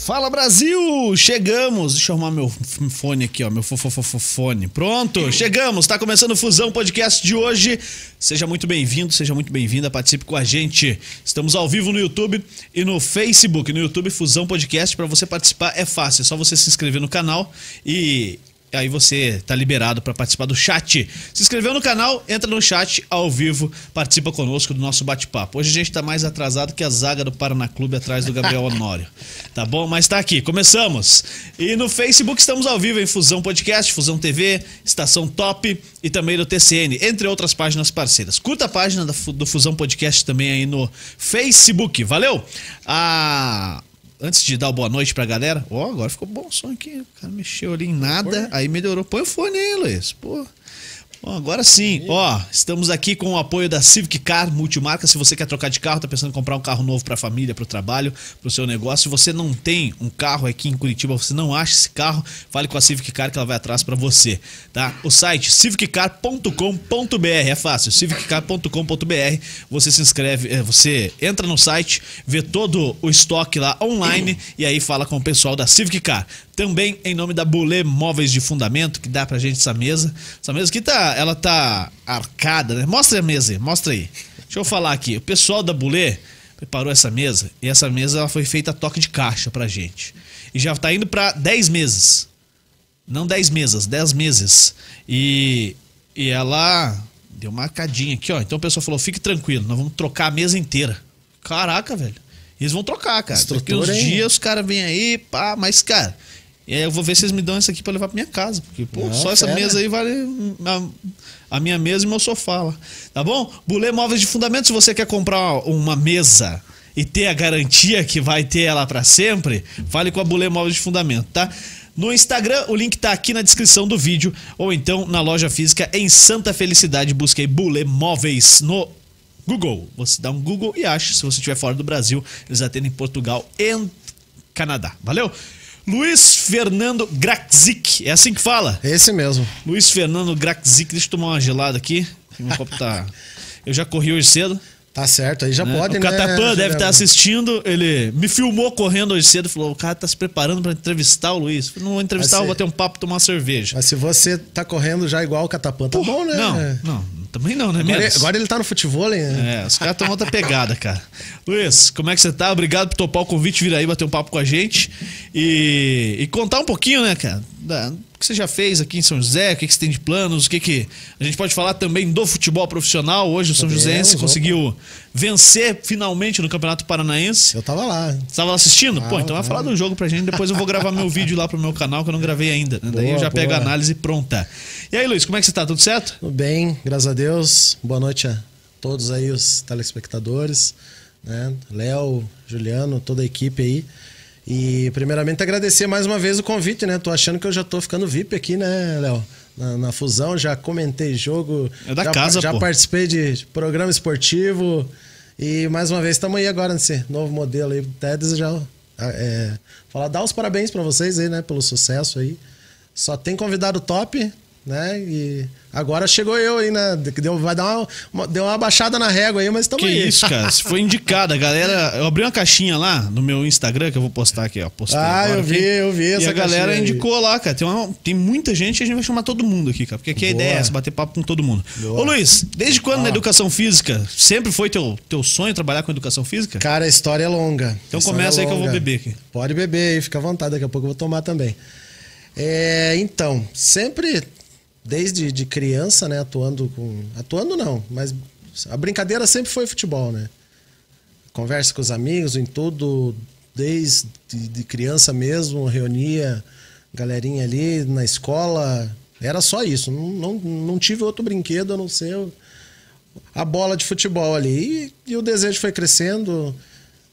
Fala Brasil! Chegamos! Deixa eu arrumar meu fone aqui, ó, meu fofofofone. Pronto, chegamos! Tá começando o Fusão Podcast de hoje. Seja muito bem-vindo, seja muito bem-vinda, participe com a gente. Estamos ao vivo no YouTube e no Facebook. No YouTube Fusão Podcast, para você participar é fácil, é só você se inscrever no canal e aí você tá liberado para participar do chat. Se inscreveu no canal, entra no chat ao vivo, participa conosco do nosso bate-papo. Hoje a gente tá mais atrasado que a zaga do Paraná Clube atrás do Gabriel Honório. Tá bom? Mas tá aqui, começamos. E no Facebook estamos ao vivo em Fusão Podcast, Fusão TV, Estação Top e também do TCN, entre outras páginas parceiras. Curta a página do Fusão Podcast também aí no Facebook. Valeu? Ah, antes de dar boa noite pra galera, ó, oh, agora ficou bom o som aqui. O cara mexeu ali em nada, aí melhorou. Põe o fone aí, Luiz. Pô. Bom, agora sim, ó, estamos aqui com o apoio da Civic Car Multimarca. Se você quer trocar de carro, tá pensando em comprar um carro novo para a família, para o trabalho, para o seu negócio. Se você não tem um carro aqui em Curitiba, você não acha esse carro, fale com a Civic Car que ela vai atrás para você, tá? O site civiccar.com.br é fácil, civiccar.com.br. Você se inscreve, é, você entra no site, vê todo o estoque lá online e aí fala com o pessoal da Civic Car. Também em nome da Bulê Móveis de Fundamento, que dá pra gente essa mesa. Essa mesa aqui tá, ela tá arcada, né? Mostra a mesa aí, mostra aí. Deixa eu falar aqui. O pessoal da Bulê preparou essa mesa e essa mesa ela foi feita a toque de caixa pra gente. E já tá indo pra 10 meses. Não 10 mesas, 10 meses. E, e ela deu uma arcadinha aqui, ó. Então o pessoal falou: fique tranquilo, nós vamos trocar a mesa inteira. Caraca, velho. Eles vão trocar, cara. Porque uns dias os caras vêm aí, pá, mas, cara, e aí eu vou ver se eles me dão isso aqui para levar para minha casa. Porque, pô, Não, só essa mesa aí vale a, a, minha mesa e meu sofá lá. Tá bom? Bulê Móveis de Fundamento, se você quer comprar uma mesa e ter a garantia que vai ter ela para sempre, fale com a Bulê Móveis de Fundamento, tá? No Instagram, o link tá aqui na descrição do vídeo, ou então na loja física em Santa Felicidade. Busque aí Bulê Móveis no Google. Você dá um Google e acha. Se você estiver fora do Brasil, eles atendem em Portugal e Canadá. Valeu? Luiz Fernando Grakzik, é assim que fala? Esse mesmo. Luiz Fernando Grakzik, deixa eu tomar uma gelada aqui. Meu copo tá. Eu já corri hoje cedo. Tá certo, aí já né? pode, o né? O Catapã deve estar tá assistindo, ele me filmou correndo hoje cedo, falou, o cara tá se preparando para entrevistar o Luiz. Não vou entrevistar, vou bater um papo, tomar uma cerveja. Mas se você tá correndo já igual o Catapã, tá bom, né? Não, não, também não, né? Agora, agora ele tá no futebol, né? É, os caras estão outra pegada, cara. Luiz, como é que você tá? Obrigado por topar o convite, vir aí bater um papo com a gente e, e contar um pouquinho, né, cara? Da, que você já fez aqui em São José, o que, que você tem de planos, o que, que. A gente pode falar também do futebol profissional. Hoje o São Joséense conseguiu vencer finalmente no Campeonato Paranaense. Eu tava lá. Você tava lá assistindo? Ah, Pô, então vai falar do jogo pra gente. Depois eu vou gravar meu vídeo lá pro meu canal, que eu não gravei ainda. Boa, Daí eu já boa. pego a análise pronta. E aí, Luiz, como é que você tá? Tudo certo? Tudo bem, graças a Deus. Boa noite a todos aí, os telespectadores. Né? Léo, Juliano, toda a equipe aí. E primeiramente agradecer mais uma vez o convite, né? Tô achando que eu já tô ficando VIP aqui, né, Léo? Na, na, fusão, já comentei jogo. É da já, casa, Já pô. participei de programa esportivo. E mais uma vez estamos aí agora nesse novo modelo aí. Até desejar. É, falar, dar os parabéns para vocês aí, né? Pelo sucesso aí. Só tem convidado top né? E agora chegou eu aí, né? Deu, vai dar uma, uma, deu uma baixada na régua aí, mas estamos aí. Que isso, cara. Você foi indicada. Galera, eu abri uma caixinha lá no meu Instagram, que eu vou postar aqui, ó. Postei ah, eu vi, aqui. eu vi essa E a galera indicou lá, cara. Tem, uma, tem muita gente e a gente vai chamar todo mundo aqui, cara. Porque aqui Boa. a ideia é essa, bater papo com todo mundo. Boa. Ô, Luiz, desde quando ah. na educação física? Sempre foi teu, teu sonho trabalhar com educação física? Cara, a história é longa. Então começa é aí que eu vou beber aqui. Pode beber aí, fica à vontade. Daqui a pouco eu vou tomar também. É, então, sempre desde de criança, né, atuando com. Atuando não, mas a brincadeira sempre foi futebol, né? Conversa com os amigos em tudo, desde de criança mesmo, reunia galerinha ali na escola. Era só isso. Não, não, não tive outro brinquedo a não ser a bola de futebol ali. E, e o desejo foi crescendo,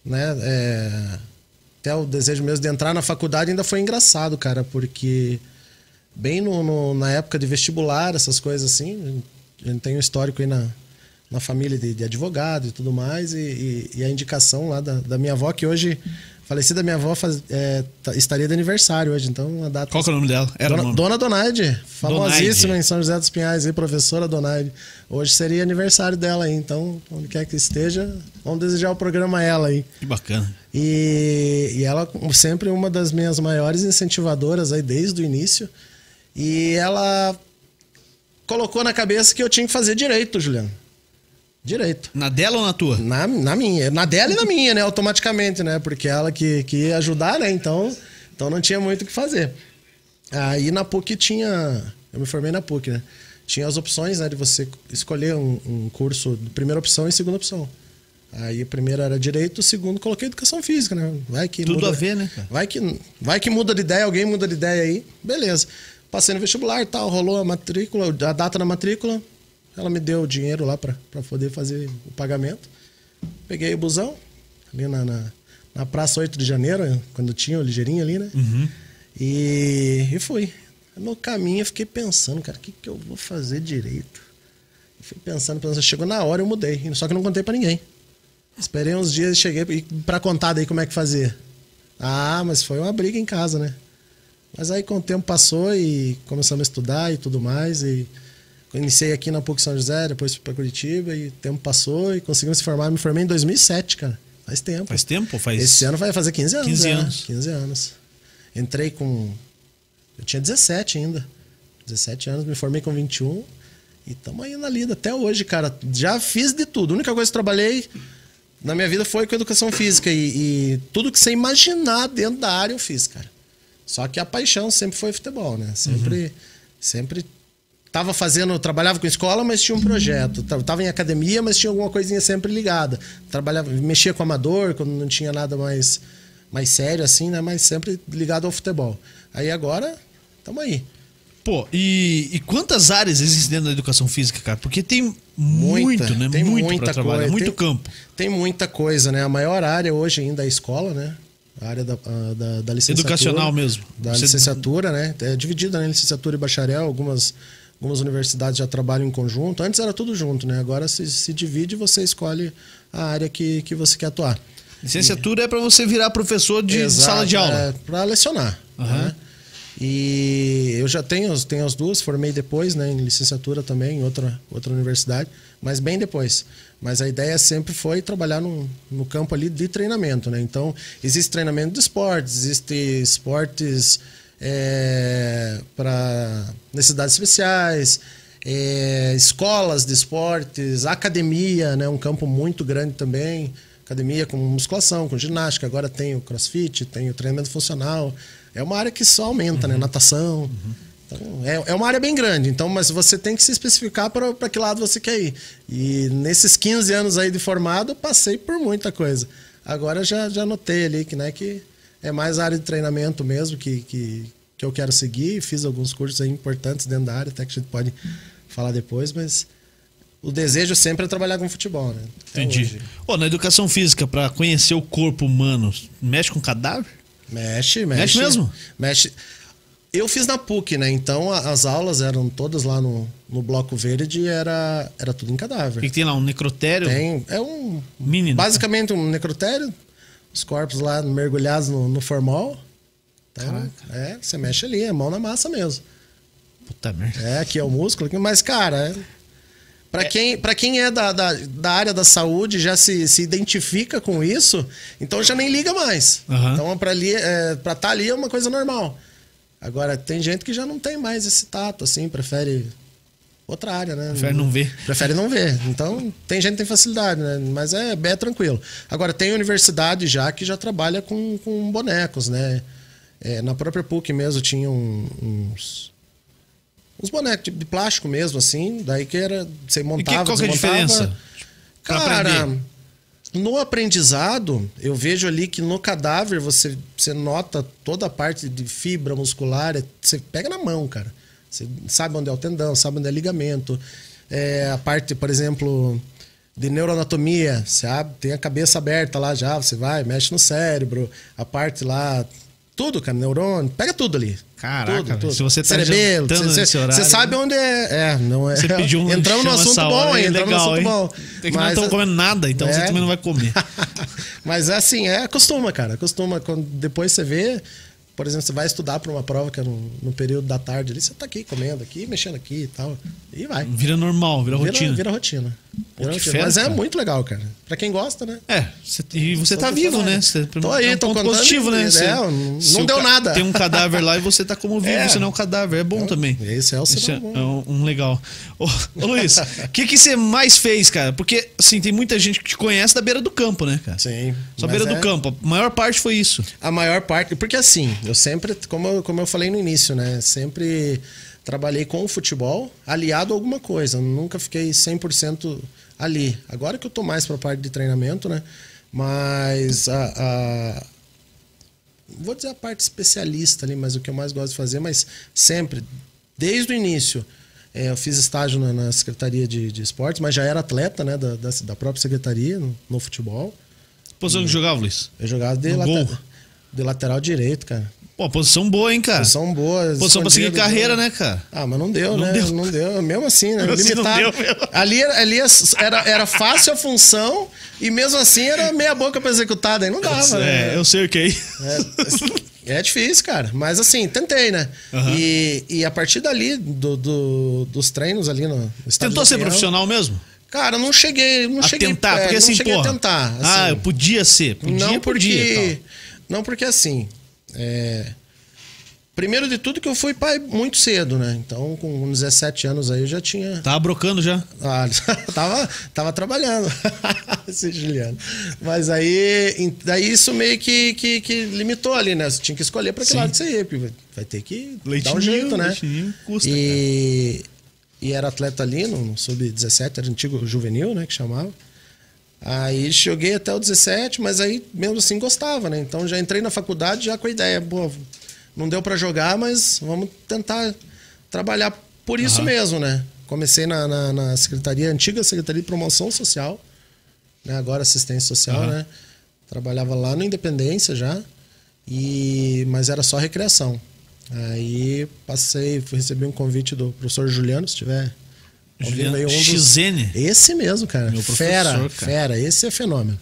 né? É, até o desejo mesmo de entrar na faculdade ainda foi engraçado, cara, porque bem no, no, na época de vestibular, essas coisas assim. A gente tem um histórico aí na, na família de, de advogado e tudo mais. E, e, e, a indicação lá da, da minha avó, que hoje Falecida minha avó faz, é, tá- estaria de aniversário hoje, então uma data. Qual que é o nome dela? Era Dona. Dona Donaide, famosíssima Donaide. em São José dos Pinhais, aí, professora Donaide. Hoje seria aniversário dela aí, então, onde quer que esteja, vamos desejar o programa a ela aí. Que bacana. E, e ela como sempre uma das minhas maiores incentivadoras aí desde o início. E ela colocou na cabeça que eu tinha que fazer direito, Juliano. Direito. Na dela ou na tua? Na, na minha. Na dela e na minha, né? Automaticamente, né? Porque ela que, que ia ajudar, né? Então, então não tinha muito o que fazer. Aí na PUC tinha. Eu me formei na PUC, né? Tinha as opções, né? De você escolher um, um curso de primeira opção e segunda opção. Aí a primeira era direito, o segundo coloquei educação física, né? Vai que Tudo muda, a ver, né? Vai que, vai que muda de ideia, alguém muda de ideia aí, beleza. Passei no vestibular e tal, rolou a matrícula, a data da matrícula. Ela me deu o dinheiro lá pra pra poder fazer o pagamento. Peguei o busão, ali na, na, na Praça 8 de Janeiro, quando tinha o ligeirinho ali, né? E, e fui. No caminho eu fiquei pensando, cara, o que, que eu vou fazer direito? Eu fui pensando, pensando, chegou na hora eu mudei, só que eu não contei pra ninguém. Esperei uns dias e cheguei pra contar daí como é que fazia. Ah, mas foi uma briga em casa, né? Mas aí com o tempo passou e começamos a estudar e tudo mais. E iniciei aqui na PUC São José, depois fui pra Curitiba e o tempo passou e conseguimos se formar. Me formei em 2007, cara. Faz tempo. Faz tempo? Faz... Esse ano vai fazer 15 anos. 15 né? anos. 15 anos. Entrei com. Eu tinha 17 ainda. 17 anos, me formei com 21. E estamos aí na lida até hoje, cara. Já fiz de tudo. A única coisa que trabalhei na minha vida foi com educação física. E, e tudo que você imaginar dentro da área eu fiz, cara. Só que a paixão sempre foi futebol, né? Sempre. Uhum. Sempre tava fazendo, trabalhava com escola, mas tinha um projeto. Tava em academia, mas tinha alguma coisinha sempre ligada. Trabalhava, mexia com amador, quando não tinha nada mais mais sério assim, né, mas sempre ligado ao futebol. Aí agora estamos aí. Pô, e, e quantas áreas existem dentro da educação física, cara? Porque tem Muita, muito, né? tem muito muita trabalhar, coisa. muito Tem- campo. Tem muita coisa, né? A maior área hoje ainda é a escola, né? A área da, da, da licenciatura. Educacional mesmo. Da Você- licenciatura, né? É dividida em licenciatura e bacharel. Algumas, algumas universidades já trabalham em conjunto. Antes era tudo junto, né? Agora se, se divide e você escolhe a área que, que você quer atuar. Licenciatura é pra você virar professor de Exato, sala de aula. É, para lecionar. Aham. né? E eu já tenho, tenho as duas, formei depois, né, em licenciatura também, em outra, outra universidade, mas bem depois. Mas a ideia sempre foi trabalhar no, no campo ali de treinamento, né? Então, existe treinamento de esportes, existe esportes para necessidades especiais, é, escolas de esportes, academia, né? Um campo muito grande também. Academia com musculação, com ginástica, agora tem o crossfit, tem o treinamento funcional. É uma área que só aumenta, né? Natação. Então, é, é uma área bem grande, então, mas você tem que se especificar para que lado você quer ir. E nesses 15 anos aí de formado, eu passei por muita coisa. Agora já, já notei ali que, né, que é mais a área de treinamento mesmo que, que, que eu quero seguir. Fiz alguns cursos importantes dentro da área, até que a gente pode falar depois, mas o desejo sempre é trabalhar com futebol, né? Até Entendi. hoje. Ô, na educação física, pra conhecer o corpo humano, mexe com cadáver? Mexe, mexe. Mexe mesmo? Mexe. Eu fiz na PUC, né? Então as aulas eram todas lá no, no Bloco Verde e era, era tudo em cadáver. que tem lá? Um necrotério? Tem, é um. Mini? Basicamente um necrotério, os corpos lá mergulhados no, no formol. Então, Caraca. é, você mexe ali, é mão na massa mesmo. Puta merda. É, aqui é o músculo, mas, cara, é, para quem, pra quem é da, da, da área da saúde, já se, se identifica com isso, então já nem liga mais. Aham. Então, pra estar é, pra tá ali é uma coisa normal. Agora, tem gente que já não tem mais esse tato, assim, prefere outra área, né? Prefere não ver. Prefere não ver. Então, tem gente que tem facilidade, né? Mas é, é tranquilo. Agora, tem universidade já que já trabalha com, com bonecos, né? É, na própria PUC mesmo tinha um- uns. Uns bonecos de- plástico mesmo, assim. Daí que era. Você E que, montava. qual que é a diferença? Cara, aprender? no aprendizado, eu vejo ali que no cadáver você, você nota toda a parte de fibra muscular, é- você pega na mão, cara. Você sabe onde é o tendão, sabe onde é ligamento. É, a parte, por exemplo, de neuroanatomia, sabe? Tem a cabeça aberta lá já, você vai, mexe no cérebro, a parte lá, tudo, cara, neurônio, pega tudo ali. Caraca, tudo, tudo. se você tá Cerebelo, você, você horário, sabe onde é. É, não é. Você pediu um Entramos no assunto bom, hein? Entramos no Legal, assunto hein? bom. Tem que não estamos comendo nada, então você É. também não vai comer. Mas é assim, é acostuma, cara. Acostuma. Quando depois você vê, por exemplo, você vai estudar para uma prova que é no, no período da tarde ali, você tá aqui comendo aqui, mexendo aqui e tal. E vai. Vira normal, vira Vira rotina. Vira rotina. Vira que fera, Mas é cara. muito legal, cara. Pra quem gosta, né? É, cê- e você Sou tá vivo, né? Cê- Tô aí, é um tô contando positivo, né? Cê- É, não- deu nada. Tem um cadáver lá e você tá como vivo, É. você não é um cadáver. É bom também. Esse é o Isso é, bom. é um, um legal. Ô, ô, Luiz, o que que você mais fez, cara? Porque, assim, tem muita gente que te conhece da beira do campo, né, cara? Sim. Só beira é- do campo. A maior parte foi isso. A maior parte. Porque assim, eu sempre, como eu, como eu falei no início, né? Sempre trabalhei com o futebol aliado a alguma coisa. Nunca fiquei 100% ali. Agora que eu tô mais pra parte de treinamento, né? Mas a, a- Vou dizer a parte especialista ali, mas o que eu mais gosto de fazer, mas sempre, desde o início. é, eu fiz estágio na, na Secretaria de, de Esportes, mas já era atleta né, da, da, da própria secretaria no, no futebol. Posição que jogava, Luiz? Eu jogava de, No late- gol? de lateral direito, cara. Pô, posição boa, hein, cara? Posição boa. Posição pra seguir carreira, boa. né, cara? Ah, mas não deu, Não né? deu. Não deu. Mesmo assim, né? Mesmo assim não Limitado. deu mesmo. ali ali era, era fácil a função e mesmo assim era meia boca pra executar, daí não dava, né? É, eu sei o que é. É, é difícil, cara. Mas assim, tentei, né? Aham. E, e a partir dali, do, do- dos treinos ali no Tentou ser profissional mesmo? Cara, não cheguei. Não a cheguei tentar, é, porque não assim, cheguei porra. a tentar. ah, assim. eu podia ser. Podia, não porque podia. não porque assim é, primeiro de tudo que eu fui pai muito cedo né? Então com 17 anos aí eu já tinha Tava brocando já. ah, tava tava trabalhando esse Juliano. Mas aí daí isso meio que, que, que limitou ali né? Você tinha que escolher para que Sim. lado você ia porque vai ter que Leite dar um jeito né? custa, e e era atleta ali no, no sub 17 era antigo juvenil né que chamava Aí joguei até o 17, mas aí mesmo assim gostava, né? Então já entrei na faculdade já com a ideia, pô, não deu para jogar, mas vamos tentar trabalhar por isso Aham. mesmo, né? Comecei na, na, na secretaria, antiga Secretaria de Promoção Social, né? agora assistência social, Aham. né? Trabalhava lá no Independência já, e mas era só recreação. Aí passei, fui receber um convite do professor Juliano, se tiver Juliano um XN. esse mesmo, cara. Fera, cara. fera. Esse é fenômeno.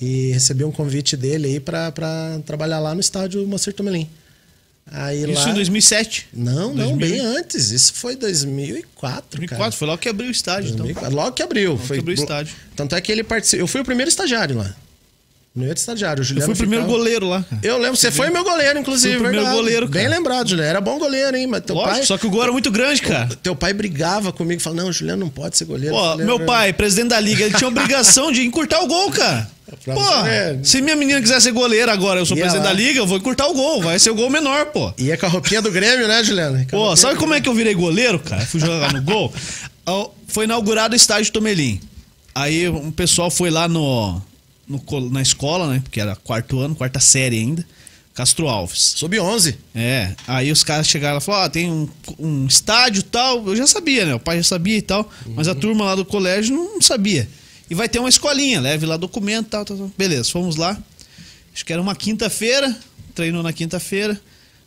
E recebi um convite dele aí pra, pra trabalhar lá no estádio Moacir Tomelin. Aí Isso lá... em 2007. Não, não, 2000. bem antes. Isso foi 2004, 2004, cara. foi logo que abriu o estádio, então. 2004. Logo que abriu. foi que abriu o estádio. Tanto é que ele participou. Eu fui o primeiro estagiário lá. Primeiro estagiário. O Eu Juliano fui o primeiro ficava- goleiro lá. cara. Eu lembro, você foi meu goleiro, inclusive. Fui o primeiro verdade. goleiro, cara. Bem lembrado, Juliano. Era bom goleiro, hein? Mas teu Lógico, pai. só que o gol era muito grande, cara. Teu pai brigava comigo, falava: Não, Juliano não pode ser goleiro. Eu Pô, falei, meu "É pai, presidente da liga, ele tinha obrigação de encurtar o gol, cara. Pra Pô, ver. se minha menina quiser ser goleira agora, eu sou Ia presidente lá. da liga, eu vou encurtar o gol. Vai ser o gol menor, pô. Ia com a roupinha do Grêmio, né, Juliano? Com Pô, sabe como é que eu virei goleiro, cara? Fui jogar no gol. Foi inaugurado o estádio Tomelim. Aí um pessoal foi lá no, no na escola, né? Porque era quarto ano, quarta série ainda. Castro Alves. Sub-11. É, aí os caras chegaram e falaram, ó, tem um, um estádio tal. Eu já sabia, né? O pai já sabia e tal. Mas a turma lá do colégio não sabia. E vai ter uma escolinha, leve lá documento e tal, tal, tal. Beleza, fomos lá. Acho que era uma quinta-feira, treinou na quinta-feira.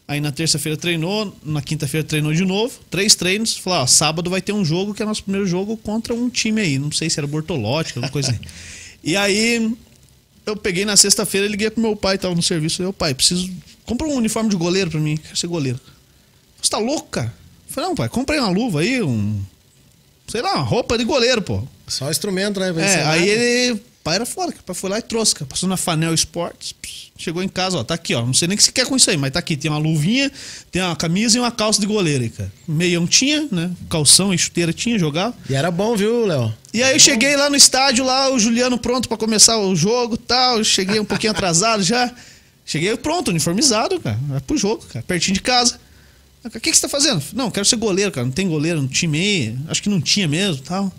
Aí na terça-feira treinou, na quinta-feira treinou de novo. Três treinos. Falou, ó, sábado vai ter um jogo que é nosso primeiro jogo contra um time aí. Não sei se era Bortolotti, alguma coisa assim. E aí eu peguei na sexta-feira e liguei pro meu pai, tava no serviço. Falei, ô pai, preciso. Compra um uniforme de goleiro pra mim, quero ser goleiro. Você tá louco, cara? Eu falei, não, pai, comprei uma luva aí, um. Sei lá, uma roupa de goleiro, pô. Só instrumento, né? É, aí nada. ele. Pai era fora, o pai foi lá e trouxe, cara. Passou na Fanel Sports, chegou em casa, ó, tá aqui, ó. Não sei nem o que você quer com isso aí, mas tá aqui. Tem uma luvinha, tem uma camisa e uma calça de goleiro aí, cara. Meião tinha, né? Calção e chuteira tinha, jogava. E era bom, viu, Léo? E aí eu cheguei lá no estádio, lá, o Juliano pronto pra começar o jogo e tal. Eu cheguei um pouquinho atrasado já. Cheguei pronto, uniformizado, cara. Vai pro jogo, cara. Pertinho de casa. O que, que você tá fazendo? Não, quero ser goleiro, cara. Não tem goleiro no time aí. Acho que não tinha mesmo tal.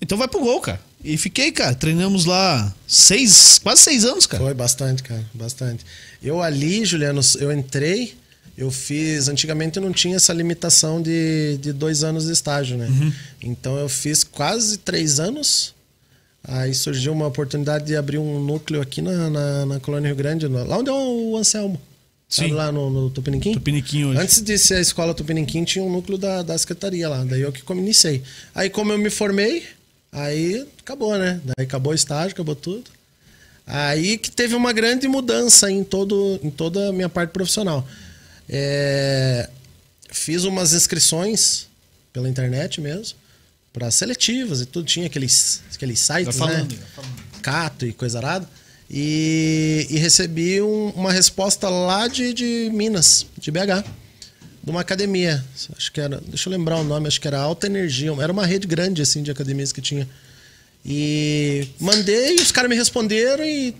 Então vai pro gol, cara. E fiquei, cara. Treinamos lá seis, quase seis anos, cara. Foi bastante, cara, bastante. Eu ali, Juliano, eu entrei, eu fiz. Antigamente não tinha essa limitação de, de dois anos de estágio, né? Uhum. Então eu fiz quase três anos. Aí surgiu uma oportunidade de abrir um núcleo aqui na, na, na Colônia Rio Grande, lá onde é o Anselmo. Sabe Sim. lá no, no Tupiniquim? Tupiniquim hoje. Antes de ser a escola Tupiniquim, tinha um núcleo da, da secretaria lá. Daí eu que iniciei. Aí, como eu me formei, aí acabou, né? Daí acabou o estágio, acabou tudo. Aí que teve uma grande mudança em, todo, em toda a minha parte profissional. É, fiz umas inscrições pela internet mesmo, para seletivas e tudo. Tinha aqueles, aqueles sites, Vai falando, né? falando. Cato e coisa arada. E, e recebi um- uma resposta lá de, de Minas, de BH, de uma academia. Acho que era, deixa eu lembrar o nome, acho que era Alta Energia. Era uma rede grande assim de academias que tinha. E mandei, os caras me responderam e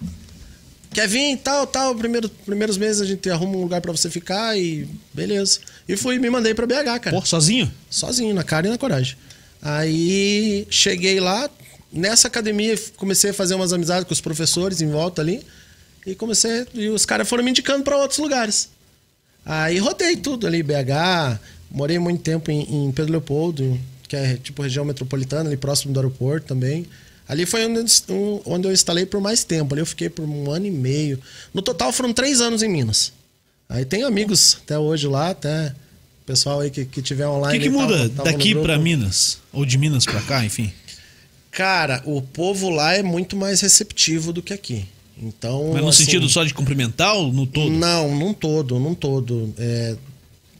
quer vir tal, tal. Primeiro, primeiros meses a gente arruma um lugar pra você ficar e beleza. E fui, me mandei pra BH, cara. Pô, sozinho? Sozinho, na cara e na coragem. Aí cheguei lá, nessa academia comecei a fazer umas amizades com os professores em volta ali. E comecei. E os caras foram me indicando pra outros lugares. Aí rodei tudo ali, BH. Morei muito tempo em, em Pedro Leopoldo, que é tipo região metropolitana, ali próximo do aeroporto também. Ali foi onde, eu- instalei por mais tempo. Ali eu fiquei por um ano e meio. No total foram três anos em Minas. Aí tenho amigos até hoje lá, até o pessoal aí que, que tiver O online. que, que aí muda tava- tava daqui pra Minas? Ou de Minas pra cá, enfim? Cara, o povo lá é muito mais receptivo do que aqui. Então. Mas no assim, sentido só de cumprimentar ou no todo? Não, num todo, num todo. É,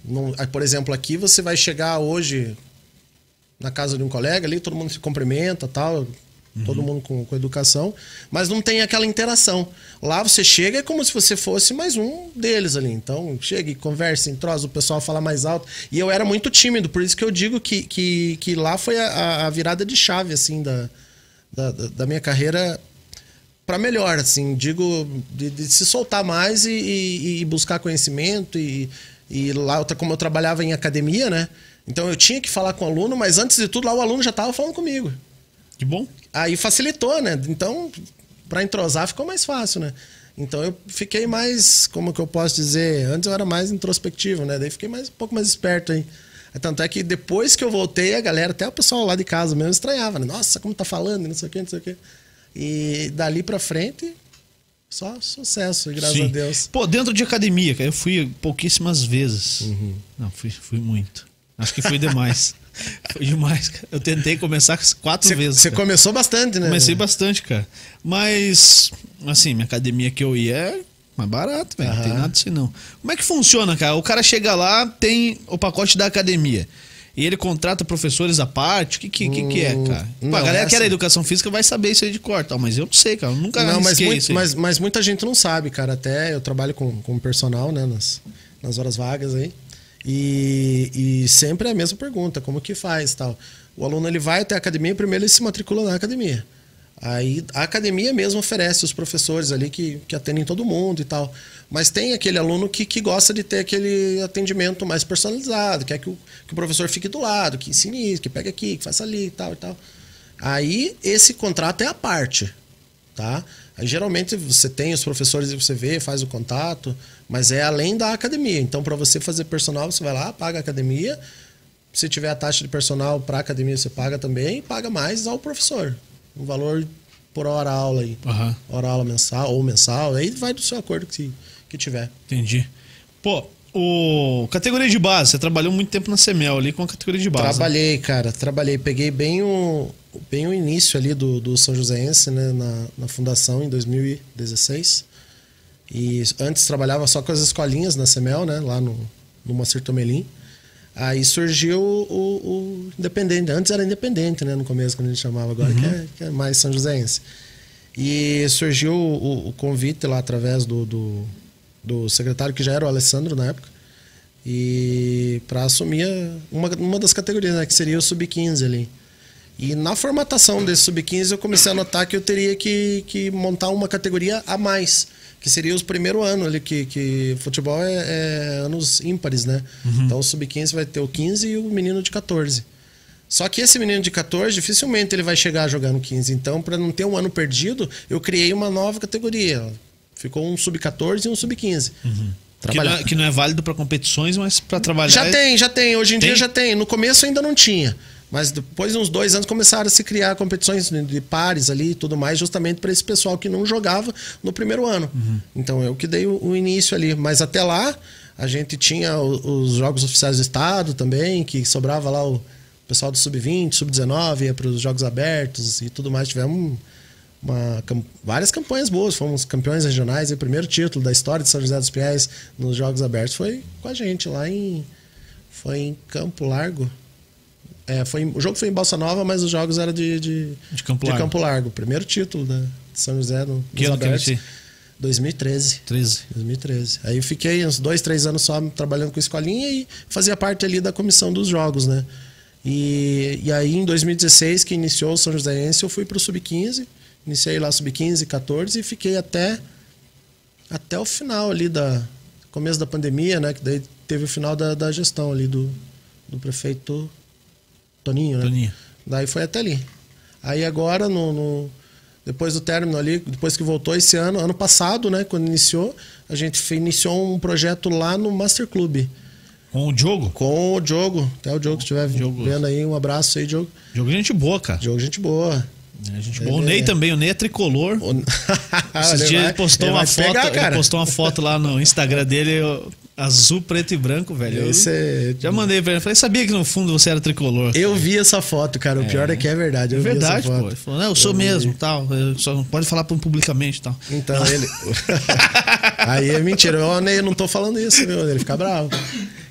num- por exemplo, aqui você vai chegar hoje na casa de um colega ali, todo mundo se cumprimenta tal, todo mundo com, com educação, mas não tem aquela interação. Lá você chega é como se você fosse mais um deles ali. Então, chega e conversa, entrosa, o pessoal fala mais alto. E eu era muito tímido, por isso que eu digo que, que, que lá foi a- a, virada de chave, assim, da, da- da minha carreira para melhor, assim, digo, de, de se soltar mais e, e- e buscar conhecimento e, e lá, eu como eu trabalhava em academia, né? Então eu tinha que falar com o aluno, mas antes de tudo lá o aluno já estava falando comigo. Que bom. Aí facilitou, né? Então, para entrosar ficou mais fácil, né? Então eu fiquei mais, como que eu posso dizer, antes eu era mais introspectivo, né? Daí fiquei mais um pouco mais esperto aí. Tanto é que depois que eu voltei, a galera, até o pessoal lá de casa mesmo estranhava, né? Nossa, como tá falando, não sei o quê, não sei o quê. E dali pra frente, só sucesso, graças Sim. a Deus. Pô, dentro de academia, cara, eu fui pouquíssimas vezes. Uhum. Não, fui, fui muito. Acho que fui demais. foi demais, cara. Eu tentei começar quatro Você vezes. você começou bastante, né? Comecei bastante, cara. Mas, assim, minha academia que eu ia é mais barato, velho. Não tem nada assim, não. Como é que funciona, cara? O cara chega lá, tem o pacote da academia. E ele contrata professores à parte? O que, que, que, que é, Hum, cara? Pô, não, a galera é que era educação física vai saber isso aí de cor, tal, mas eu não sei, cara. Eu nunca Não, mas, muito- mas, mas muita gente não sabe, cara. Até eu trabalho com, com personal, né? Nas, nas horas vagas aí. E, e sempre é a mesma pergunta, como que faz tal. O aluno ele vai até a academia, primeiro ele se matricula na academia. Aí a academia mesmo oferece os professores ali que, que atendem todo mundo e tal. Mas tem aquele aluno que, que gosta de ter aquele atendimento mais personalizado, quer que o, que o professor fique do lado, que ensine isso, que pegue aqui, que faça ali e tal e tal. Aí esse contrato é a parte tá? Aí, geralmente você tem os professores e você vê, faz o contato, mas é além da academia. Então, para você fazer personal, você vai lá, paga a academia. Se tiver a taxa de personal para academia, você paga também, paga mais ao professor. Um valor por hora aula aí. Aham. Hora aula mensal ou mensal, aí vai do seu acordo que, que tiver. Entendi. Pô, o categoria de base, você trabalhou muito tempo na Semel ali com a categoria de base. né? Trabalhei, cara, trabalhei. Peguei bem o, bem o início ali do, do São Joséense, né, na, na fundação, em 2016. E antes trabalhava só com as escolinhas na Semel, né, lá no, no Moacir Tomelin. Aí surgiu o, o Independente. Antes era Independente, né, no começo, quando a gente chamava, agora que, é, que é mais São Joséense. E surgiu o, o convite lá através do, do, do secretário, que já era o Alessandro na época, e para assumir uma, uma das categorias, né, que seria o sub-15 ali. E na formatação desse sub-15 eu comecei a notar que eu teria que, que montar uma categoria a mais, que seria os primeiro ano ali, que, que futebol é, é anos ímpares, né? Então o sub-15 vai ter o 15 e o menino de 14. Só que esse menino de 14, dificilmente ele vai chegar a jogar no 15. Então, para não ter um ano perdido, eu criei uma nova categoria. Ficou um sub-14 e um sub-15. Que não, Trabalhar. é, que não é válido para competições, mas para trabalhar. Já é- tem, já tem. Hoje em Tem? dia já tem. No começo ainda não tinha. Mas depois de uns dois anos começaram a se criar competições de pares ali e tudo mais, justamente para esse pessoal que não jogava no primeiro ano. Uhum. Então eu que dei o, o, início ali. Mas até lá a gente tinha os, os jogos oficiais do estado também, que sobrava lá o pessoal do sub-20, sub-19, ia para os jogos abertos e tudo mais. Tivemos uma, várias campanhas boas, fomos campeões regionais. E o primeiro título da história de São José dos Pinhais nos jogos abertos foi com a gente lá em foi em Campo Largo. É, foi, o jogo foi em Balsa Nova, mas os jogos eram de, de, de, Campo, de Largo. Campo Largo. Primeiro título da, de São José no que ano abertos. Que 2013. 13. 2013. Aí eu fiquei uns dois, três anos só trabalhando com escolinha e fazia parte ali da comissão dos jogos, né? E, e aí em 2016, que iniciou o São Joséense, eu fui para o Sub-15. Iniciei lá Sub-15, 14 e fiquei até, até o final ali da... Começo da pandemia, né? Que daí teve o final da, da gestão ali do, do prefeito Toninho, né? Toninho. Daí foi até ali. Aí agora, no, no, depois do término ali, depois que voltou esse ano, ano passado, né, quando iniciou, a gente iniciou um projeto lá no Master Club. Com o Diogo? Com o Diogo. Até o Diogo que estiver vendo aí, um abraço aí, Diogo. Diogo gente boa, cara. Diogo gente boa. É, gente boa. O Ney é... também, o Ney é tricolor. O... Esses dias ele postou ele uma foto, pegar, ele postou uma foto lá no Instagram dele, eu Azul, preto e branco, velho. Esse é... Já mandei pra ele. Falei, sabia que no fundo você era tricolor. Eu vi essa foto, cara. O é. pior é que é verdade. Eu é verdade, pô. Ele falou, não, eu sou eu mesmo, vi. tal. Eu só pode falar publicamente tal. Então ele. Aí é mentira. Eu, eu não tô falando isso, viu? Ele fica bravo.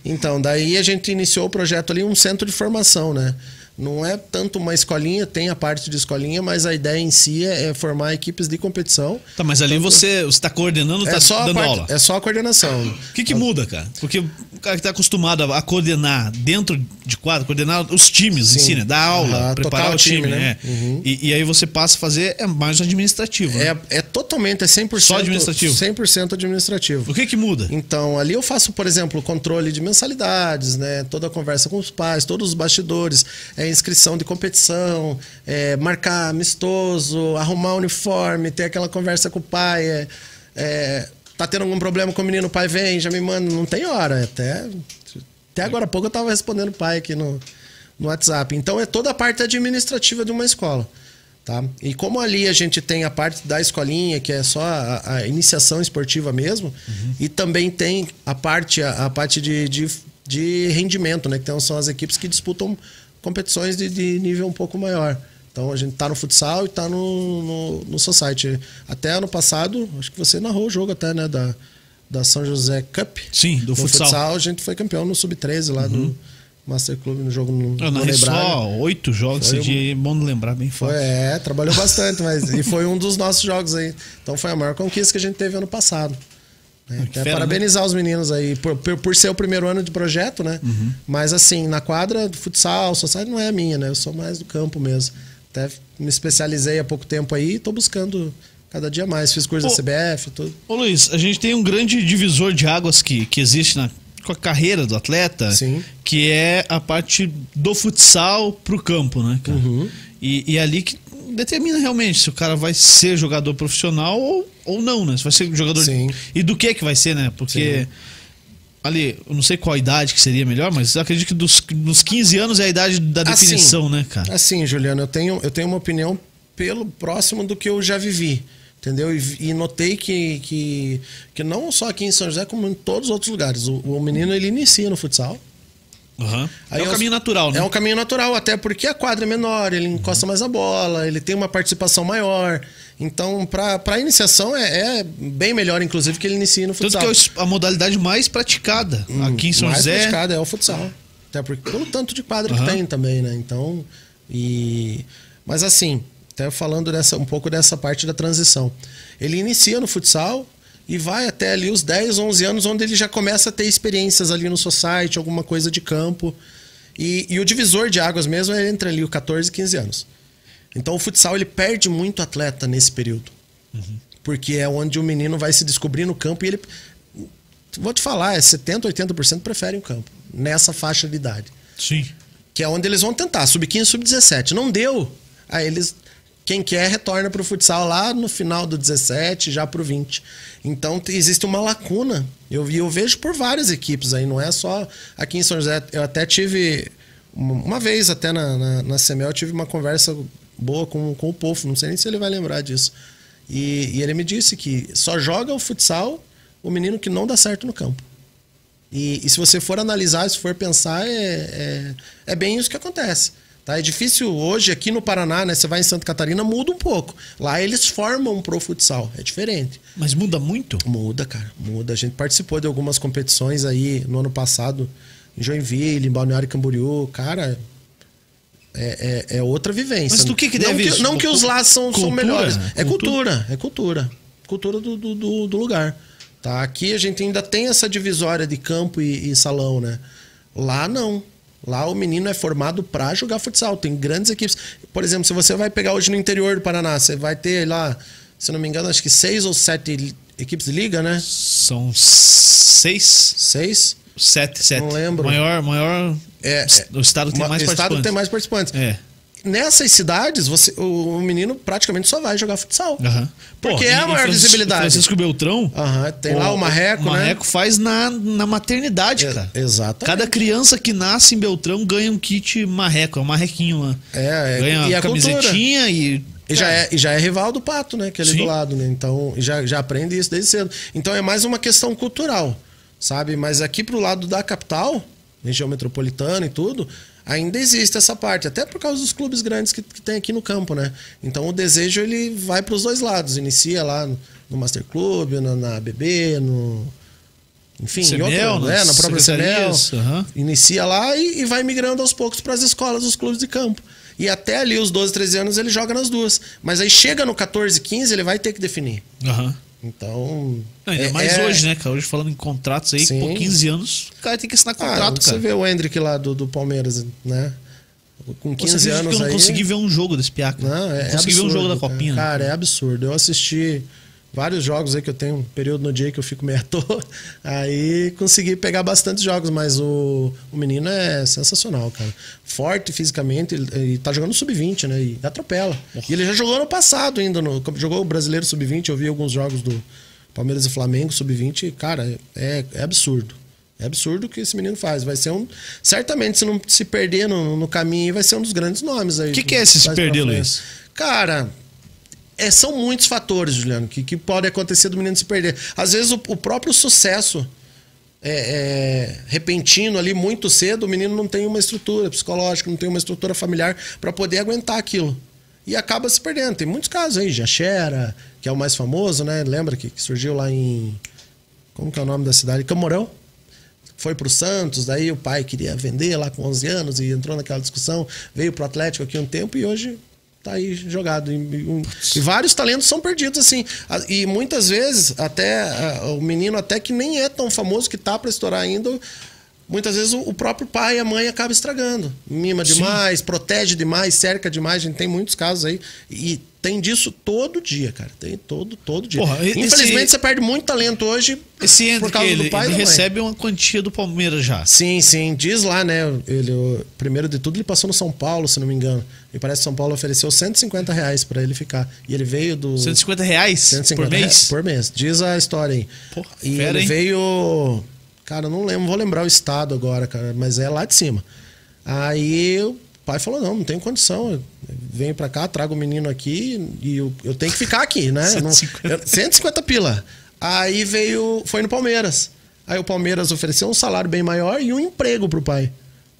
Então, daí a gente iniciou o projeto ali, um centro de formação, né? Não é tanto uma escolinha, tem a parte de escolinha, mas a ideia em si é, é formar equipes de competição. Tá, mas ali tanto... você está coordenando, está é só dando parte, aula? É só a coordenação. O que, que muda, cara? Porque o cara que está acostumado a, coordenar dentro de quadro, coordenar os times Sim. em si, né? Dar aula, preparar o time, time né? Uhum. E, e, aí você passa a fazer é mais administrativo. Né? É, é totalmente, é 100%. Só administrativo? 100% administrativo. O que que muda? Então, ali eu faço, por exemplo, controle de mensalidades, né? Toda a conversa com os pais, todos os bastidores. É inscrição de competição, é, marcar amistoso, arrumar uniforme, ter aquela conversa com o pai. É, é, tá tendo algum problema com o menino, o pai vem, já me manda. Não tem hora. Até, até agora há pouco eu tava respondendo o pai aqui no, no WhatsApp. Então é toda a parte administrativa de uma escola. Tá? E como ali a gente tem a parte da escolinha, que é só a, a iniciação esportiva mesmo, uhum. e também tem a parte, a, a parte de, de, de, rendimento, né? Então são as equipes que disputam competições de, de nível um pouco maior. Então a gente tá no futsal e tá no, no, no Society. Até ano passado, acho que você narrou o jogo até, né? Da, da São José Cup. Sim, do futsal. futsal. A gente foi campeão no Sub-13 lá uhum. do Master Club no jogo no Eu narrei só oito jogos foi esse um... dia, bom lembrar bem forte. Foi, é, trabalhou bastante, mas e foi um dos nossos jogos aí. Então foi a maior conquista que a gente teve ano passado. É, Fera, né? parabenizar né? os meninos aí por, por, por, ser o primeiro ano de projeto, né? Uhum. Mas assim, na quadra do futsal, society não é a minha, né? Eu sou mais do campo mesmo. Até me especializei há pouco tempo aí e tô buscando cada dia mais. Fiz curso ô, da CBF, tudo. Ô Luiz, a gente tem um grande divisor de águas que, que existe na com a carreira do atleta, Sim. que é a parte do futsal pro campo, né, cara? Uhum. E, e é ali que determina realmente se o cara vai ser jogador profissional ou, ou não, né? Se vai ser jogador. Sim. E do que que vai ser, né? Porque. Sim. Ali, eu não sei qual idade que seria melhor, mas eu acredito que dos, dos 15 anos é a idade da definição, assim, né, cara? Assim, Juliano, eu tenho, eu tenho uma opinião pelo próximo do que eu já vivi. Entendeu? E, e, notei que, que, que não só aqui em São José, como em todos os outros lugares. O, o menino ele inicia no futsal. Uhum. é um caminho natural, né? É um caminho natural, até porque a quadra é menor, ele encosta mais a bola, ele tem uma participação maior. Então, para iniciação, é, é, bem melhor, inclusive, que ele inicie no futsal. Tanto que é a modalidade mais praticada hum, aqui em São mais José. Mais praticada é o futsal. Até porque, pelo tanto de quadra uhum. que tem também, né? Então, e... Mas assim, até falando dessa, um pouco dessa parte da transição. Ele inicia no futsal, e vai até ali os 10, 11 anos, onde ele já começa a ter experiências ali no society, alguma coisa de campo. E, e o divisor de águas mesmo é entre ali os 14 e 15 anos. Então o futsal ele perde muito atleta nesse período. Uhum. Porque é onde o menino vai se descobrir no campo e ele. Vou te falar, é 70%, 80% preferem o campo, nessa faixa de idade. Sim. Que é onde eles vão tentar, sub-15, sub-17. Não deu. Aí eles quem quer retorna para o futsal lá no final do 17, já para o 20. Então existe uma lacuna. Eu, eu vejo por várias equipes aí, não é só aqui em São José. Eu até tive uma, vez até na, na, na CML eu tive uma conversa boa com, com o Pofo, não sei nem se ele vai lembrar disso. E, e ele me disse que só joga o futsal o menino que não dá certo no campo. E, e se você for analisar, se for pensar, é, é, é bem isso que acontece. Tá? É difícil hoje aqui no Paraná, né? Você vai em Santa Catarina, muda um pouco. Lá eles formam pro futsal, é diferente. Mas muda muito? Muda, cara, muda. A gente participou de algumas competições aí no ano passado, em Joinville, em Balneário Camboriú. Cara, é, é, é outra vivência. Mas do que, que deve não que, não que os lá são, são melhores. É Cultura? é cultura. Cultura do, do, do- lugar. Tá? Aqui a gente ainda tem essa divisória de campo e, e salão, né? Lá não. Lá o menino é formado pra jogar futsal. Tem grandes equipes. Por exemplo, se você vai pegar hoje no interior do Paraná, você vai ter lá, se não me engano, acho que seis ou sete equipes de liga, né? São seis, Seis. sete, sete. Não lembro. Maior, maior. É, o estado tem Uma- mais o estado participantes. tem mais participantes. É. Nessas cidades, você, o, o menino praticamente só vai jogar futsal. Porque é a maior Francisco- visibilidade. Francisco Beltrão. Tem lá o Marreco, o né? Marreco faz na, na maternidade, É, cara. exatamente. Cada criança que nasce em Beltrão ganha um kit marreco, é um marrequinho lá. É, é, ganha e a cultura. camisetinha e. E já, é, e já é rival do Pato, né? Que é ali Sim. do lado, né? Então, já, já aprende isso desde cedo. Então, é mais uma questão cultural, sabe? Mas aqui pro lado da capital, região metropolitana e tudo, ainda existe essa parte. Até por causa dos clubes grandes que, que tem aqui no campo, né? Então, o desejo, ele vai pros dois lados. Inicia lá no, no Master Club, na, na BB, no... Enfim, em nas né? na própria secretarias, aham. Inicia lá e, e vai migrando aos poucos para as escolas, os clubes de campo. E até ali, os 12, 13 anos, ele joga nas duas. Mas aí chega no 14, 15, ele vai ter que definir. Aham. Então. Não, ainda é- mais é- hoje, né, cara? Hoje falando em contratos aí, Sim. por 15 anos, o cara tem que assinar Ah, contrato, você cara. vê o Hendrick lá do, do Palmeiras, né? Com 15 Você anos que eu não aí. consegui ver um jogo desse piaca. Não, é, é consegui ver um jogo da absurdo, copinha. né? Cara, é absurdo. Eu assisti vários jogos aí que eu tenho um período no dia que eu fico meio à toa. Aí consegui pegar bastante jogos, mas o, o menino é sensacional, cara. Forte fisicamente, ele, e tá jogando sub-20, né? E atropela. E ele já jogou no passado ainda, no, jogou o brasileiro sub-20, eu vi alguns jogos do Palmeiras e Flamengo sub-20, cara, é, é absurdo. É absurdo o que esse menino faz. Vai ser um. Certamente, se não se perder no, no caminho, vai ser um dos grandes nomes aí. O que que é esse se perder. Luiz? Cara, é, são muitos fatores, Juliano, que, que pode acontecer do menino se perder. Às vezes o, o próprio sucesso é, é, repentino ali muito cedo, o menino não tem uma estrutura psicológica, não tem uma estrutura familiar para poder aguentar aquilo. E acaba se perdendo. Tem muitos casos aí, Jachera, que é o mais famoso, né? Lembra que, que surgiu lá em. Como que é o nome da cidade? Camorão foi pro Santos, daí o pai queria vender lá com 11 anos e entrou naquela discussão, veio pro Atlético aqui um tempo e hoje tá aí jogado. E, um- e vários talentos são perdidos assim. E muitas vezes até o menino até que nem é tão famoso que tá para estourar ainda, muitas vezes o, próprio pai e a mãe acaba estragando. Mima demais, protege demais, cerca demais, a gente tem muitos casos aí e tem disso todo dia, cara. Tem todo todo dia. Porra, esse- Infelizmente você perde muito talento hoje Esse por causa ele, do pai ele recebe uma quantia do Palmeiras já. Sim, sim. Diz lá, né? Ele, o- primeiro de tudo, ele passou no São Paulo, se não me engano. E parece que São Paulo ofereceu 150 reais pra ele ficar. E ele veio do. 150 reais 150 por mês? reais por mês. Diz a história aí. Porra, e fera, ele hein? veio. Cara, eu não lembro, vou lembrar o estado agora, cara, mas é lá de cima. Aí o pai falou: não, não tenho condição. Eu venho pra cá, trago o menino aqui e eu, eu tenho que ficar aqui, né? Eu não- 150. eu- 150 pila. Aí veio. Foi no Palmeiras. Aí o Palmeiras ofereceu um salário bem maior e um emprego pro pai.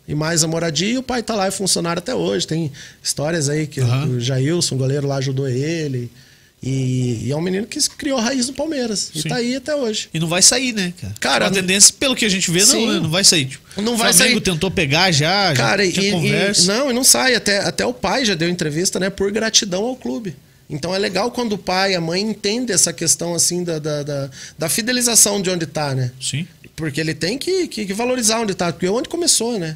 E mais a moradia, e o pai tá lá, é funcionário até hoje. Tem histórias aí que Aham. o Jailson, o goleiro lá, ajudou ele. E, e é um menino que criou raiz no Palmeiras. E Sim. tá aí até hoje. E não vai sair, né, cara? Cara, a tendência, pelo que a gente vê, não, Sim. né? não vai sair. Tipo, Não vai o Flamengo sair. tentou pegar já, Cara, já e, tinha e- conversa. não, e não sai. Até, até o pai já deu entrevista, né? Por gratidão ao clube. Então é legal quando o pai, a mãe entende essa questão assim da, da, da, da fidelização de onde tá, né? Sim. Porque ele tem que, que, que valorizar onde tá, porque é onde começou, né?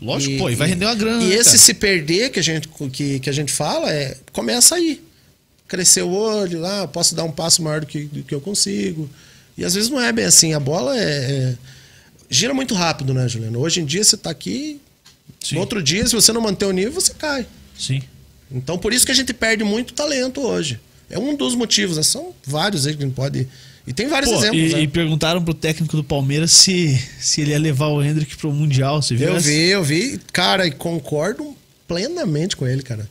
Lógico, pô, e vai render uma grana. E né, esse cara? se perder que a gente, que, que a gente fala, é começa aí. Crescer o olho, ah, posso dar um passo maior do que, do que eu consigo. E às vezes não é bem assim. A bola é, é- gira muito rápido, né, Juliano? Hoje em dia você tá aqui, Sim. no outro dia, se você não manter o nível, você cai. Sim. Então por isso que a gente perde muito talento hoje. É um dos motivos, né? são vários aí que a gente pode E tem vários Pô, exemplos. e, né? e perguntaram pro técnico do Palmeiras se, se ele ia levar o Hendrick pro Mundial. Você viu Eu essa? vi, eu vi. Cara, e concordo plenamente com ele, cara.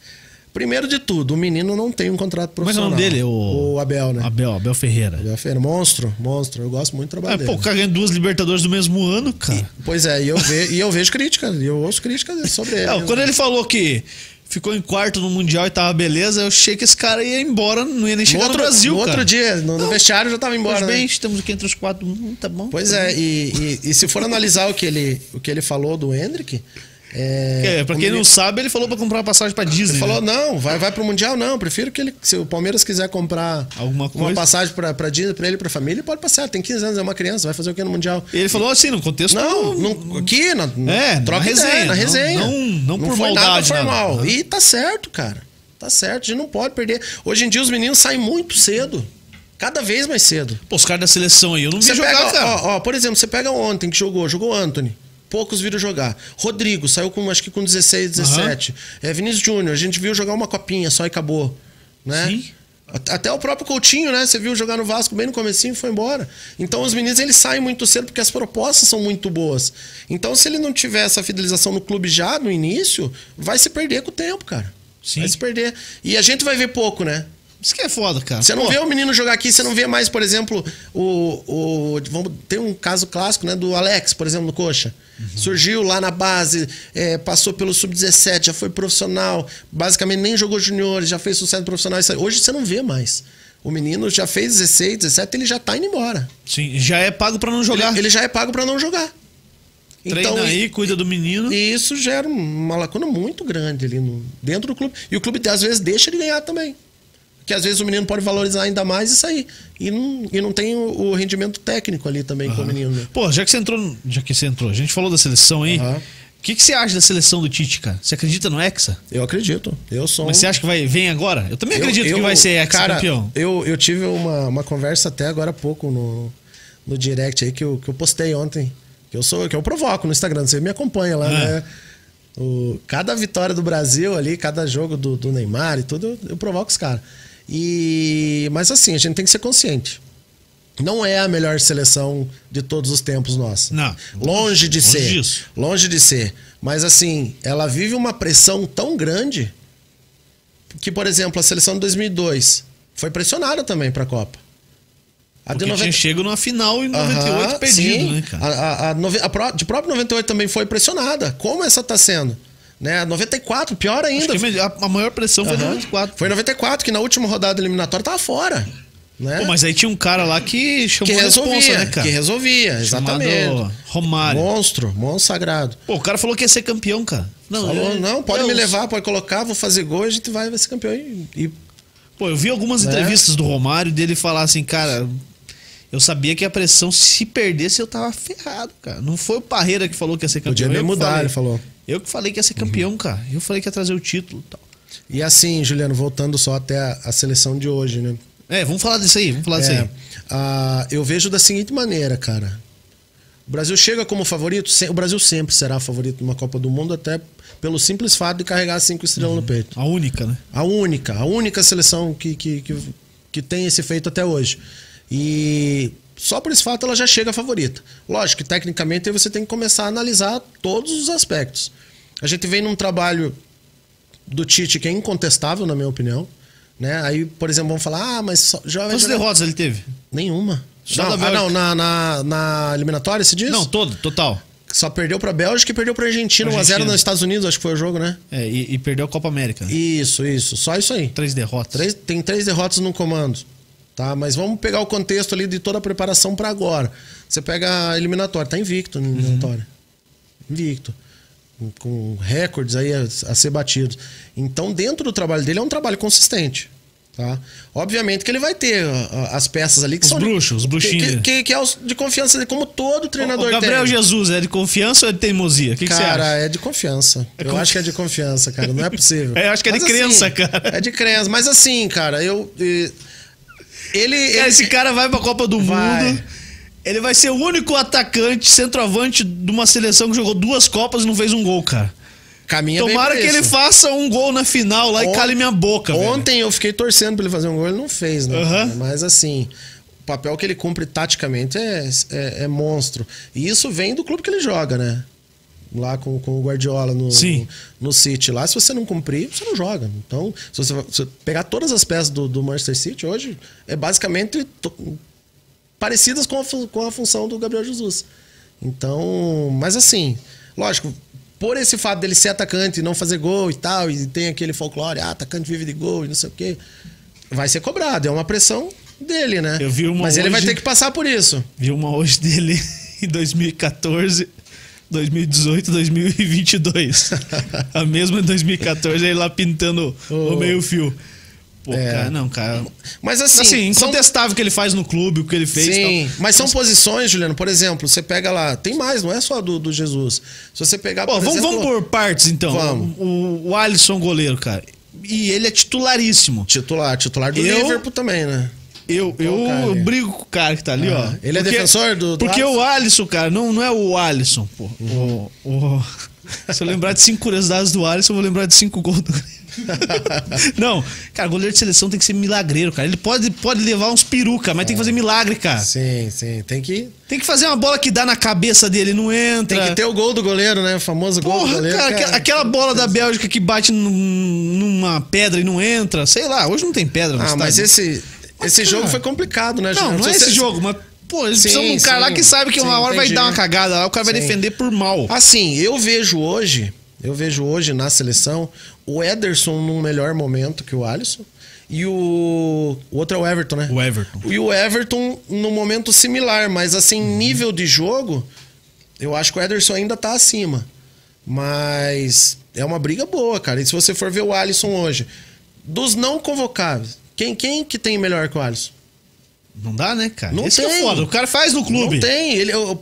Primeiro de tudo, o menino não tem um contrato Como é que é o profissional. nome dele? O, O Abel, né? Abel, Abel Ferreira. Abel Ferreira, monstro, monstro. Eu gosto muito do trabalho É, pô, o dele. cara ganha duas Libertadores do mesmo ano, cara. Pois é, e eu, ve, e eu vejo críticas, e eu ouço críticas sobre ele. Não, quando ele falou que ficou em quarto no Mundial e tava beleza, eu achei que esse cara ia embora, não ia nem no chegar outro, no Brasil, no cara. outro dia, no, no Não. vestiário já tava embora. Bem, né? estamos aqui entre os quatro. Hum, tá bom. Pois tá é, bom. e, e, e se for analisar o que ele, o que ele falou do Hendrick. É, É, pra quem não sabe, ele falou pra comprar uma passagem pra Disney. Ele falou, né? não, vai, vai pro Mundial, não. Prefiro que ele. Se o Palmeiras quiser comprar Alguma uma coisa. passagem pra, pra Disney, pra ele e pra família, ele pode passar. Tem 15 anos, é uma criança, vai fazer o que no Mundial? Ele falou assim, no contexto. Não, não aqui, na, É, na troca resenha, ideia, na não- resenha. não- não por foi nada maldade, nada. formal. Aham. E tá certo, cara. Tá certo, a gente não pode perder. Hoje em dia os meninos saem muito cedo. Cada vez mais cedo. Pô, os caras da seleção aí, eu não vi Você jogar, pega, cara. ó, ó, por exemplo, você pega ontem que jogou, jogou Anthony. Poucos viram jogar. Rodrigo saiu com acho que com 16, 17. É, Vinícius Júnior, a gente viu jogar uma copinha só e acabou. Né? Sim. At- Até o próprio Coutinho, né? Você viu jogar no Vasco bem no comecinho e foi embora. Então os meninos eles saem muito cedo porque as propostas são muito boas. Então se ele não tiver essa fidelização no clube já no início, vai se perder com o tempo, cara. Sim. Vai se perder. E a gente vai ver pouco, né? Isso que é foda, cara. Você não Pô, vê o menino jogar aqui, você não vê mais, por exemplo, o. o vamos, tem um caso clássico, né? Do Alex, por exemplo, no Coxa. Surgiu lá na base, é, passou pelo Sub-17, já foi profissional, basicamente nem jogou juniores, já fez sucesso profissional. aí. Hoje você não vê mais. O menino já fez 16, 17, ele já tá indo embora. Sim, já é pago pra não jogar. Ele, ele já é pago pra não jogar. Treina aí, e- cuida do menino. e isso gera uma lacuna muito grande ali no, dentro do clube. E o clube, às vezes, deixa ele ganhar também. Porque às vezes o menino pode valorizar ainda mais e sair. E não, e não tem o, o rendimento técnico ali também com o menino. né? Pô, já que você entrou. Já que você entrou, a gente falou da seleção aí. O que, que você acha da seleção do Tite, cara? Você acredita no Hexa? Eu acredito. Eu sou Mas você acha que vai, vem agora? Eu também eu- acredito eu- que vai ser Cara, ex-campeão. eu, eu tive uma, uma conversa até agora há pouco no, no direct aí que eu, que eu postei ontem. Que eu sou, que eu provoco no Instagram. Você me acompanha lá, É. né? O, cada vitória do Brasil ali, cada jogo do, do Neymar e tudo, eu, eu provoco os caras. E, mas assim, a gente tem que ser consciente. Não é a melhor seleção de todos os tempos nossa. Não. Longe de Longe ser. disso. Longe de ser. Mas assim, ela vive uma pressão tão grande que, por exemplo, a seleção de 2002 foi pressionada também para a Copa. A Porque tinha chego numa final em 98 Aham, perdido, sim. né, cara? A, a, a de próprio 98 também foi pressionada. Como essa tá sendo? Né? 94, pior ainda. a, maior pressão foi em Aham. 94. Foi em 94, que na última rodada eliminatória tava fora. Né? Pô, mas aí tinha um cara lá que chamou que a responsa, resolvia, né, cara? que resolvia, Chamado exatamente. Romário. Monstro, monstro sagrado. Pô, o cara falou que ia ser campeão, cara. Não, Falou, eu- não, pode eu- me levar, pode colocar, vou fazer gol, a gente vai, vai ser campeão. E, e Pô, eu vi algumas Né? entrevistas do Romário dele falar assim, cara, eu sabia que a pressão, se perdesse, eu tava ferrado, cara. Não foi o Parreira que falou que ia ser campeão. podia que mudar, falei. ele falou. Eu que falei que ia ser campeão, cara. Eu falei que ia trazer o título e tal. E assim, Juliano, voltando só até a, a seleção de hoje, né? É, vamos falar disso aí, vamos falar disso É, aí. ah, eu vejo da seguinte maneira, cara. O Brasil chega como favorito, o Brasil sempre será favorito numa Copa do Mundo, até pelo simples fato de carregar cinco estrelas no peito. A única, né? A única, a única seleção que, que, que, que tem esse feito até hoje. E só por esse fato ela já chega favorita. Lógico que tecnicamente você tem que começar a analisar todos os aspectos. A gente vem num trabalho do Tite que é incontestável, na minha opinião. Né? Aí, por exemplo, vamos falar, ah, mas já Quantas jogar- derrotas ele teve? Nenhuma. Só não, da ah, não, na, na, na eliminatória, se diz? Não, todo, total. Só perdeu pra Bélgica e perdeu pra Argentina. 1x0 Argentina. nos Estados Unidos, acho que foi o jogo, né? É, e, e perdeu a Copa América. Isso, isso. Só isso aí. Três derrotas. Três, tem três derrotas no comando. Tá? Mas vamos pegar o contexto ali de toda a preparação para agora. Você pega a eliminatória, tá invicto na eliminatória. Invicto. Com- recordes aí a, a ser batidos. Então, dentro do trabalho dele, é um trabalho consistente. Tá? Obviamente que ele vai ter as peças ali que Os são. bruxos, os bruxinhos. Que, que, que é os de confiança dele, como todo treinador O Gabriel tem. Jesus é de confiança ou é de teimosia? O que, Cara, é de confiança. É eu confi- acho que é de confiança, cara. Não é possível. É, eu acho que é de Mas, crença, assim, cara. É de crença. Mas assim, cara, eu. eh, Ele. Cara, ele- esse cara vai pra Copa do Vai. Mundo. Ele vai ser o único atacante, centroavante de uma seleção que jogou duas Copas e não fez um gol, cara. caminha Tomara que ele faça um gol na final lá e On- cale minha boca, velho. Ontem eu fiquei torcendo pra ele fazer um gol, ele não fez, né? Aham. Mas assim, papel que ele cumpre taticamente é, é, é monstro. E isso vem do clube que ele joga, né? Lá com, com o Guardiola no, Sim. no, no City. Lá, se você não cumprir, você não joga. Então, se você, se pegar todas as peças do, do Manchester City hoje, é basicamente parecidas com a, com a função do Gabriel Jesus. Então, mas assim, lógico, por esse fato dele ser atacante e não fazer gol e tal, e tem aquele folclore, ah, atacante vive de gol e não sei o quê, vai ser cobrado. É uma pressão dele, né? Eu vi uma mas ele vai hoje- ter que passar por isso. Vi uma hoje dele em 2014, 2018, 2022. A mesma em 2014, ele lá pintando o Oh. meio-fio. Pô, É. cara, não, cara. Mas assim, Assim, incontestável o que ele faz no clube, o que ele fez. Sim, tal. mas são posições, Juliano. Por exemplo, você pega lá, tem mais, não é só do, do Jesus. Se você pegar, Pô, por vamos, exemplo, vamos por partes então. Vamos. O, o Alisson, goleiro, cara. E ele é titularíssimo. titular, titular do Eu- Liverpool também, né? Eu, eu, cara eu ali? brigo com o cara que tá ali, ó. Ah, ele é defensor do- do Porque Alisson? o Alisson, cara, não, não é o Alisson, pô. O, o- se eu lembrar de cinco curiosidades do Alisson, eu vou lembrar de cinco gols do Não, cara, goleiro de seleção tem que ser milagreiro, cara. Ele pode, pode levar uns peruca, mas tem que fazer milagre, cara. Sim, sim. Tem que, Tem que fazer uma bola que dá na cabeça dele, não entra. tem que ter o gol do goleiro, né? O famoso gol do Porra, goleiro. cara, é- aquela- bola da Bélgica que bate num- numa pedra e não entra. Sei lá, hoje não tem pedra no Ah, mas estádio. esse, esse cara, jogo foi complicado, né, Não, Juliano? não é Se esse você- jogo, mas, pô, eles Sim, precisam de um cara lá que sabe que uma Sim, hora vai entendi. dar uma cagada lá, o cara vai Sim. defender por mal. Assim, eu vejo hoje, eu vejo hoje na seleção o Ederson num melhor momento que o Alisson. E o, o outro é o Everton, né? O Everton. E o Everton num momento similar, mas assim, nível de jogo, eu acho que o Ederson ainda tá acima. Mas é uma briga boa, cara. E se você for ver o Alisson hoje, dos não convocáveis, quem, quem que tem melhor que o Alisson? Não dá, né, cara? Não Esse é tem. foda. O cara faz no clube. Não tem. Ele, eu-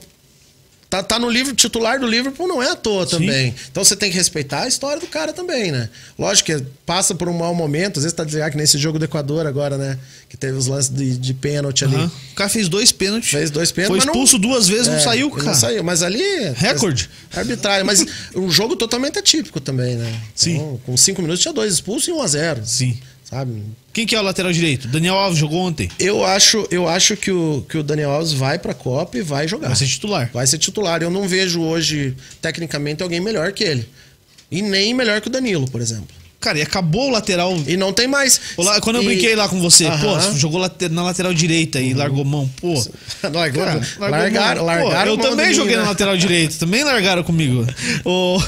tá, tá no livro titular do Liverpool, não é à toa também. Então você tem que respeitar a história do cara também, né? Lógico que passa por um mau momento. Às vezes tá dizendo ah, que nesse jogo do Equador agora, né? Que teve os lances de, de pênalti ali. O cara fez dois pênaltis. Fez dois pênaltis. Foi mas não- expulso duas vezes, não É, saiu, ele cara. Não saiu, mas ali. Recorde. É arbitrário. Mas um jogo totalmente atípico também, né? Sim. Então, com cinco minutos tinha dois expulsos e um a zero. Sim. Sabe? Quem que é o lateral direito? Daniel Alves jogou ontem. Eu acho, eu acho que, o, que o Daniel Alves vai pra Copa e vai jogar. Vai ser titular. Vai ser titular. Eu não vejo hoje, tecnicamente, alguém melhor que ele. E nem melhor que o Danilo, por exemplo. Cara, e acabou o lateral. E não tem mais. Quando eu E- brinquei lá com você, Aham. pô, jogou na lateral direita e largou mão, pô. Largou- Cara, largaram, mão. Pô, largaram Eu mão também mim, joguei né? na lateral direita, também largaram comigo. Ô,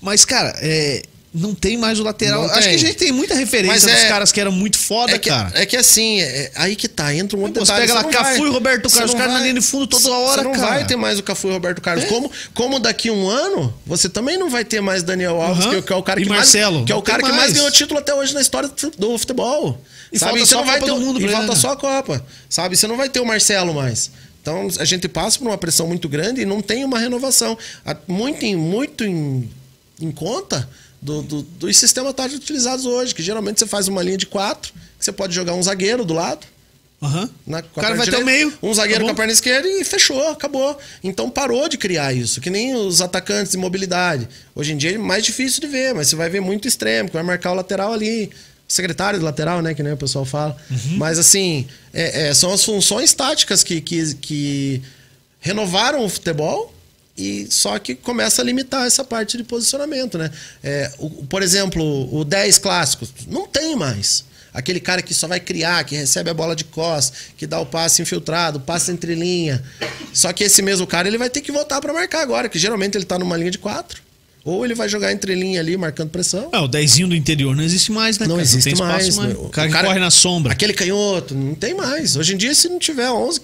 mas, cara, é, não tem mais o lateral. Não Acho tem. que a gente tem muita referência Mas dos é- caras que eram muito foda, É que, cara. é que assim, é- aí que tá, entra um outro Pô, você pega lá Cafu vai- e Roberto Carlos, os caras na linha de fundo toda hora, Você não cara. vai ter mais o Cafu e Roberto Carlos. Como, como daqui um ano, você também não vai ter mais Daniel Alves, Aham. que, é o cara E que Marcelo, mais, que é o cara que mais mais. ganhou título até hoje na história do fut- do futebol. E sabe? falta você só não a vai Copa ter do Mundo E falta né? só a Copa. Sabe? Você não vai ter o Marcelo mais. Então a gente passa por uma pressão muito grande e não tem uma renovação. Muito em, muito em, em conta do, do- dos sistemas táticos utilizados hoje, que geralmente você faz uma linha de quatro, que você pode jogar um zagueiro do lado. Aham. na- O com a cara vai ter o direita, meio. Um zagueiro Tá com a perna esquerda e fechou, acabou. Então parou de criar isso, que nem os atacantes de mobilidade. Hoje em dia é mais difícil de ver, mas você vai ver muito extremo, que vai marcar o lateral ali. Secretário do lateral, né? Que nem o pessoal fala. Uhum. Mas assim, é- é, são as funções táticas que, que, que renovaram o futebol e só que começa a limitar essa parte de posicionamento, né? É, o- por exemplo, o 10 clássicos, não tem mais. Aquele cara que só vai criar, que recebe a bola de costas, que dá o passe infiltrado, passe entre linha. Só que esse mesmo cara ele vai ter que voltar para marcar agora, que geralmente ele tá numa linha de quatro. Ou ele vai jogar entre linha ali, marcando pressão. É, o dezinho do interior não existe mais, né? Não cara? existe espaço mais. O cara que corre na sombra. Aquele canhoto, não tem mais. Hoje em dia, se não tiver 11,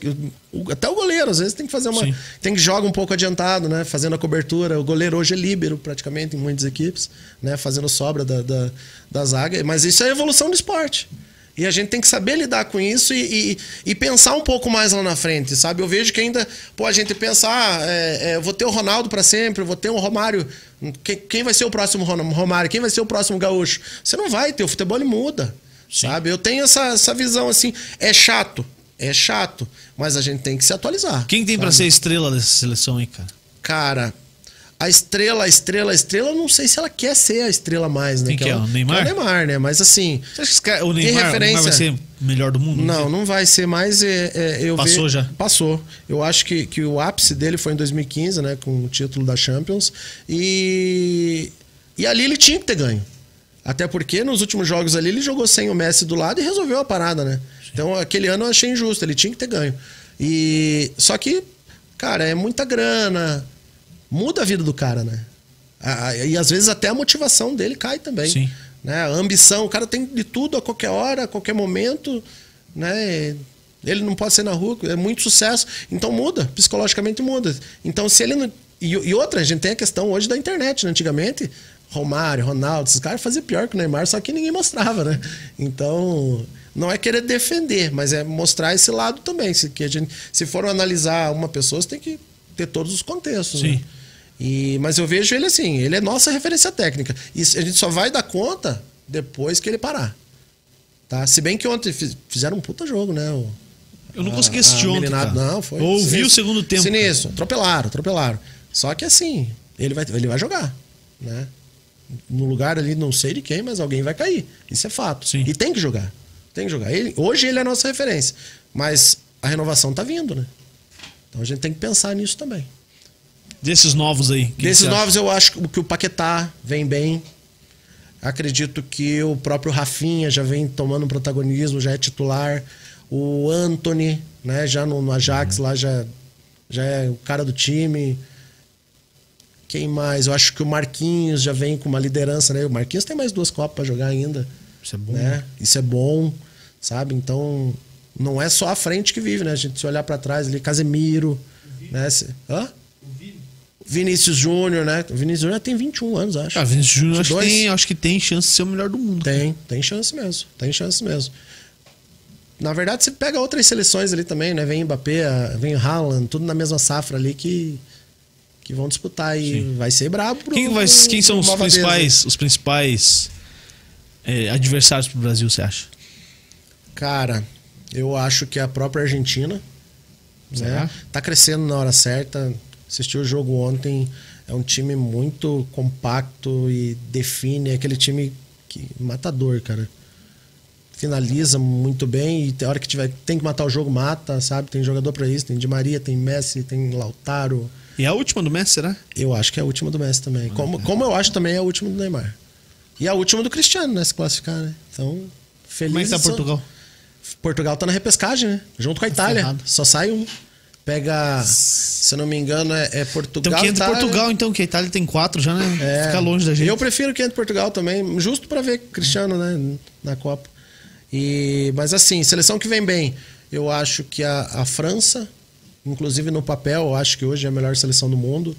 o- até o goleiro, às vezes, tem que fazer uma. Sim. Tem que jogar um pouco adiantado, né? Fazendo a cobertura. O goleiro hoje é líbero, praticamente, em muitas equipes, né? Fazendo sobra da, da, da zaga. Mas isso é a evolução do esporte. E a gente tem que saber lidar com isso e, e- e pensar um pouco mais lá na frente, sabe? Eu vejo que ainda, pô, a gente pensa, ah, é, é, vou ter o Ronaldo para sempre, vou ter o Romário. Quem, quem vai ser o próximo Romário? Quem vai ser o próximo Gaúcho? Você não vai ter, o futebol ele muda, sabe? Eu tenho essa, essa visão assim. É chato, é chato, mas a gente tem que se atualizar. Quem tem pra ser estrela dessa seleção aí, cara? Cara, a estrela, a estrela, a estrela, eu não sei se ela quer ser a estrela mais, né? Quem que é? ela- O Neymar? que é o Neymar, né? Mas assim, Você acha que o Neymar, o Neymar vai referência? ser melhor do mundo? não, não vai ser mais. é, é, eu Passou ve- já? Passou. Eu acho que, que o ápice dele foi em 2015, né? Com o título da Champions. E, e ali ele tinha que ter ganho. Até porque nos últimos jogos ali ele jogou sem o Messi do lado e resolveu a parada, né? Então aquele ano eu achei injusto, ele tinha que ter ganho. E só que, cara, é muita grana, muda a vida do cara, né? E às vezes até a motivação dele cai também. Sim. Né? A ambição, o cara tem de tudo a qualquer hora, a qualquer momento, né? Ele não pode ser na rua, é muito sucesso. Então muda, psicologicamente muda. Então se ele não... E, e outra, a gente tem a questão hoje da internet, né? Antigamente, Romário, Ronaldo, esses caras faziam pior que o Neymar, só que ninguém mostrava, né? Então, não é querer defender, mas é mostrar esse lado também. Se, que a gente, se for analisar uma pessoa, você tem que ter todos os contextos. Sim. Né? E, mas eu vejo ele assim, ele é nossa referência técnica. E a gente só vai dar conta depois que ele parar. Tá? Se bem que ontem fiz- fizeram um puta jogo, né? O, Eu não a- consegui assistir ontem. Não, foi. Eu ouvi sinistro. o segundo tempo. Sinistro. Atropelaram, atropelaram. Só que assim, ele vai, ele vai jogar, né? No lugar ali, não sei de quem, mas alguém vai cair. Isso é fato. Sim. E tem que jogar. Tem que jogar. Ele, hoje ele é a nossa referência. Mas a renovação tá vindo, né? Então a gente tem que pensar nisso também. Desses novos aí. Desses você acha? novos, eu acho que o Paquetá vem bem. Acredito que o próprio Rafinha já vem tomando protagonismo, já é titular. O Anthony, né, já no, no Ajax lá já, já é o cara do time. Quem mais? Eu acho que o Marquinhos já vem com uma liderança, né? O Marquinhos tem mais duas Copas para jogar ainda. Isso é bom. Né? Isso é bom, sabe? Então, não é só a frente que vive, né? A gente se olhar para trás ali, Casemiro, né? Hã? Vinícius Júnior, né? O Vinícius Júnior tem 21 anos, acho. Ah, Vinícius Júnior acho que, 22? tem, acho que tem chance de ser o melhor do mundo. Tem, tem chance mesmo. Tem chance mesmo. Na verdade, você pega outras seleções ali também, né? Vem Mbappé, vem Haaland, tudo na mesma safra ali que, que vão disputar e vai ser brabo pro, Quem, vai, quem são os principais, os principais é, adversários pro Brasil, você acha? Cara, eu acho que a própria Argentina né? Tá crescendo na hora certa. Assisti o jogo ontem, é um time muito compacto e define, é aquele time que matador, cara. Finaliza muito bem e tem hora que tiver tem que matar o jogo, mata, sabe? Tem jogador pra isso, tem Di Maria, tem Messi, tem Lautaro. E a última do Messi, será? Eu acho que é a última do Messi também. Como, como eu acho também é a última do Neymar. E a última do Cristiano, né? Se classificar, né? Então, feliz. Como é que tá Portugal? Portugal tá na repescagem, né? Junto com a Itália. ferrado. Só sai um. Pega, se eu não me engano, é, é Portugal. Então que entre Itália- Portugal, então, que a Itália tem quatro já, né? É. Fica longe da gente. Eu prefiro que entre Portugal também, justo pra ver Cristiano, né, na Copa. E, mas assim, seleção que vem bem, eu acho que a, a França, inclusive no papel, eu acho que hoje é a melhor seleção do mundo.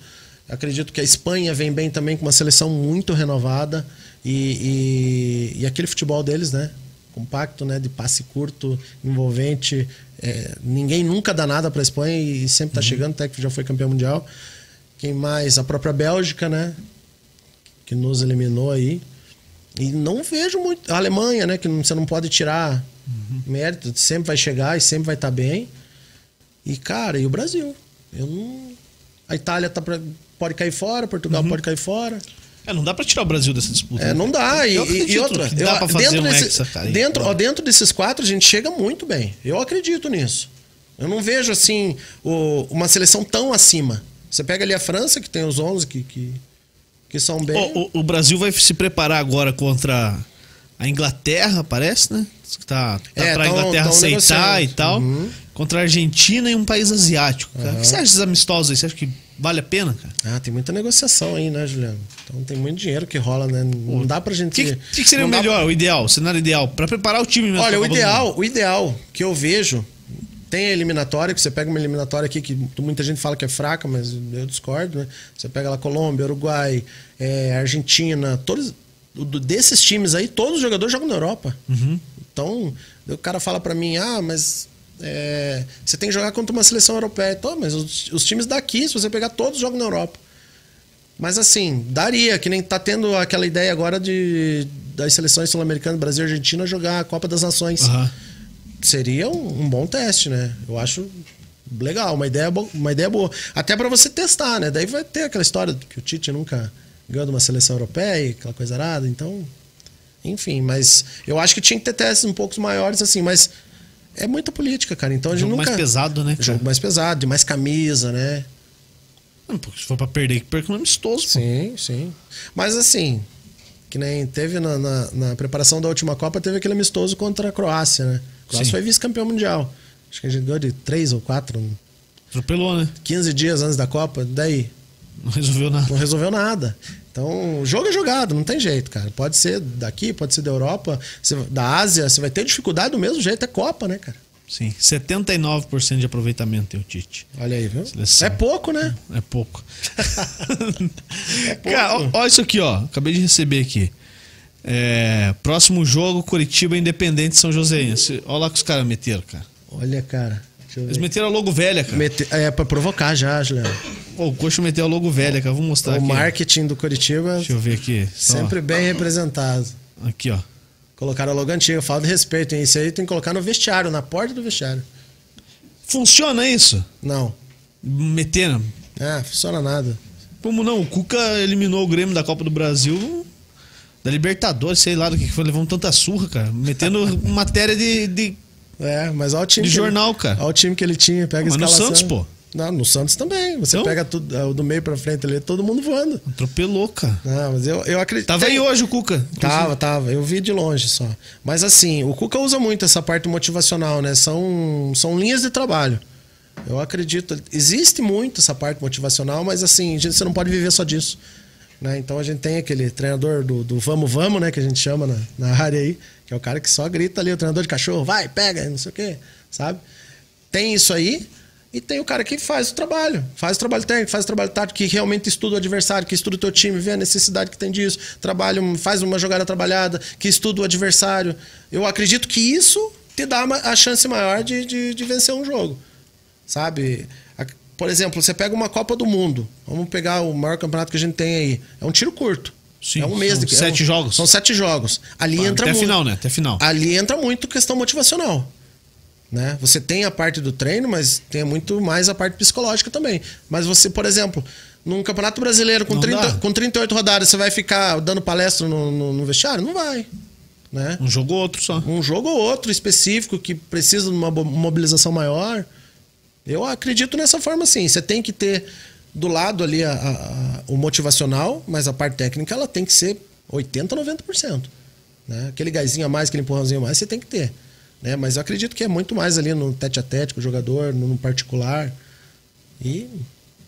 Acredito que a Espanha vem bem também com uma seleção muito renovada e, e, e aquele futebol deles, né? Compacto, né? De passe curto, envolvente. É, ninguém nunca dá nada para a Espanha e sempre tá chegando, até que já foi campeão mundial. Quem mais? A própria Bélgica, né? Que nos eliminou aí. E não vejo muito. A Alemanha, né? Que você não pode tirar mérito, sempre vai chegar e sempre vai estar bem. E, cara, e o Brasil? Eu não. A Itália tá pra- pode cair fora, Portugal pode cair fora. É, não dá pra tirar o Brasil dessa disputa. É, né? não dá. E, Eu e- outra, que dá eu- pra fazer dentro, um desse- hexa, cara, dentro, ó, dentro desses quatro, a gente chega muito bem. Eu acredito nisso. Eu não vejo, assim, o- uma seleção tão acima. Você pega ali a França, que tem os 11 que, que, que são bem. Ó, o, o Brasil vai se preparar agora contra a Inglaterra, parece, né? Tá, tá É, pra tão- Inglaterra tão aceitar e tal. Uhum. Contra a Argentina e um país asiático. Cara. O que você acha desses amistosos aí? Você acha que vale a pena, cara? Ah, tem muita negociação aí, né, Juliano? Então tem muito dinheiro que rola, né? Não dá pra O gente. que, que, que seria o melhor, o ideal, o cenário ideal? Pra preparar o time mesmo. Olha, pra o ideal, o ideal que eu vejo tem a eliminatória, que você pega uma eliminatória aqui que muita gente fala que é fraca, mas eu discordo, né? Você pega lá Colômbia, Uruguai, é, Argentina, todos o- do- desses times aí, todos os jogadores jogam na Europa. Uhum. Então, o cara fala pra mim, ah, mas é, você tem que jogar contra uma seleção europeia. Então, mas os, os times daqui, se você pegar todos, jogam na Europa. Mas assim, daria, que nem tá tendo aquela ideia agora de das seleções sul-americanas, Brasil e Argentina, jogar a Copa das Nações Aham. seria um, um bom teste, né? Eu acho legal, uma ideia, uma ideia boa. Até pra você testar, né? Daí vai ter aquela história que o Tite nunca ganhou de uma seleção europeia, aquela coisa arada, então. Enfim, mas eu acho que tinha que ter testes um pouco maiores, assim, mas é muita política, cara. Então a gente Jogo nunca. mais pesado, né? cara? Jogo mais pesado, de mais camisa, né? Não, Se for pra perder, que perca no amistoso, pô. Sim, sim. Mas assim, que nem teve na, na, na preparação da última Copa, teve aquele amistoso contra a Croácia, né? A Croácia Sim. foi vice-campeão mundial. Acho que a gente ganhou de três ou quatro, Atropelou, né? 15 dias antes da Copa. Daí, Não resolveu nada. não resolveu nada. Então, jogo é jogado, não tem jeito, cara. Pode ser daqui, pode ser da Europa, da Ásia, você vai ter dificuldade do mesmo jeito, é Copa, né, cara? Sim, 79% de aproveitamento tem o Tite. Olha aí, viu? Seleção. É pouco, né? É pouco. Cara, ó, ó isso aqui, ó. Acabei de receber aqui. É, próximo jogo, Curitiba Independente São Joséense. Olha lá que os caras meteram, cara. Olha, cara. Eles meteram a logo velha, cara. Mete- É pra provocar já, Juliano. Pô, o Coxa meteu a logo velha, cara. Vou mostrar O aqui. marketing do Curitiba Deixa eu ver aqui. Só. sempre bem representado. Aqui, ó. Colocaram a logo antiga, falta de respeito, hein? Isso aí tem que colocar no vestiário, na porta do vestiário. Funciona isso? Não. Meteram. Ah, funciona nada. Como não? O Cuca eliminou o Grêmio da Copa do Brasil, da Libertadores, sei lá do que que foi. Levando tanta surra, cara. Metendo matéria de, de É, mas olha o time. De que ele- jornal, cara. Olha o time que ele tinha, pega a Mas no escalação. Santos, pô. Não, no Santos também. Você Então? pega tudo, é, do meio pra frente ali, todo mundo voando. Atropelou, cara. Não, mas eu, eu acredito. Tava aí hoje o Cuca. Tava, tava. Eu vi de longe só. Mas assim, o Cuca usa muito essa parte motivacional, né? São, são linhas de trabalho. Eu acredito. Existe muito essa parte motivacional, mas assim, você não pode viver só disso. Né? Então a gente tem aquele treinador do, do vamos, vamos, né? Que a gente chama na, na área aí, que é o cara que só grita ali, o treinador de cachorro, vai, pega, não sei o quê, sabe? Tem isso aí. E tem o cara que faz o trabalho, faz o trabalho técnico, faz o trabalho tático, que realmente estuda o adversário, que estuda o teu time, vê a necessidade que tem disso, trabalha, faz uma jogada trabalhada, que estuda o adversário. Eu acredito que isso te dá a chance maior de, de, de vencer um jogo. Sabe? Por exemplo, você pega uma Copa do Mundo, vamos pegar o maior campeonato que a gente tem aí. É um tiro curto. Sim, é um mês são de sete é um- jogos. São sete jogos. Ali entra Até muito. final, né? Até final. Ali entra muito questão motivacional. Né? Você tem a parte do treino, mas tem muito mais a parte psicológica também. Mas você, por exemplo, num campeonato brasileiro com, Não 30, dá. com 38 rodadas, você vai ficar dando palestra no, no- no vestiário? Não vai. Né? Um jogo ou outro só. Um jogo ou outro específico que precisa de uma mobilização maior. Eu acredito nessa forma sim. Você tem que ter do lado ali a- a- o motivacional, mas a parte técnica ela tem que ser 80%, 90%. Né? Aquele gásinho a mais, aquele empurrãozinho a mais, você tem que ter. Né? Mas eu acredito que é muito mais ali no tete a tete com o jogador, no, no particular. E.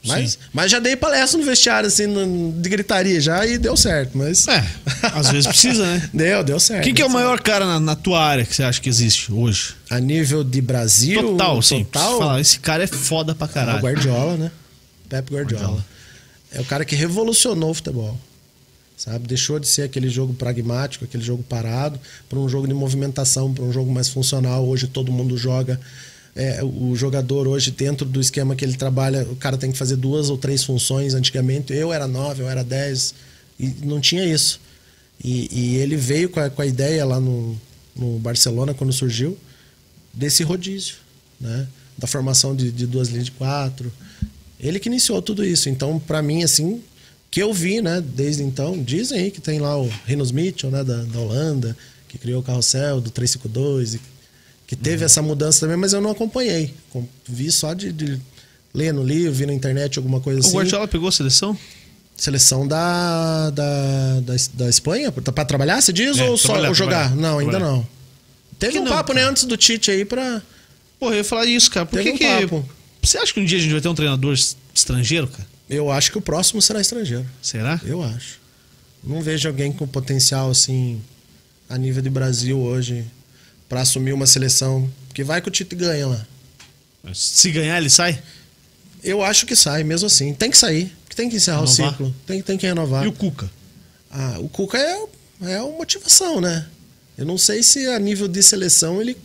Mas, Sim. mas já dei palestra no vestiário, assim, no- de gritaria já e deu certo. Mas. É, às vezes precisa, né? Deu, deu certo. Quem que é o maior cara na, na tua área que você acha que existe hoje? A nível de Brasil. Total, sim. Total. Preciso falar, esse cara é foda pra É o caralho. Guardiola, né? Pep Guardiola. Guardiola. É o cara que revolucionou o futebol. Sabe? Deixou de ser aquele jogo pragmático, aquele jogo parado, para um jogo de movimentação, para um jogo mais funcional. Hoje todo mundo joga. É, o jogador hoje, dentro do esquema que ele trabalha, o cara tem que fazer duas ou três funções. Antigamente eu era nove, eu era dez, e não tinha isso. E, e ele veio com a, com a ideia lá no, no Barcelona, quando surgiu, desse rodízio, né? Da formação de, de duas linhas de quatro. Ele que iniciou tudo isso. Então, para mim, assim, que eu vi, né, desde então, dizem aí que tem lá o Rinos Mitchell, né, da, da Holanda, que criou o carrossel do 352, e que teve essa mudança também, mas eu não acompanhei. Com- Vi só de, de ler no livro, vi na internet alguma coisa O assim. Guardiola pegou a seleção? Seleção da, da, da, da Espanha? Pra trabalhar, você diz? É, ou só ou jogar? trabalhar, não, ainda trabalhar. não. Teve Que um não, papo, né, cara? antes do Tite aí pra. Porra, eu ia falar isso, cara. Por Teve que um que... Você acha que um dia a gente vai ter um treinador es- estrangeiro, cara? Eu acho que o próximo será estrangeiro. Será? Eu acho. Não vejo alguém com potencial assim, a nível de Brasil hoje, pra assumir uma seleção. Que vai que o Tite ganha lá. Se ganhar, ele sai? Eu acho que sai, mesmo assim. Tem que sair. Tem que encerrar o Renovar. ciclo. Tem, tem que renovar. E o Cuca? Ah, o Cuca é, é uma motivação, né? Eu não sei se a nível de seleção ele,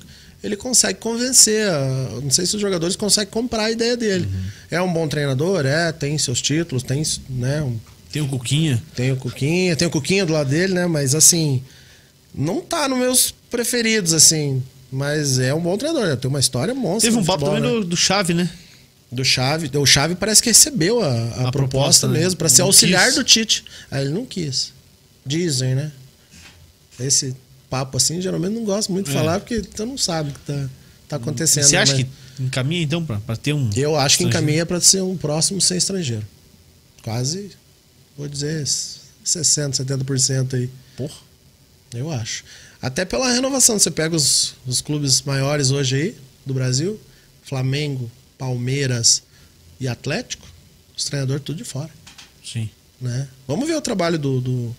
ele consegue convencer. a- Não sei se os jogadores conseguem comprar a ideia dele. Uhum. É um bom treinador, é, tem seus títulos, tem, né, um- Tem o Cuquinha. tem o Cuquinha, tem o Cuquinha do lado dele, né? Mas assim, não tá nos meus preferidos, assim. Mas é um bom treinador, tem uma história monstra. Teve um papo também né? do, do Chave, né? Do Chave. O Chave parece que recebeu a, a, A proposta, proposta, né? mesmo, para ser Não auxiliar quis. do Tite. Aí ele não quis. Dizem, né? Esse papo assim, geralmente não gosto muito de É. falar, porque tu não sabe o que tá, tá acontecendo. Você acha mas que encaminha então pra ter um. Eu acho que encaminha para ser um próximo sem estrangeiro. Quase, vou dizer, 60%, 70% aí. Porra. Eu acho. Até pela renovação. Você pega os, os clubes maiores hoje aí do Brasil: Flamengo, Palmeiras e Atlético. Os treinadores tudo de fora. Sim. Né? Vamos ver o trabalho do. do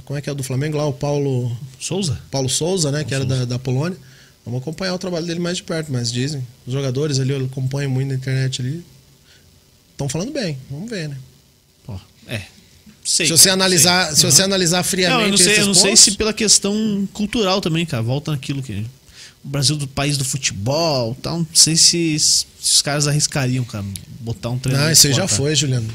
como é que é o do Flamengo lá? O Paulo, Souza? Paulo Souza, né? que era da, da Polônia. Vamos acompanhar o trabalho dele mais de perto, mas dizem. Os jogadores ali, eu acompanho muito na internet ali. Estão falando bem. Vamos ver, né? Pô, é. Sei, se você cara, analisar, sei. se você Uhum. analisar friamente Não, eu não sei, eu não sei pontos- se pela questão cultural também, cara. Volta naquilo que. O Brasil do país do futebol tal. Não sei se, se os caras arriscariam, cara, botar um treinador. Não, isso aí já foi, Juliano.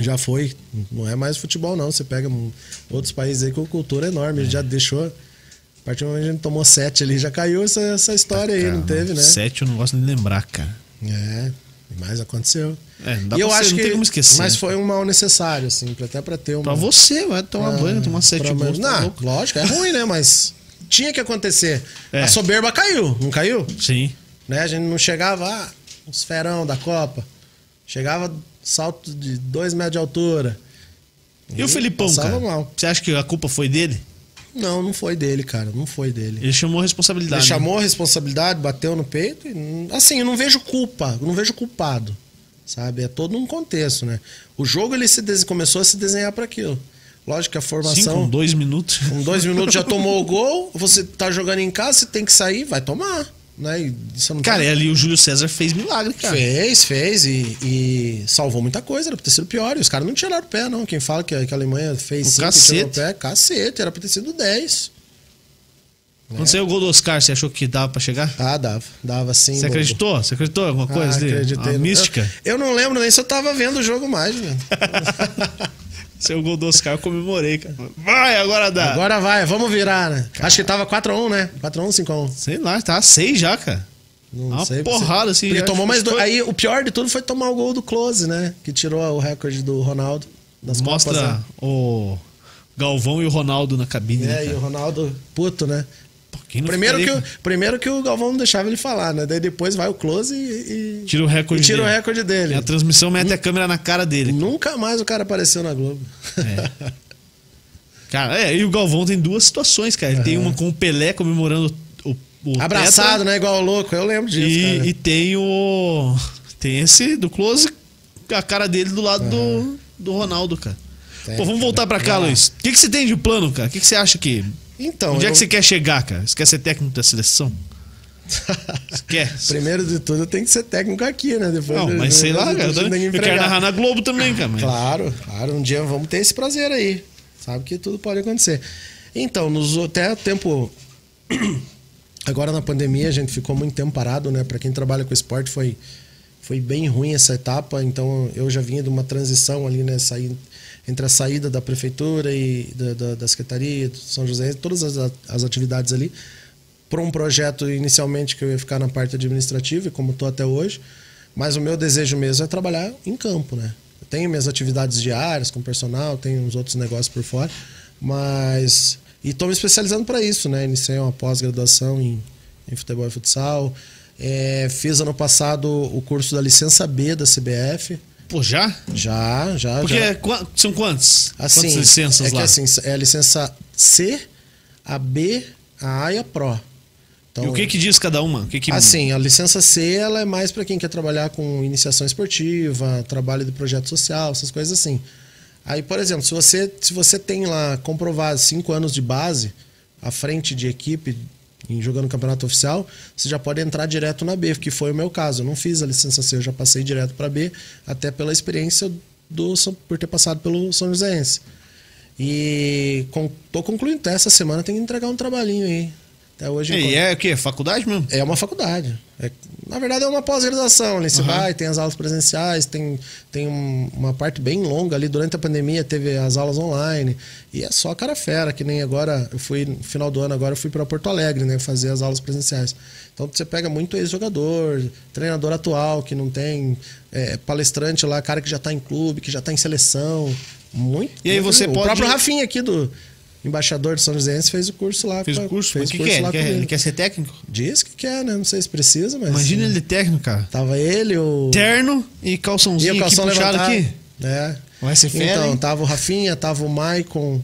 Já foi. Não é mais futebol, não. Você pega um- outros países aí com cultura enorme. Já deixou. A partir do momento que a gente tomou sete ali, já caiu essa, essa história aí, Cara, não teve, né? Sete eu não gosto nem de lembrar, cara. É, mas aconteceu. É, não dá e eu ser- acho não que. tem como esquecer. Mas né? foi um mal necessário, assim, até pra ter uma. Pra você, vai tomar Ah, banho, tomar sete gols. tá Não, louco. lógico, é ruim, né? Mas tinha que acontecer. É. A soberba caiu, não caiu? Sim. né? A gente não chegava, ah, os ferão da Copa. Chegava salto de dois metros de altura. E o Felipão, cara? mal. Você acha que a culpa foi dele? Não, não foi dele, cara. Não foi dele. Ele chamou a responsabilidade. Ele né? chamou a responsabilidade, bateu no peito. E, assim, eu não vejo culpa, eu não vejo culpado. Sabe? É todo um contexto, né? O jogo ele se des- começou a se desenhar para aquilo. Lógico que a Sim, formação. com dois minutos. Com dois minutos já tomou o gol, você tá jogando em casa, você tem que sair, vai tomar. Né? Tá- Cara, e ali o Júlio César fez milagre, cara. Fez, fez e, e salvou muita coisa, era pra ter sido pior. E os caras não tiraram o pé, não. Quem fala que, a- que a Alemanha fez O cinco e cacete. tirou o pé, cacete, era pra ter sido 10. Quando saiu o gol do Oscar, você achou que dava pra chegar? Ah, dava, dava sim. Você acreditou? Você acreditou em alguma coisa ah, ali? acreditei. Uma mística? Eu, eu não lembro nem se eu tava vendo o jogo mais, velho. Seu gol do Oscar, eu comemorei, cara. Vai, agora dá. Agora vai, vamos virar, né? Acho que tava 4x1, né? 4x1, 5x1. Sei lá, tá seis já, cara. Não Uma sei. porrada, assim, já tomou mais dois. Aí o pior de tudo foi tomar o gol do Close, né? Que tirou o recorde do Ronaldo. Das Mostra Copas, né? o Galvão e o Ronaldo na cabine, né, É, e cara? o Ronaldo, puto, né? Primeiro que, o, primeiro que o Galvão não deixava ele falar, né? Daí depois vai o close e, e- Tira o recorde tira o dele. recorde dele. E a transmissão mete a câmera na cara dele. Nunca mais o cara apareceu na Globo. Cara, é, e o Galvão tem duas situações, cara. Ele tem uma com o Pelé comemorando o, o Abraçado, tetra, né? Igual o louco. Eu lembro disso, E, e tem o. Tem esse do Close, a cara dele do lado do, do Ronaldo, cara. Tem, Pô, vamos voltar pra cá. Luiz. O que, que você tem de plano, cara? O que, que você acha que. Então, Onde é eu- que você quer chegar, cara? Você quer ser técnico da seleção? Quer? Primeiro de tudo, tenho que ser técnico aqui, né? Depois Não, mas sei lá, cara. eu Eu, quero narrar na Globo também, cara. mas- Claro, claro. Um dia vamos ter esse prazer aí. Sabe que tudo pode acontecer. Então, nos, até o tempo. Agora na pandemia a gente ficou muito tempo parado, né? Para quem trabalha com esporte foi, foi bem ruim essa etapa. Então eu já vinha de uma transição ali, né? Saí, entre a saída da prefeitura e da, da, da secretaria, do São José, todas as, as atividades ali, para um projeto inicialmente que eu ia ficar na parte administrativa, como estou até hoje. Mas o meu desejo mesmo é trabalhar em campo, né? Eu tenho minhas atividades diárias com personal, tenho uns outros negócios por fora, mas e estou me especializando para isso, né? Iniciei uma pós-graduação em, em futebol e futsal. É, fiz ano passado o curso da licença B da CBF. Pô, já? Já, já, Porque já. é são quantos? Assim, Quantas licenças é que lá? assim, é a licença C, a B, a A e a Pro. Então, e o que que diz cada uma? O que que... Assim, a licença C ela é mais para quem quer trabalhar com iniciação esportiva, trabalho de projeto social, essas coisas assim. Aí, por exemplo, se você, se você tem lá comprovado cinco anos de base à frente de equipe em jogando campeonato oficial, você já pode entrar direto na B, que foi o meu caso. Eu não fiz a licença C, eu já passei direto para B, até pela experiência do por ter passado pelo São Joséense. E com, tô concluindo, até essa semana tem que entregar um trabalhinho aí. Até hoje. E é o quê? Faculdade mesmo? É uma faculdade. É, na verdade, é uma pós-graduação. Ali você Uhum. vai, tem as aulas presenciais, tem, tem um- uma parte bem longa ali. Durante a pandemia teve as aulas online. E é só cara fera, que nem agora, eu fui, no final do ano agora, eu fui para Porto Alegre, né? Fazer as aulas presenciais. Então você pega muito ex-jogador, treinador atual, que não tem é, palestrante lá, cara que já tá em clube, que já tá em seleção. Muito. E aí você o pode- próprio Rafinha aqui do. Embaixador de São Joséense fez o curso lá. Fez o curso? Fez o que, curso que é? lá Ele quer, comigo. ele quer ser técnico? Diz que quer, né? Não sei se precisa, mas. Imagina ele de técnico, cara. Tava ele, o. Terno e E calçãozinho o calção aqui puxado aqui. É. Vai ser fera, Então, hein? tava o Rafinha, tava o Maicon,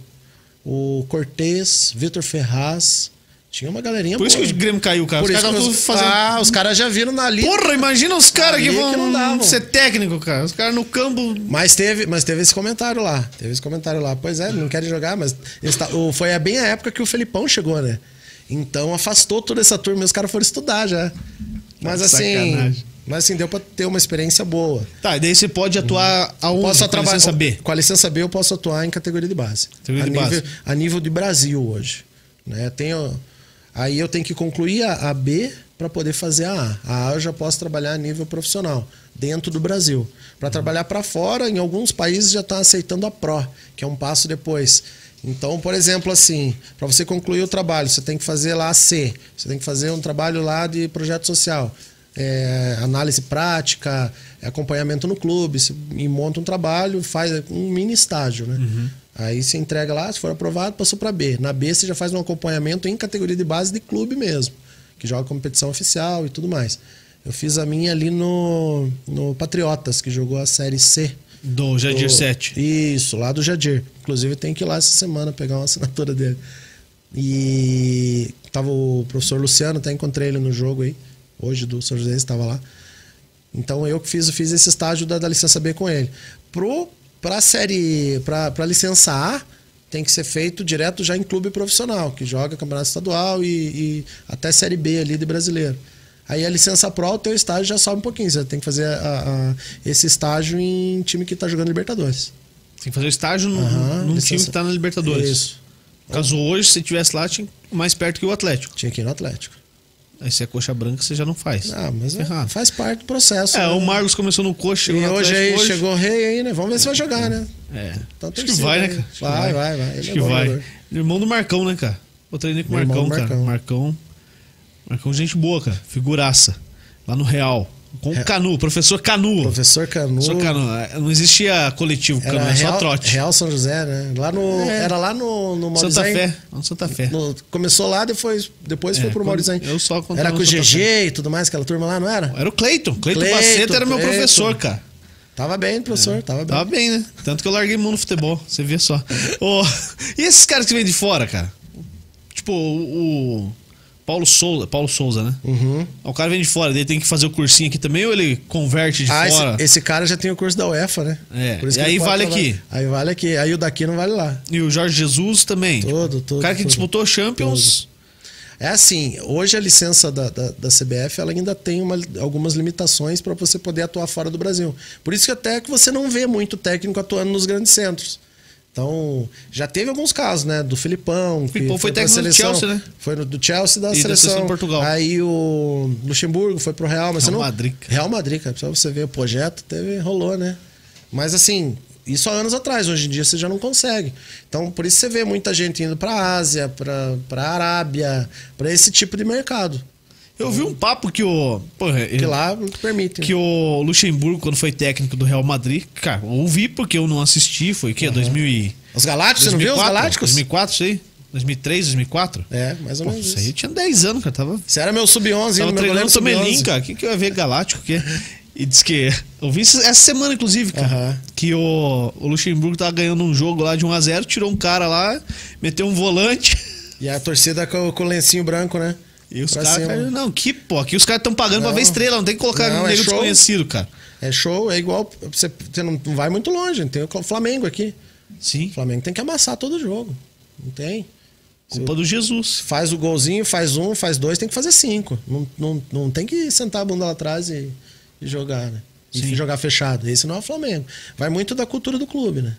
o Cortez, Vitor Ferraz. Tinha uma galerinha Por isso que boa. o Grêmio caiu, cara. Por Os caras os, fazendo... Ah, os caras já viram na liga. Porra, imagina os caras que vão que ser técnico, cara. Os caras no campo... Mas teve, mas teve esse comentário lá. Teve esse comentário lá. Pois é, não querem jogar, mas tá- foi bem a época que o Felipão chegou, né? Então afastou toda essa turma e os caras foram estudar já. Mas Tá assim. sacanagem. Mas assim, deu pra ter uma experiência boa. Tá, e daí você pode atuar aonde? Posso com a licença B? Com a licença B eu posso atuar em categoria de base. Categoria a, de nível, base. a nível de Brasil hoje. Né? Tenho, aí eu tenho que concluir a, a B para poder fazer a A. A A eu já posso trabalhar a nível profissional, dentro do Brasil. Para trabalhar para fora, em alguns países já estão aceitando a PRO, que é um passo depois. Então, por exemplo, assim, para você concluir o trabalho, você tem que fazer lá a C, você tem que fazer um trabalho lá de projeto social é, análise prática, é, acompanhamento no clube, se- e monta um trabalho, faz um mini estágio, né? Aí você entrega lá, se for aprovado, passou para B. Na B você já faz um acompanhamento em categoria de base de clube mesmo, que joga competição oficial e tudo mais. Eu fiz a minha ali no, no Patriotas, que jogou a Série C. Do Jadir Do- 7. Isso, lá do Jadir. Inclusive tem que ir lá essa semana pegar uma assinatura dele. E tava o professor Luciano, até encontrei ele no jogo aí. Hoje do São José estava lá. Então eu que fiz, fiz esse estágio da, da licença B com ele. Pro pra série, pra licença A, tem que ser feito direto já em clube profissional, que joga campeonato estadual e, e até série B ali de brasileiro. Aí a licença Pro, o teu estágio já sobe um pouquinho. Você tem que fazer a- a- esse estágio em time que tá jogando Libertadores. Tem que fazer o estágio num, Aham, num licença- time que tá na Libertadores. Isso. Caso hoje, se tivesse lá, tinha mais perto que o Atlético. Tinha que ir no Atlético. Aí se é coxa branca, você já não faz. Ah, mas é- faz parte do processo. É, né? o Marcos começou no coxa, chegou E no hoje aí hoje. chegou o rei aí, né? Vamos ver se vai jogar, né? É. Então, Acho que torcida vai, né, cara? Que Vai, vai, vai. Acho é que vai. jogador. Irmão do Marcão, né, cara? Eu treinei com o Marcão, do cara. Marcão. Marcão. Marcão, gente boa, cara. Figuraça. Lá no Real. Com o Canu, professor Canu. Professor Canu. Professor Canu. É, Não existia coletivo Canu, Era é só Real, trote. Real São José, né? Lá no, É. Era lá no, no Santa. Fé. Não, Santa Fé. No- começou lá, depois, depois É, foi pro Maurizem. eu só Era com o no GG e tudo mais, aquela turma lá, não era? Era o Cleiton. Cleiton Paceta era meu professor, cara. Tava bem, professor, tava bem. Tava bem, né? Tanto que eu larguei mão no futebol, você vê só. Ô, e esses caras que vêm de fora, cara? Tipo, o, o Paulo Souza, Paulo Souza, né? Uhum. O cara vem de fora, ele tem que fazer o cursinho aqui também ou ele converte de Ah, fora? esse, esse cara já tem o curso da UEFA, né? É, e aí vale aqui. Aí vale aqui. Aí o daqui não vale lá. E o Jorge Jesus também. Todo, Tipo, todo, O cara que todo. disputou Champions. É assim, hoje a licença da, da, da CBF ela ainda tem uma- algumas limitações para você poder atuar fora do Brasil. Por isso que até que você não vê muito técnico atuando nos grandes centros. Então, já teve alguns casos, né? Do Filipão. que Filipão foi pra técnico do seleção. Chelsea, né? Foi no, do Chelsea da E da seleção. de Portugal. Aí o Luxemburgo foi pro Real. Mas Real não... Madrid. Real Madrid, cara. Só você ver o projeto, teve, rolou, né? Mas assim, isso há anos atrás. Hoje em dia você já não consegue. Então, por isso você vê muita gente indo pra Ásia, pra Arábia, pra esse tipo de mercado. Eu vi um papo que o. Porra, Que lá permite. que o Luxemburgo, quando foi técnico do Real Madrid, cara, eu ouvi porque eu não assisti, foi o quê? 2000 e... Os Galácticos, você não viu os 2004? Galácticos? 2004, isso aí? 2003, 2004? É, mais ou Pô, menos isso isso. aí tinha 10 anos, cara. Tava, Você era meu sub-11, tava meu treinando Tomelin, sub-11. cara. O que, que eu ia ver Galáctico? Que... E diz que. Eu vi essa semana, inclusive, cara. Aham. Que o, o Luxemburgo tava ganhando um jogo lá de 1x0, tirou um cara lá, meteu um volante. E a torcida com, com o lencinho branco, né? E os Pra caras. cara, Não, que pô, aqui os caras estão pagando pra Não. ver estrela, não tem que colocar Não, um é nego show. desconhecido, cara. É show, é igual. Você, você não vai muito longe. Tem o Flamengo aqui. Sim. O Flamengo tem que amassar todo jogo. Não tem. Culpa do Jesus. Faz o golzinho, faz um, faz dois, tem que fazer cinco. Não, não, não tem que sentar a bunda lá atrás e, e jogar, né? E Sim. jogar fechado. Esse não é o Flamengo. Vai muito da cultura do clube, né?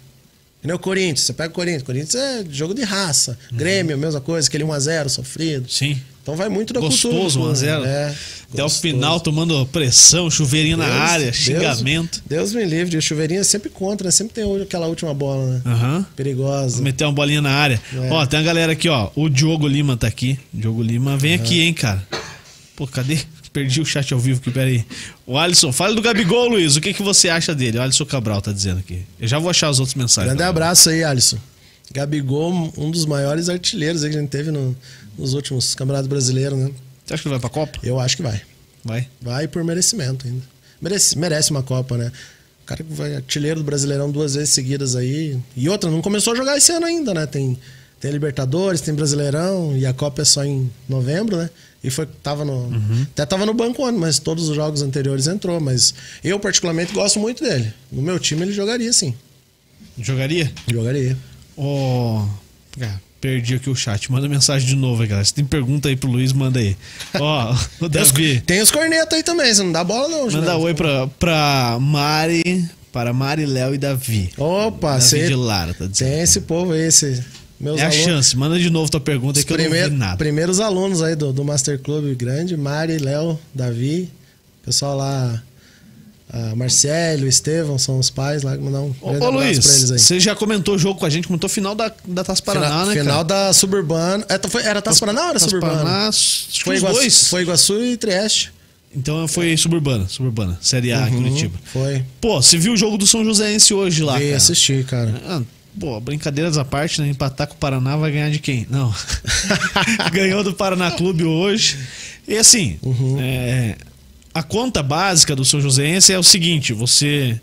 O Corinthians. Você pega o Corinthians. Corinthians é jogo de raça. Uhum. Grêmio, mesma coisa. Aquele 1x0 sofrido. Sim. Então vai muito da Gostoso, cultura. 1x0. É, Até o gostoso. final tomando pressão, chuveirinho na Deus- área, Deus- xingamento. Deus me livre, o chuveirinho é sempre contra, né? Sempre tem aquela última bola, né? Aham. Perigosa. Meter uma bolinha na área. É. Ó, tem uma galera aqui, ó. O Diogo Lima tá aqui. Diogo Lima, vem aqui, hein, cara. Pô, cadê? Perdi o chat ao vivo aqui, peraí. O Alisson, fala do Gabigol, Luiz. O que, que você acha dele? O Alisson Cabral tá dizendo aqui. Eu já vou achar as outras mensagens. Grande abraço aí, Alisson. Gabigol, um dos maiores artilheiros aí que a gente teve no- nos últimos campeonatos brasileiros, né? Você acha que ele vai pra Copa? Eu acho que vai. Vai. Vai por merecimento ainda. Merece, merece uma Copa, né? O cara que vai artilheiro do Brasileirão duas vezes seguidas aí. E outra, não começou a jogar esse ano ainda, né? Tem, tem Libertadores, tem Brasileirão e a Copa é só em novembro, né? E foi, tava no, até tava no banco ano, mas todos os jogos anteriores entrou. Mas eu, particularmente, gosto muito dele. No meu time, ele jogaria sim. Jogaria? Jogaria. Ó. ah, perdi aqui o chat. Manda mensagem de novo aí, galera. Se tem pergunta aí pro Luiz, manda aí. Ó, o Tem os, Davi. tem os cornetas aí também, você não dá bola não, Manda oi pra, pra Mari. Para Mari, Léo e Davi. Opa, Davi você de Lara, tá dizendo. tem esse povo aí, esse... Meus É a alunos- chance. Manda de novo tua pergunta aí que eu não vi nada. primeiros alunos aí do, do Master Club grande, Mari, Léo, Davi, pessoal lá, a Marcelo, Estevão, são os pais lá, mandar um Ô, ô Luiz, pra eles aí. você já comentou o jogo com a gente, comentou final da, da Taça Paraná, final né, final cara? da Suburbana. É, foi- era Taça Paraná ou era Taça Suburbana? Paraná, foi, Iguaçu, dois. foi Iguaçu e Trieste. Então foi Suburbana, Suburbana, Série A, Uhum, Curitiba. Foi. Pô, você viu o jogo do São Joséense hoje lá, Vi cara? assistir, cara. Ah, pô, brincadeiras à parte, né? Empatar com o Paraná vai ganhar de quem? Não. Ganhou do Paraná Clube hoje. E assim, Uhum. é, a conta básica do São Joséense é o seguinte: você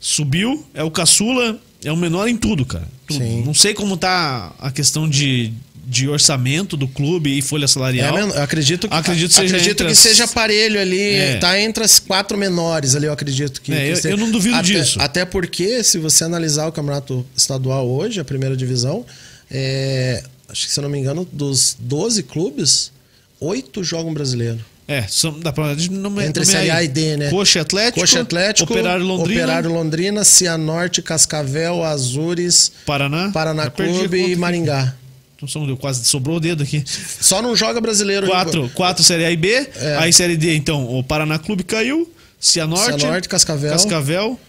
subiu, é o caçula, é o menor em tudo, cara. Tudo. Não sei como tá a questão de, de orçamento do clube e folha É, salarial. eu acredito que, Acredito seja acredito que as- seja aparelho ali, É. tá entre as quatro menores ali, eu acredito que. É, que eu- eu não duvido até, disso. Até porque, se você analisar o campeonato estadual hoje, a primeira divisão, é, acho que se eu não me engano, dos 12 clubes, oito jogam brasileiro. É, são, dá pra não Entre Série A e D, né? Coxa Atlético, Coxa Atlético, Operário Londrina, Operário Londrina, Cianorte, Cascavel, Azures, Paraná, Paraná Clube e. Maringá. Então quase sobrou o dedo aqui. Só não joga brasileiro. Quatro, quatro Série A e B. É. Aí Série D, então, o Paraná Clube caiu. Cianorte, Cianorte, Cascavel, Cascavel,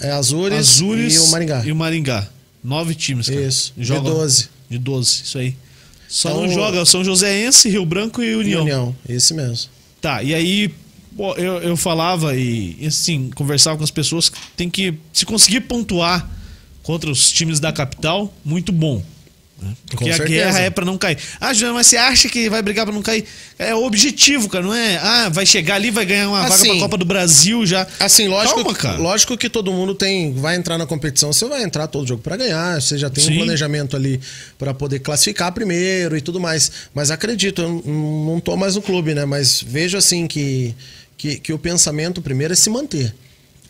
é, Azures, Azures e o Maringá. E o Maringá. Nove times, cara. Isso, de Jogam- 12. De 12, isso aí. Só Então, não joga São Joséense, Rio Branco e União. União, esse mesmo. Tá, e aí eu, eu falava e, assim, conversava com as pessoas que tem que, se conseguir pontuar contra os times da capital, muito bom. Né? Porque Com a certeza. guerra é pra não cair. Ah, Juliano, mas você acha que vai brigar pra não cair? É o objetivo, cara, não é? Ah, vai chegar ali, vai ganhar uma vaga Assim, pra Copa do Brasil já. Assim, lógico, Calma, cara. lógico que todo mundo tem, vai entrar na competição, você vai entrar todo jogo para ganhar, você já tem Sim. um planejamento ali para poder classificar primeiro e tudo mais. Mas acredito, eu não tô mais no clube, né? Mas vejo assim que, que, que o pensamento primeiro é se manter.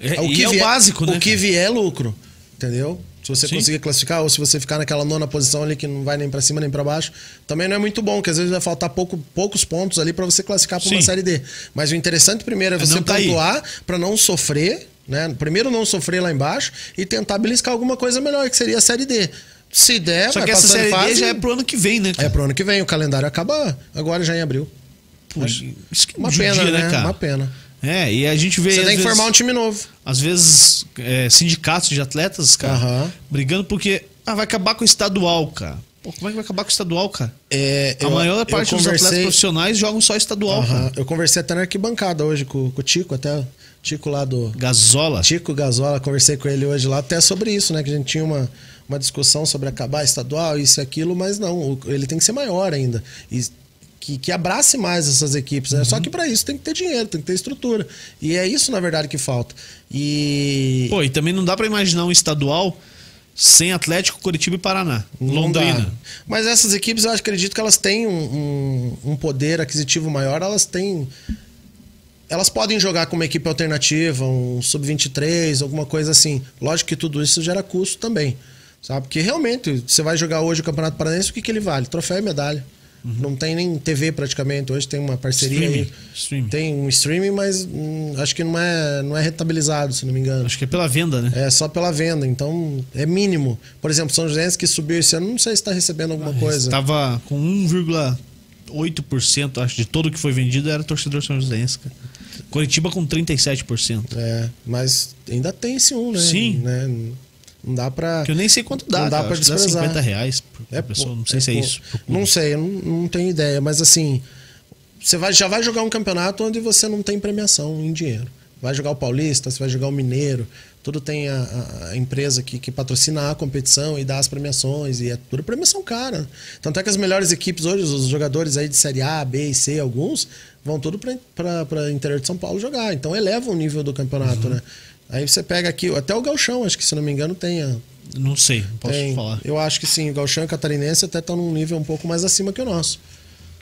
É, e é o básico, né, O que vier é lucro, entendeu? Se você Sim. conseguir classificar ou se você ficar naquela nona posição ali que não vai nem para cima nem para baixo, também não é muito bom, porque às vezes vai faltar pouco, poucos pontos ali para você classificar para uma série D. Mas o interessante primeiro é É você pontuar para não sofrer, né? Primeiro não sofrer lá embaixo e tentar beliscar alguma coisa melhor, que seria a série D. Se der, Só vai que essa série fase, D já é pro ano que vem, né? é cara? pro ano que vem, o calendário acaba agora já em abril. Pô, isso que Uma pena, né? cara? Uma pena. É, e a gente vê. Você tem que vezes- formar um time novo. às vezes, é, sindicatos de atletas, cara, Aham. brigando porque ah, vai acabar com o estadual, cara. Pô, como é que vai acabar com o estadual, cara? É, a eu- maior parte dos atletas conversei- profissionais jogam só estadual, cara. Eu conversei até na arquibancada hoje com, com o Tico, até o Tico lá do. Gasola. Tico Gasola, conversei com ele hoje lá até sobre isso, né? Que a gente tinha uma, uma discussão sobre acabar estadual, isso e aquilo, mas não, ele tem que ser maior ainda. E que, que abrace mais essas equipes, né? Uhum. Só que para isso tem que ter dinheiro, tem que ter estrutura. E é isso, na verdade, que falta. E. Pô, e também não dá pra imaginar um estadual sem Atlético, Curitiba e Paraná. Não dá. Londrina. Mas essas equipes eu acredito que elas têm um, um- um poder aquisitivo maior, elas têm. Elas podem jogar com uma equipe alternativa, um sub-23, alguma coisa assim. Lógico que tudo isso gera custo também. Sabe? Porque realmente, você vai jogar hoje o Campeonato Paranaense, o que, que ele vale? Troféu e medalha. Não tem nem TV praticamente. Hoje tem uma parceria Streaming. Streaming. Tem um streaming, mas hum, acho que não é, não é rentabilizado, se não me engano. Acho que é pela venda, né? É só pela venda, então é mínimo. Por exemplo, São José que subiu esse ano, não sei se está recebendo alguma coisa. Tava com 8%, acho, de todo que foi vendido era torcedor São cara. Curitiba com 37%. É, mas ainda tem esse um, né? Sim. Né? Não dá pra. Que eu nem sei quanto dá, Não dá Acho que dá desprezar. 50 reais por É pessoa, não sei se é pou- isso. Não sei, não, não tenho ideia, mas assim, você vai, já vai jogar um campeonato onde você não tem premiação em dinheiro. Vai jogar o Paulista, você vai jogar o Mineiro, tudo tem a, a- a empresa que, que patrocina a competição e dá as premiações, e é tudo premiação cara. Tanto é que as melhores equipes hoje, os jogadores aí de Série A, B e C, alguns, vão tudo para interior de São Paulo jogar. Então eleva o nível do campeonato, Uhum. né? Aí você pega aqui, até o Galchão, acho que se não me engano, tem a, Não sei, não posso tem. falar. Eu acho que sim, o Galchão e o Catarinense até estão num nível um pouco mais acima que o nosso.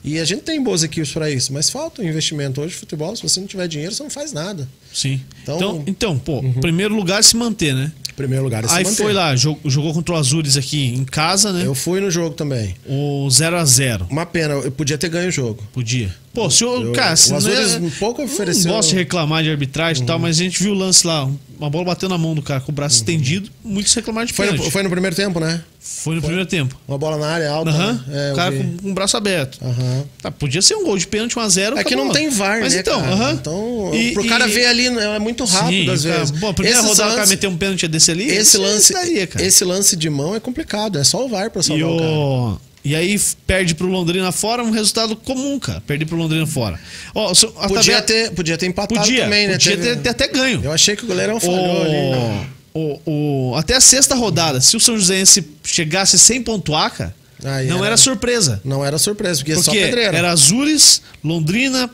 E a gente tem boas equipes para isso, mas falta um investimento. Hoje, futebol, se você não tiver dinheiro, você não faz nada. Sim. Então- Então, então, pô, primeiro lugar é se manter, né? Primeiro lugar, é se Aí manter. foi lá, jo- jogou contra o Azures aqui em casa, né? Eu fui no jogo também. O 0 a 0 Uma pena, eu podia ter ganho o jogo. Podia. Pô, se o Eu- cara, se o não é- um pouco ofereceu- Não gosto de reclamar de arbitragem e tal, mas a gente viu o lance lá, uma bola bateu na mão do cara com o braço estendido, muitos reclamaram de Foi pênalti. no, foi no primeiro tempo, né? Foi no primeiro tempo. Uma bola na área alta. Aham. né? É, o eu cara vi. com, com o braço aberto. Aham. Tá, podia ser um gol de pênalti 1x0. É que não tem VAR, mas né, então, cara? Então, E- pro cara e- ver ali, é muito rápido Sim, às cara, vezes. Bom, a primeira Esses rodada o cara meter um pênalti desse ali. Esse lance, cara. esse lance de mão é complicado, é só o VAR pra E, salvar o cara. O... e aí perde pro Londrina fora, um resultado comum, cara. Perder pro Londrina fora. Ó, a Podia tabela- ter, podia ter empatado Podia, também, né? podia Teve- ter, ter até ganho. Eu achei que o goleirão falhou ali. né? O, o, o- até a sexta rodada, se o São Joséense chegasse sem pontuar, cara, Aí não era- era surpresa. Não era surpresa, porque, é só Porque pedreira. era Azures, Londrina,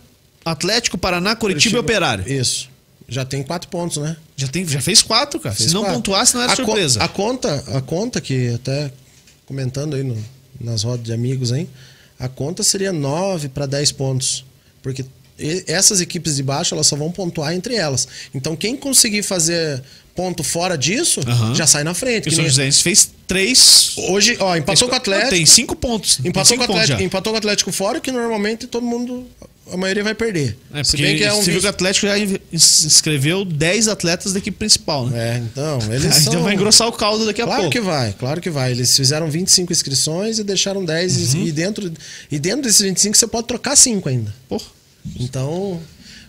Atlético, Paraná, Curitiba, e Operário. Isso. Já tem quatro pontos, né? Já, tem, já fez quatro, cara. Fez Se não quatro. pontuasse, não era a co- surpresa. a conta, a conta que até comentando aí no- nas rodas de amigos aí, a conta seria 9 para 10 pontos. Porque e- essas equipes de baixo, elas só vão pontuar entre elas. Então quem conseguir fazer ponto fora disso, Aham. já sai na frente. Porque o São nem- Joséense fez três. Hoje, ó, empatou com o Não, Atlético. Tem cinco pontos. Empatou com, cinco pontos Atlético, já. empatou com o Atlético fora, que normalmente todo mundo, a maioria vai perder. É, Se porque bem que é um você viu que o Atlético já in- inscreveu 10 atletas da equipe principal, né? É, então, eles Aí são... então vai engrossar o caldo daqui a Claro pouco. que vai, claro que vai. Eles fizeram 25 inscrições e deixaram 10 Uhum. e dentro e dentro desses 25 você pode trocar 5 ainda. Pô, Então,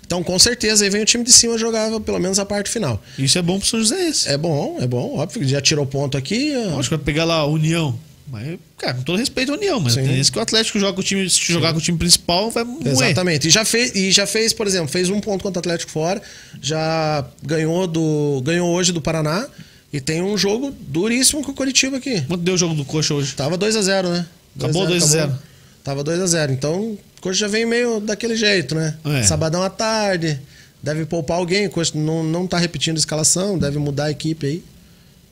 então com certeza aí vem o time de cima jogar pelo menos a parte final. isso é bom pro São Joséense. É bom, é bom, óbvio que já tirou ponto aqui. ó. Lógico, vai pegar lá a União. Mas, cara, com todo respeito à União, mas Sim. tem que o Atlético joga com o time, se jogar com o time principal, vai moer. Exatamente. E já fez, e já fez, por exemplo, fez um ponto contra o Atlético fora, já ganhou do ganhou hoje do Paraná e tem um jogo duríssimo com o Curitiba aqui. Quanto deu o jogo do Coxa hoje? Tava 2 a 0, né? Acabou 2 a 0. Tava 2 a 0. Então, o Coxa já vem meio daquele jeito, né? É. Sabadão à tarde, deve poupar alguém, o Coxa não, não tá repetindo a escalação, deve mudar a equipe aí.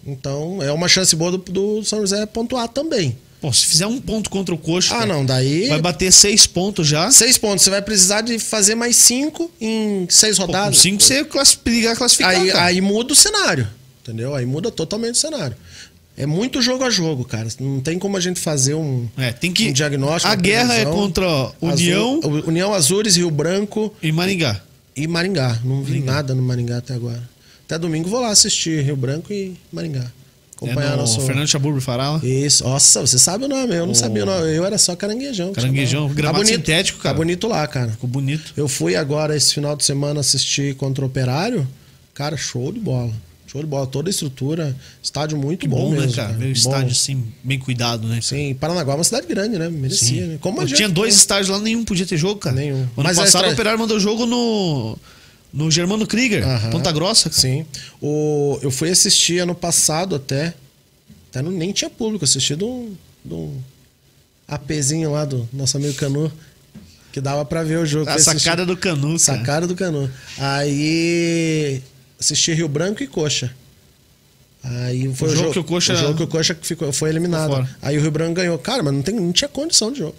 Então, é uma chance boa do, do São José pontuar também. Pô, se fizer um ponto contra o Coxa, Ah, não, daí vai bater seis pontos já. seis pontos. Você vai precisar de fazer mais cinco em seis Pô, rodadas. cinco você classi- liga a classificar, aí, aí muda o cenário, entendeu? Aí muda totalmente o cenário. É muito jogo a jogo, cara. Não tem como a gente fazer um, É, tem que... um diagnóstico. A guerra é contra União Azul- União Azures, Rio Branco e Maringá. e Maringá. Não vi nada no Maringá até agora. Até domingo vou lá assistir Rio Branco e Maringá. Acompanhar é no nosso. Fernando Chaburro Farala. Isso. Nossa, você sabe o nome. Eu não sabia o nome. Eu era só caranguejão. Caranguejão, gramado tá bonito, sintético, cara. Tá bonito lá, cara. Ficou bonito. Eu fui agora esse final de semana assistir contra o Operário. Cara, show de bola. Show de bola. Toda a estrutura. Estádio muito Que bom, bom, mesmo. né, cara? Ver o Bom. estádio assim, bem cuidado, né? Sim, Paranaguá é uma cidade grande, né? Merecia, né? Como gente- tinha dois estádios lá, nenhum podia ter jogo, cara. Nenhum. Ano Mas a passado o Operário mandou jogo no, no Germano Krieger, Aham. Ponta Grossa. Cara. Sim. O, eu fui assistir ano passado até. Até não, nem tinha público, assisti de um, de um APzinho lá do nosso amigo Canu. Que dava pra ver o jogo. A sacada do Canu, cara. Sacada do Canu. Aí assisti Rio Branco e Coxa. Aí foi O jogo que o Coxa- o jogo que o Coxa ficou, foi eliminado. Fora. Aí o Rio Branco ganhou. Cara, mas não, tem, não tinha condição de jogo.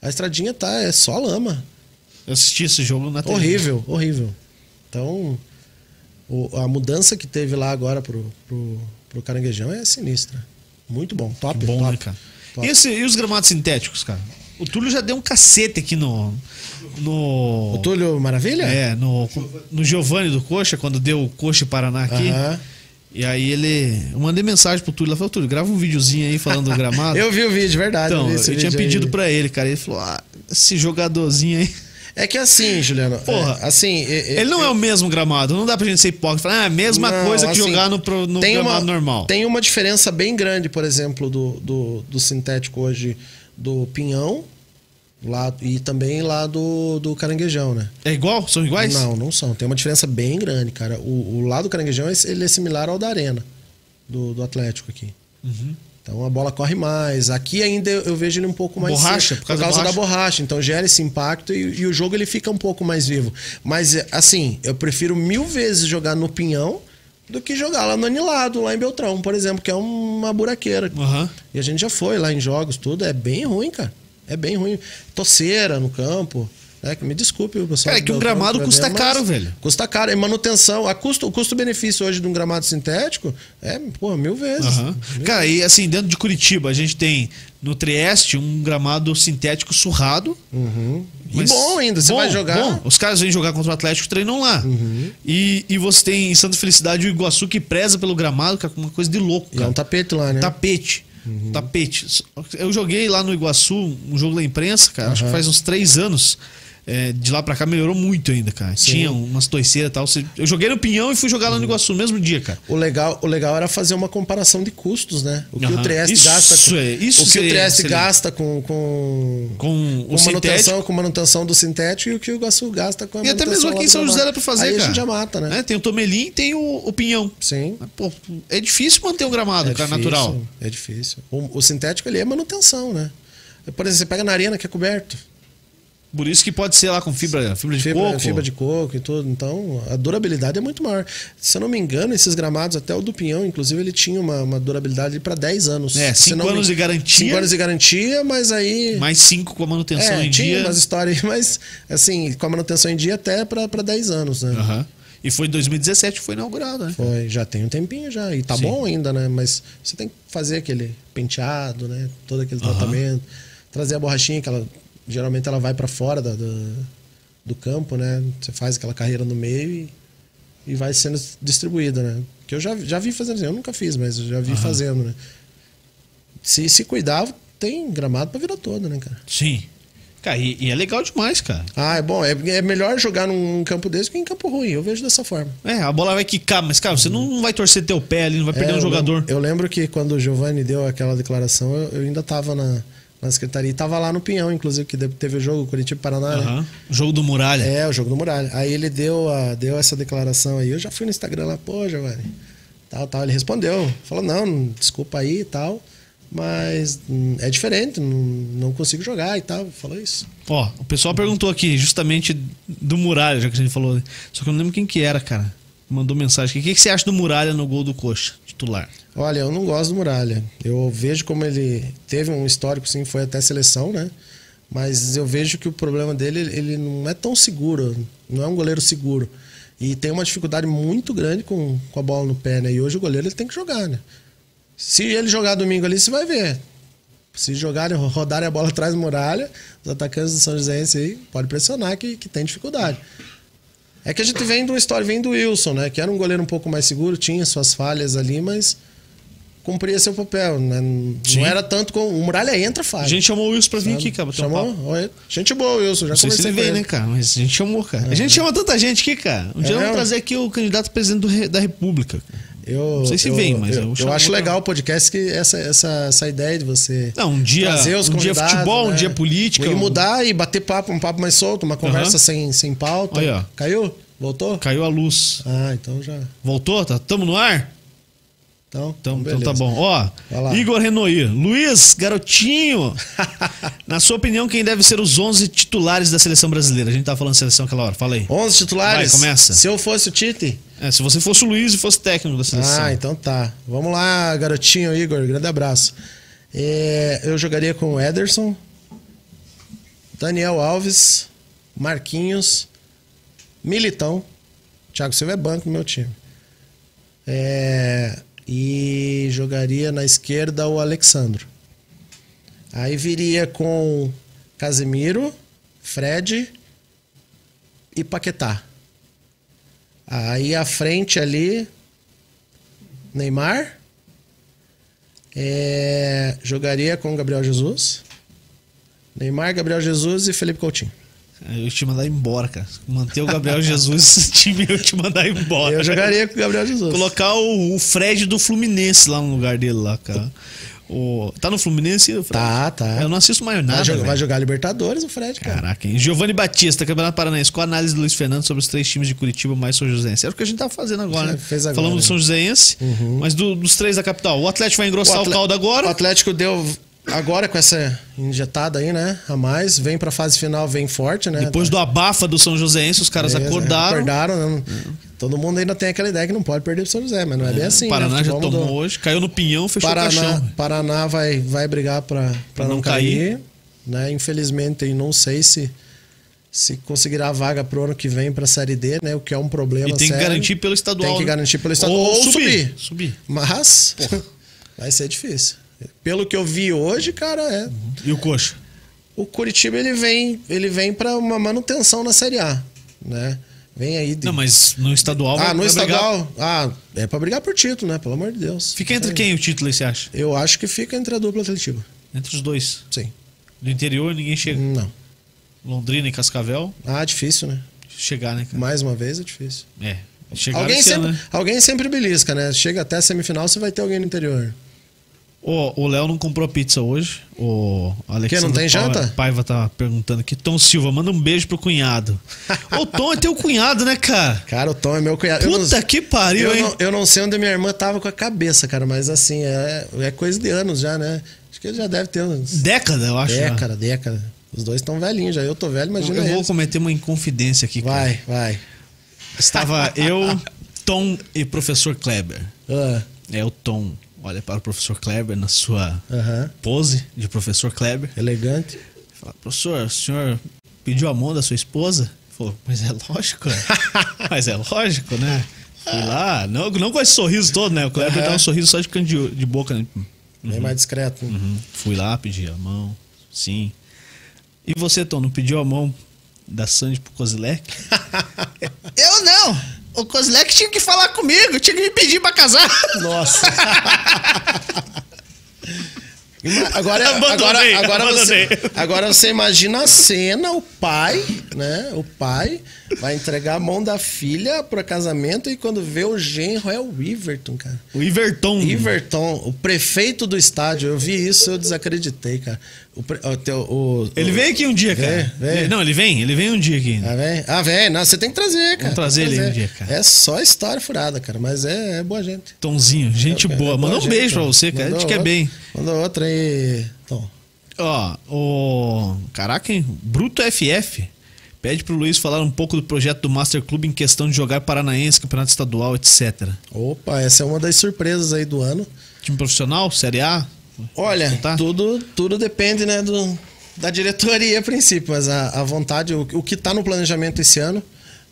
A estradinha tá, é só lama. Eu assisti esse jogo na TV. Horrível, horrível. Então, o- a mudança que teve lá agora pro, pro, pro Caranguejão é sinistra. Muito bom, top, Que bom, top. né, cara? top. E, esse- e os gramados sintéticos, cara? O Túlio já deu um cacete aqui no. No. O Túlio Maravilha? É, no, no Giovanni do Coxa, quando deu o Coxa e Paraná aqui. E aí ele. Eu mandei mensagem pro Túlio. Ela falou, Túlio, grava um videozinho aí falando do gramado. Eu vi o vídeo, verdade. Então, eu esse tinha pedido aí. pra ele, cara. Ele falou: ah, esse jogadorzinho aí. É que assim, Juliano. Porra. é, assim. é- é- Ele não é o mesmo gramado. Não dá pra gente ser hipócrita. Falar, ah, é a mesma Não, coisa que assim, jogar no, pro- no tem gramado uma, normal. Tem uma diferença bem grande, por exemplo, do, do, do sintético hoje do Pinhão lá, e também lá do, do Caranguejão, né? É igual? São iguais? Não, não são. Tem uma diferença bem grande, cara. O, o lado do Caranguejão ele é similar ao da Arena, do, do Atlético aqui. Uhum. Então a bola corre mais. Aqui ainda eu, vejo ele um pouco mais Borracha, seco, por causa da da borracha. Então gera esse impacto e, e o jogo ele fica um pouco mais vivo. Mas assim, eu prefiro mil vezes jogar no Pinhão do que jogar lá no Anilado, lá em Beltrão, por exemplo, que é uma buraqueira. Aham. E a gente já foi lá em jogos, tudo. É bem ruim, cara. É bem ruim. Toceira no campo. É, que me desculpe o pessoal. Cara, é que um gramado custa ver, caro, velho. Custa caro. E manutenção. A custo, o custo-benefício hoje de um gramado sintético é, pô, mil vezes. Aham. Cara, e assim, dentro de Curitiba, a gente tem no Trieste um gramado sintético surrado. Uhum. E bom ainda, você bom, vai jogar. bom. Os caras vêm jogar contra o Atlético e treinam lá. Uhum. E, e você tem em Santa Felicidade o Iguaçu que preza pelo gramado, que é uma coisa de louco. E é Cara. um tapete lá, né? Tapete. Tapete. Eu joguei lá no Iguaçu um jogo da imprensa, cara. Acho que faz uns três anos. É, de lá pra cá melhorou muito ainda, cara. Sim. Tinha umas toiceiras e tal. Eu joguei no Pinhão e fui jogar lá no Iguaçu no mesmo dia, cara. O legal, o legal era fazer uma comparação de custos, né? O que Aham. o Trieste Isso gasta. com- é- isso o que seria o Trieste excelente. gasta com, com, Com o com manutenção, sintético. com manutenção do sintético e o que o Iguaçu gasta com a E até mesmo aqui em São José dá pra fazer, Aí cara. a gente já mata, né? É, tem o Tomelim e tem o, o Pinhão. Sim. Mas, pô, é difícil manter um gramado, É cara, difícil, natural. É difícil. O, o sintético ali é manutenção, né? Por exemplo, você pega na arena que é coberto. Por isso que pode ser lá com fibra, fibra de fibra, coco. fibra de coco e tudo. Então, a durabilidade é muito maior. Se eu não me engano, esses gramados, até o do Pinhão, inclusive, ele tinha uma, uma durabilidade para 10 anos. É, Se cinco não me- anos de garantia. cinco anos de garantia, mas aí. Mais cinco com a manutenção é, em tinha dia. umas histórias, mas assim, com a manutenção em dia até para 10 anos, né? Aham. E foi em 2017 que foi inaugurado, né? Foi, já tem um tempinho já. E tá Sim. bom ainda, né? Mas você tem que fazer aquele penteado, né? Todo aquele Aham. tratamento. Trazer a borrachinha, que ela geralmente ela vai para fora da- do, do campo, né? Você faz aquela carreira no meio e, e vai sendo distribuída, né? Que eu já, já vi fazendo, eu nunca fiz, mas eu já vi Aham. fazendo, né? Se, se cuidar, tem gramado pra vida toda, né, cara? Sim. Cara, e, e é legal demais, cara. Ah, é bom. É, é melhor jogar num campo desse que em campo ruim. Eu vejo dessa forma. É, a bola vai quicar, mas, cara, você não vai torcer teu pé ali, não vai perder É, um eu jogador. lembro- eu lembro que quando o Giovanni deu aquela declaração, eu, eu ainda tava na, na secretaria. E tava lá no Pinhão, inclusive, que teve o jogo Curitiba-Paraná, né? Aham. Jogo do Muralha. É, o jogo do Muralha. Aí ele deu, a, deu essa declaração aí. Eu já fui no Instagram lá, pô, Giovanni. Tal, tal. Ele respondeu. Falou, não, desculpa aí e tal. Mas hum, é diferente, não, não consigo jogar e tal. Falou isso. Ó, o pessoal perguntou aqui justamente do Muralha, já que a gente falou. Só que eu não lembro quem que era, cara. Mandou mensagem. O que, que você acha do Muralha no gol do Coxa, titular? Olha, eu não gosto do Muralha. Eu vejo como ele teve um histórico, sim, foi até seleção, né? Mas eu vejo que o problema dele, ele não é tão seguro, não é um goleiro seguro. E tem uma dificuldade muito grande com, com a bola no pé, né? E hoje o goleiro ele tem que jogar, né? Se ele jogar domingo ali, você vai ver. Se jogarem, rodarem a bola atrás do muralha, os atacantes do São Joséense aí, pode pressionar que, que tem dificuldade. É que a gente vem de uma história, vem do Wilson, né? Que era um goleiro um pouco mais seguro, tinha suas falhas ali, mas cumpria seu papel, né? Não era tanto com. O Muralha entra A fácil. gente chamou o Wilson pra vir sabe? aqui, cara. um Chamou? Oi. Gente boa, Wilson. Já Não sei se ele veio, né, cara? Mas a gente chamou, cara. A gente chama tanta gente aqui, cara. Um dia É vamos trazer aqui o candidato a presidente re- da República. Eu, Não sei se eu, vem, mas eu eu, eu acho legal o podcast que essa, essa, essa ideia de você Não, um dia, trazer os um dia futebol, um né? dia política. E um- mudar e bater papo, um papo mais solto, uma conversa sem, sem pauta. Aí, ó. Caiu? Voltou? Caiu a luz. Ah, então já. Voltou? Tá, tamo no ar? Então, Então, então beleza. tá bom. Ó. Igor Renoir. Luiz, garotinho. Na sua opinião, quem deve ser os 11 titulares da seleção brasileira? A gente tava falando de seleção aquela hora. Fala aí. 11 titulares? Vai, começa. Se eu fosse o Tite? É, se você fosse o Luiz e fosse técnico da seleção. Ah, então tá. Vamos lá, garotinho Igor. Grande abraço. É, eu jogaria com o Ederson, Daniel Alves, Marquinhos, Militão. Thiago Silva é banco no meu time. É, e jogaria na esquerda o Alexandro. Aí viria com Casemiro, Fred e Paquetá. Aí à frente ali, Neymar. É, jogaria com Gabriel Jesus. Neymar, Gabriel Jesus e Felipe Coutinho. Eu ia te mandar embora, cara. Manter o Gabriel Jesus, esse time eu te mandar embora. Eu jogaria com o Gabriel Jesus. Colocar o, o Fred do Fluminense lá no lugar dele lá, cara. O, tá no Fluminense? Fred? Tá, tá. Eu não assisto mais nada. Vai jogar, vai jogar Libertadores o Fred, cara. Caraca, hein? Giovanni Batista, Campeonato Paranaense. Qual a análise do Luiz Fernando sobre os três times de Curitiba mais São Joséense? Era o que a gente tá fazendo agora, né? Fez agora, Falamos do né? São Joséense, mas do- dos três da capital. O Atlético vai engrossar o, atle- caldo O agora. Atlético deu agora com essa injetada aí, né? A mais, vem pra fase final, vem forte, né? Depois do abafa do São Joséense, os caras Beleza, acordaram. Acordaram, né? Todo mundo ainda tem aquela ideia que não pode perder pro São José, mas não é, bem assim. o Paraná né? já tomou mudou. hoje, caiu no pinhão, fechou o Paraná, caixão. Paraná vai, vai brigar pra, pra não não, cair. Né? Infelizmente, não sei se, se conseguirá a vaga pro ano que vem pra Série D, né? O que é um problema E tem que sério. garantir pelo estadual. Tem que né? garantir pelo estadual ou subir. Subir. Mas vai ser difícil. Pelo que eu vi hoje, cara, é. E o Coxa? O Curitiba ele vem, ele vem para uma manutenção na Série A, né? Vem aí de... Não, mas no estadual. Ah, no vai brigar- estadual, ah, é pra brigar por título, né? Pelo amor de Deus. Fica entre quem o título aí, você acha? Eu acho que fica entre a dupla Atletiba. Entre os dois. Sim. Do interior ninguém chega. Não. Londrina e Cascavel, Ah, difícil, né? chegar, né, cara? Mais uma vez é difícil. É. Chegar Alguém sempre, ano, né? alguém sempre belisca, né? Chega até a semifinal, você vai ter alguém no interior. O Léo não comprou pizza hoje. O Alexandre não tem janta? Paiva tá perguntando aqui. Tom Silva, manda um beijo pro cunhado. Ô, Tom é teu cunhado, né, cara? Cara, o Tom é meu cunhado. Eu não- Puta que pariu, eu hein? não, eu não sei onde minha irmã tava com a cabeça, cara, mas assim, é, é coisa de anos já, né? Acho que ele já deve ter uns Década, eu acho. década, década. Os dois estão velhinhos já. Eu tô velho, Eu, imagina eu vou eles. cometer uma inconfidência aqui, cara. Vai, vai. Estava eu, Tom e professor Kleber. Ah, É o Tom. Olha para o professor Kleber na sua Aham. pose de professor Kleber. Elegante. Fala, professor, o senhor pediu a mão da sua esposa? Ele Falou, mas é lógico, né? mas é lógico, né? Fui lá, não, não com esse sorriso todo, né? O Kleber Aham. dá um sorriso só de canto de, de boca, né? Bem mais discreto. né? Uhum. Fui lá, pedi a mão, sim. E você, Tom, não pediu a mão da Sandy pro Kozilek? Eu não! O Kozilek tinha que falar comigo, tinha que me pedir pra casar. Nossa. Agora, Abandonei, agora, agora, você, abandonei. agora você imagina a cena, o pai, né? O pai vai entregar a mão da filha pro casamento e quando vê o genro é o Iverton, cara. O Iverton. Iverton, o prefeito do estádio, eu vi isso, eu desacreditei, cara. O, o o- Ele vem aqui um dia, cara. Vem. Não, ele vem, ele vem um dia aqui. Ah, vem? Ah, vem. Não, você tem que trazer, cara. trazer Tem que ele um dia, cara. É só história furada, cara, mas é, é boa gente. Tomzinho, gente boa. É Manda boa um gente, beijo pra você, cara. A Mandou gente quer outra- bem. Mandou outra aí. Tom. Ó, o. Caraca, hein? Bruto FF. Pede pro Luiz falar um pouco do projeto do Master Club em questão de jogar paranaense, campeonato estadual, etc. Opa, essa é uma das surpresas aí do ano. Time profissional, Série A? Olha, tudo, tudo depende, né, do, da diretoria a princípio, mas a, a vontade, o, o que está no planejamento esse ano,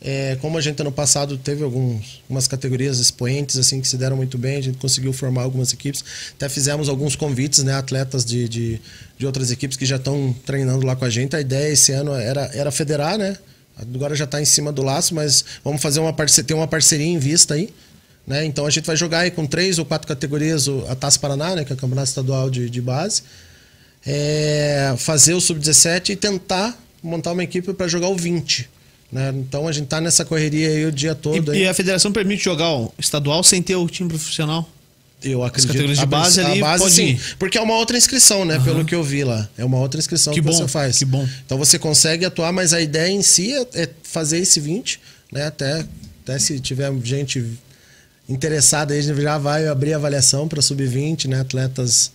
é, como a gente ano passado teve alguns, algumas categorias expoentes assim que se deram muito bem, a gente conseguiu formar algumas equipes, até fizemos alguns convites, né, atletas de, de, de outras equipes que já estão treinando lá com a gente. A ideia esse ano era, era federar, né? Agora já está em cima do laço, mas vamos fazer uma parceria, ter uma parceria em vista aí. Né? Então a gente vai jogar aí com três ou quatro categorias a Taça Paraná, né? que é o Campeonato Estadual de, de Base. É, fazer o Sub-17 e tentar montar uma equipe para jogar o 20. Né? Então a gente tá nessa correria aí o dia todo. E, e a federação permite jogar o estadual sem ter o time profissional? Eu acredito. categorias de a base ali pode sim, porque é uma outra inscrição, né? Pelo que eu vi lá. É uma outra inscrição Que que, bom, você faz. que bom. Então você consegue atuar, mas a ideia em si é, é fazer esse 20, né? Até, até se tiver gente interessada aí, a gente já vai abrir a avaliação para sub-20, né? Atletas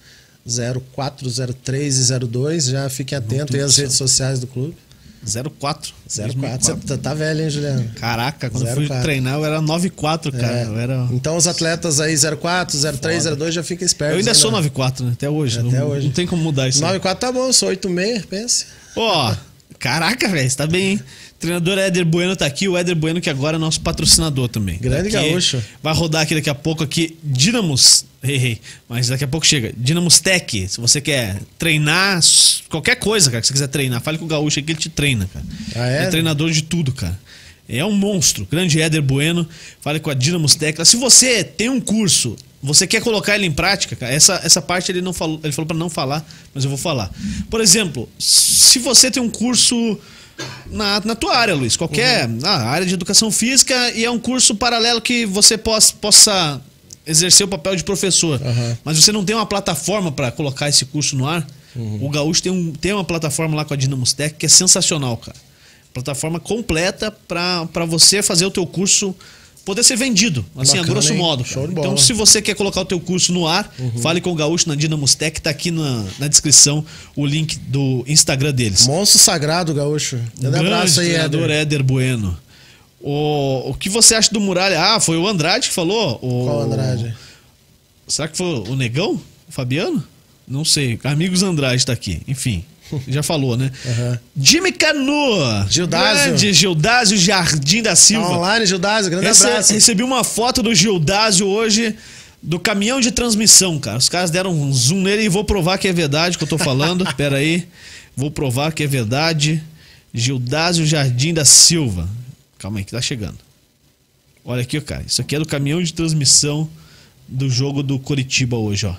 04, 03 e 02. Já fiquem atentos aí às redes sociais do clube. 04. 04. Você tá, tá velho, hein, Juliano? Caraca, quando eu fui 04. treinar eu era 94, cara. É. Eu, era... Então os atletas aí 04, 03, 02 já fiquem espertos. eu ainda aí, sou né? 94, né? Até hoje. Até não, hoje. não tem como mudar isso. aí. 94 tá bom, eu sou 86, pense. Ó, caraca, velho, você tá bem, hein? Treinador Éder Bueno tá aqui, o Éder Bueno que agora é nosso patrocinador também. Grande Daqui- gaúcho. Vai rodar aqui daqui a pouco aqui, Dinamos, hey, hey, mas daqui a pouco chega, Dinamos Tech, se você quer treinar qualquer coisa, cara, que você quiser treinar, fale com o gaúcho aí que ele te treina, cara. Ah, é? treinador de tudo, cara. É um monstro, grande Éder Bueno, fale com a Dinamos Tech. Se você tem um curso você quer colocar ele em prática, cara, essa, essa parte ele não falou, ele falou para não falar, mas eu vou falar. Por exemplo, se você tem um curso na, na tua área, Luiz, qualquer Uhum. na área de educação física e é um curso paralelo que você possa, possa exercer o papel de professor, Aham. mas você não tem uma plataforma para colocar esse curso no ar, Uhum. o Gaúcho tem, um, tem uma plataforma lá com a Dinamos Tech que é sensacional, cara. Plataforma completa para você fazer o teu curso poder ser vendido, assim, a grosso hein? modo. Então. Uhum. se você quer colocar o teu curso no ar, fale com o Gaúcho na Dinamos Tech, tá aqui na, na descrição o link do Instagram deles. Monstro sagrado, gaúcho. Grande abraço aí, Éder. Éder Bueno. O, o que você acha do Muralha? Ah, foi o Andrade que falou? O, Qual Andrade? Será que foi o Negão? O Fabiano? Não sei. Amigos Andrade tá aqui. Enfim, já falou, né? Aham. Jimmy Canu. Gildásio. Grande Gildásio Jardim da Tá Silva. online, Gildásio, grande Rece- abraço. recebi uma foto do Gildásio hoje do caminhão de transmissão, cara. Os caras deram um zoom nele e vou provar que é verdade o que eu tô falando. Pera aí. Vou provar que é verdade. Gildásio Jardim da Silva. Calma aí que tá chegando. Olha aqui, cara. Isso aqui é do caminhão de transmissão do jogo do Coritiba hoje, ó.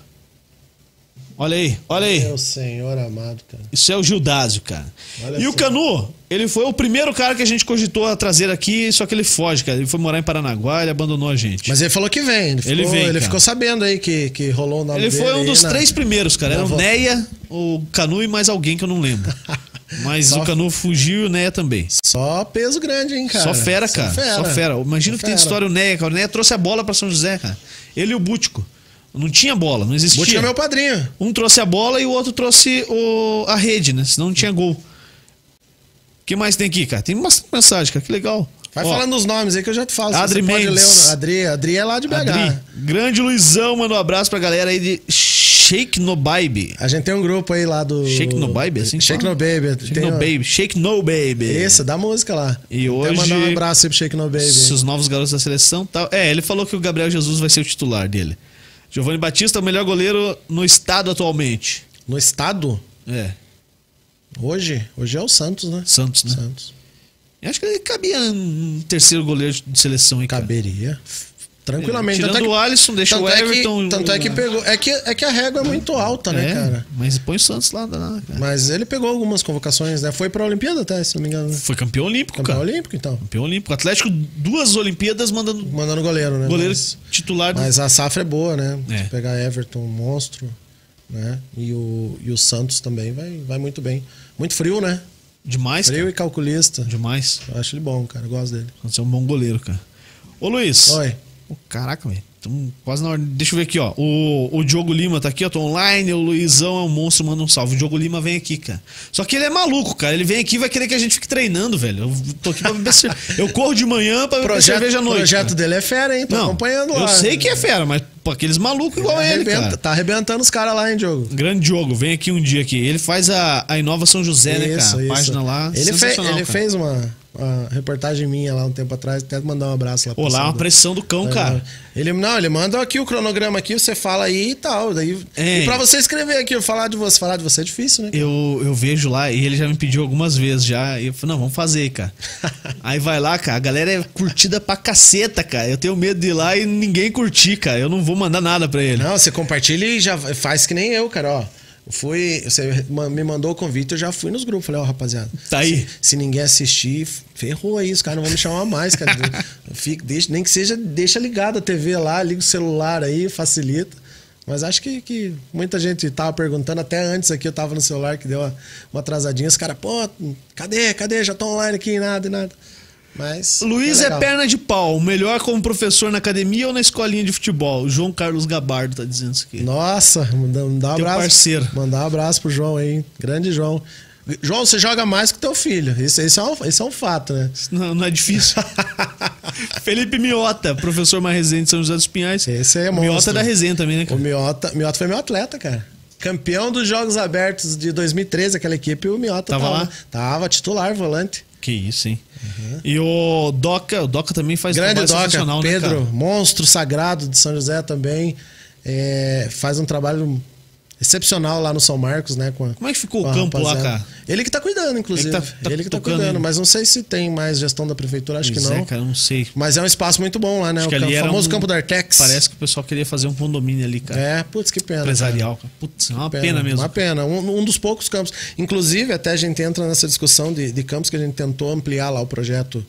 Olha aí, olha aí. Meu senhor amado, cara. Isso é o Gildásio, cara. Olha e o só. Canu, ele foi o primeiro cara que a gente cogitou a trazer aqui, só que ele foge, cara. Ele foi morar em Paranaguá, ele abandonou a gente. Mas ele falou que vem. Ele ficou, Ele vem, ele ficou sabendo aí que, que rolou o nome ele foi um dos na- três primeiros, cara. Era o Neia, o Canu e mais alguém que eu não lembro. Mas Só- o Canu fugiu e o Neia também. Só peso grande, hein, cara. Só fera, cara. Só fera. Imagina Só que tem de fera. história o Neia, cara. O Neia trouxe a bola pra São José, cara. Ele e o Bútico. Não tinha bola, não existia. É meu padrinho. Um trouxe a bola e o outro trouxe o, a rede, né? Senão não tinha gol. O que mais tem aqui, cara? Tem bastante mensagem, cara. Que legal. Vai Ó, falando os nomes aí que eu já te falo. Adri Mendes. ler Adri, Adri é lá de BH. Adri, grande Luizão, manda um abraço pra galera aí de Shake No Baby. A gente tem um grupo aí lá do. Shake No Baby, assim que Shake fala? No Baby. Shake Tem No um- Baby. Shake No Baby. Esse, da música lá. E hoje- mandar um abraço aí pro Shake No Baby. Se os novos garotos da seleção tal. É, ele falou que o Gabriel Jesus vai ser o titular dele. Giovanni Batista, o melhor goleiro no estado atualmente. No estado, É, hoje, hoje é o Santos, né? Santos, né? Santos. Eu acho que ele cabia um terceiro goleiro de seleção aí, cara. Tranquilamente. Tirando tanto é que- o Alisson, deixa o é que- Everton. tanto é que pegou. É que, é que a régua é muito alta, né, É, cara? Mas põe o Santos lá, lá cara. Mas ele pegou algumas convocações, né? Foi pra Olimpíada até, se não me engano. Foi campeão olímpico, Campeão cara. olímpico, então. Campeão olímpico. Atlético, duas Olimpíadas mandando Mandando goleiro, né? goleiro Mas, titular. do- mas a safra é boa, né? É. Se pegar Everton, monstro, né? E o, e o Santos também vai, vai muito bem. Muito frio, né? Demais, Frio cara. e calculista. Demais. Eu acho ele bom, cara. Eu gosto dele. Você é um bom goleiro, cara. Ô, Luiz. Oi. Ô, caraca, velho. Tamo quase na hora. Deixa eu ver aqui, ó. O, o Diogo Lima tá aqui, ó. Tô online. O Luizão é um monstro, manda um salve. O Diogo Lima vem aqui, cara. Só que ele é maluco, cara. Ele vem aqui e vai querer que a gente fique treinando, velho. Eu tô aqui pra beber. Eu corro de manhã pra beber Projeto, cerveja à o noite. projeto cara. dele é fera, hein? Tô Não, acompanhando lá. Eu sei que é fera, mas pô, aqueles malucos igual ele, Arrebenta- cara. Tá arrebentando os caras lá, hein, Diogo? Grande Diogo, vem aqui um dia aqui. Ele faz a, a Inova São José, né, cara? A página lá. Ele, fe- ele fez uma, uma reportagem minha lá um tempo atrás. Até mandar um abraço lá Pô, lá é uma pressão do cão, É, cara. Ele, não, ele manda aqui o cronograma aqui, você fala aí e tal. Daí, É. E pra você escrever aqui, eu falar de você, falar de você é difícil, né? Eu, eu vejo lá e ele já me pediu algumas vezes já. E eu falei, não, vamos fazer, cara. Aí vai lá, cara. A galera é curtida pra caceta, cara. Eu tenho medo de ir lá e ninguém curtir, cara. Eu não vou mandar nada pra ele. Não, você compartilha e já faz que nem eu, cara, ó. Fui, você me mandou o convite, eu já fui nos grupos. Falei, ó, rapaziada. Tá aí. Se, se ninguém assistir, ferrou aí, os caras não vão me chamar mais, cara. Fica, deixa, nem que seja, deixa ligado a TV lá, liga o celular aí, facilita. Mas acho que, que muita gente tava perguntando, até antes aqui eu tava no celular que deu uma, uma atrasadinha. Os caras, pô, cadê, cadê? Já tô online aqui, nada, nada. Mas. Luiz é, legal. perna de pau. Melhor como professor na academia ou na escolinha de futebol? O João Carlos Gabardo tá dizendo isso aqui. Nossa, mandar um Teu abraço. parceiro. Mandar um abraço pro João aí. Grande João. João, você joga mais que teu filho. Isso, isso, é, um, isso é um fato, né? Não, não é difícil. Felipe Miota, professor mais resenha de São José dos Pinhais. Esse é O Miota monstro. é da resenha também, né, O cara? Miota, Miota foi meu atleta, cara. Campeão dos Jogos Abertos de 2013, aquela equipe, o Miota Tava tava, lá? Tava titular, volante. Que isso, hein? E o Doca, o Doca também faz Grande trabalho Doca, sensacional, Pedro, né, monstro sagrado de São José também. É, faz um trabalho excepcional lá no São Marcos, né? Com a, Como é que ficou o campo lá, cara? Ele que tá cuidando, inclusive. Ele Ele, tá- tá que tá cuidando, mas não sei se tem mais gestão da prefeitura, acho que Pois não. é, cara, não sei. Mas é um espaço muito bom lá, né? Acho o campo- famoso um- campo da Artex. Parece que o pessoal queria fazer um condomínio ali, cara. É, putz, que pena. Empresarial. cara. Putz, é uma cara. pena, mesmo. Uma pena. Um, um dos poucos campos. Inclusive, até a gente entra nessa discussão de, de campos que a gente tentou ampliar lá o projeto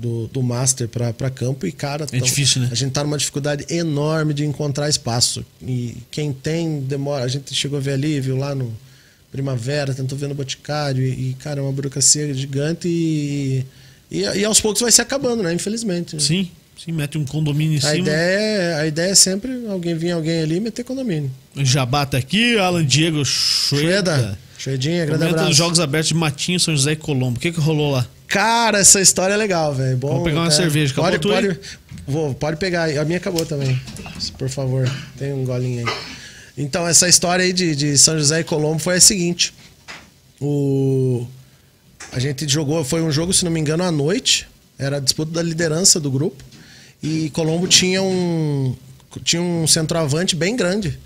do, do Master para campo e, cara, É difícil, né? a gente tá numa dificuldade enorme de encontrar espaço. E quem tem, demora. A gente chegou a ver ali, viu lá no Primavera, tentou ver no Boticário, e, e, cara, é uma burocracia gigante e, e, e aos poucos vai se acabando, né? Infelizmente. né? Sim, sim, mete um condomínio em A cima. ideia, é, a ideia é sempre alguém vir alguém ali e meter condomínio. Jabá tá aqui, Alan Diego Chueda. Chueda, Chuedinha, grande Comenta abraço. os Jogos Abertos de Matinho, São José e Colombo. O que que rolou lá? Cara, essa história é legal, velho. Vamos pegar uma até- cerveja. Acabou Pode, tua aí? pode, vou, pode pegar. A minha acabou também. Por favor, tem um golinho aí. Então, essa história aí de, de São José e Colombo foi a seguinte. O... A gente jogou, foi um jogo, se não me engano, à noite. Era a disputa da liderança do grupo. E Colombo tinha um, tinha um centroavante bem grande.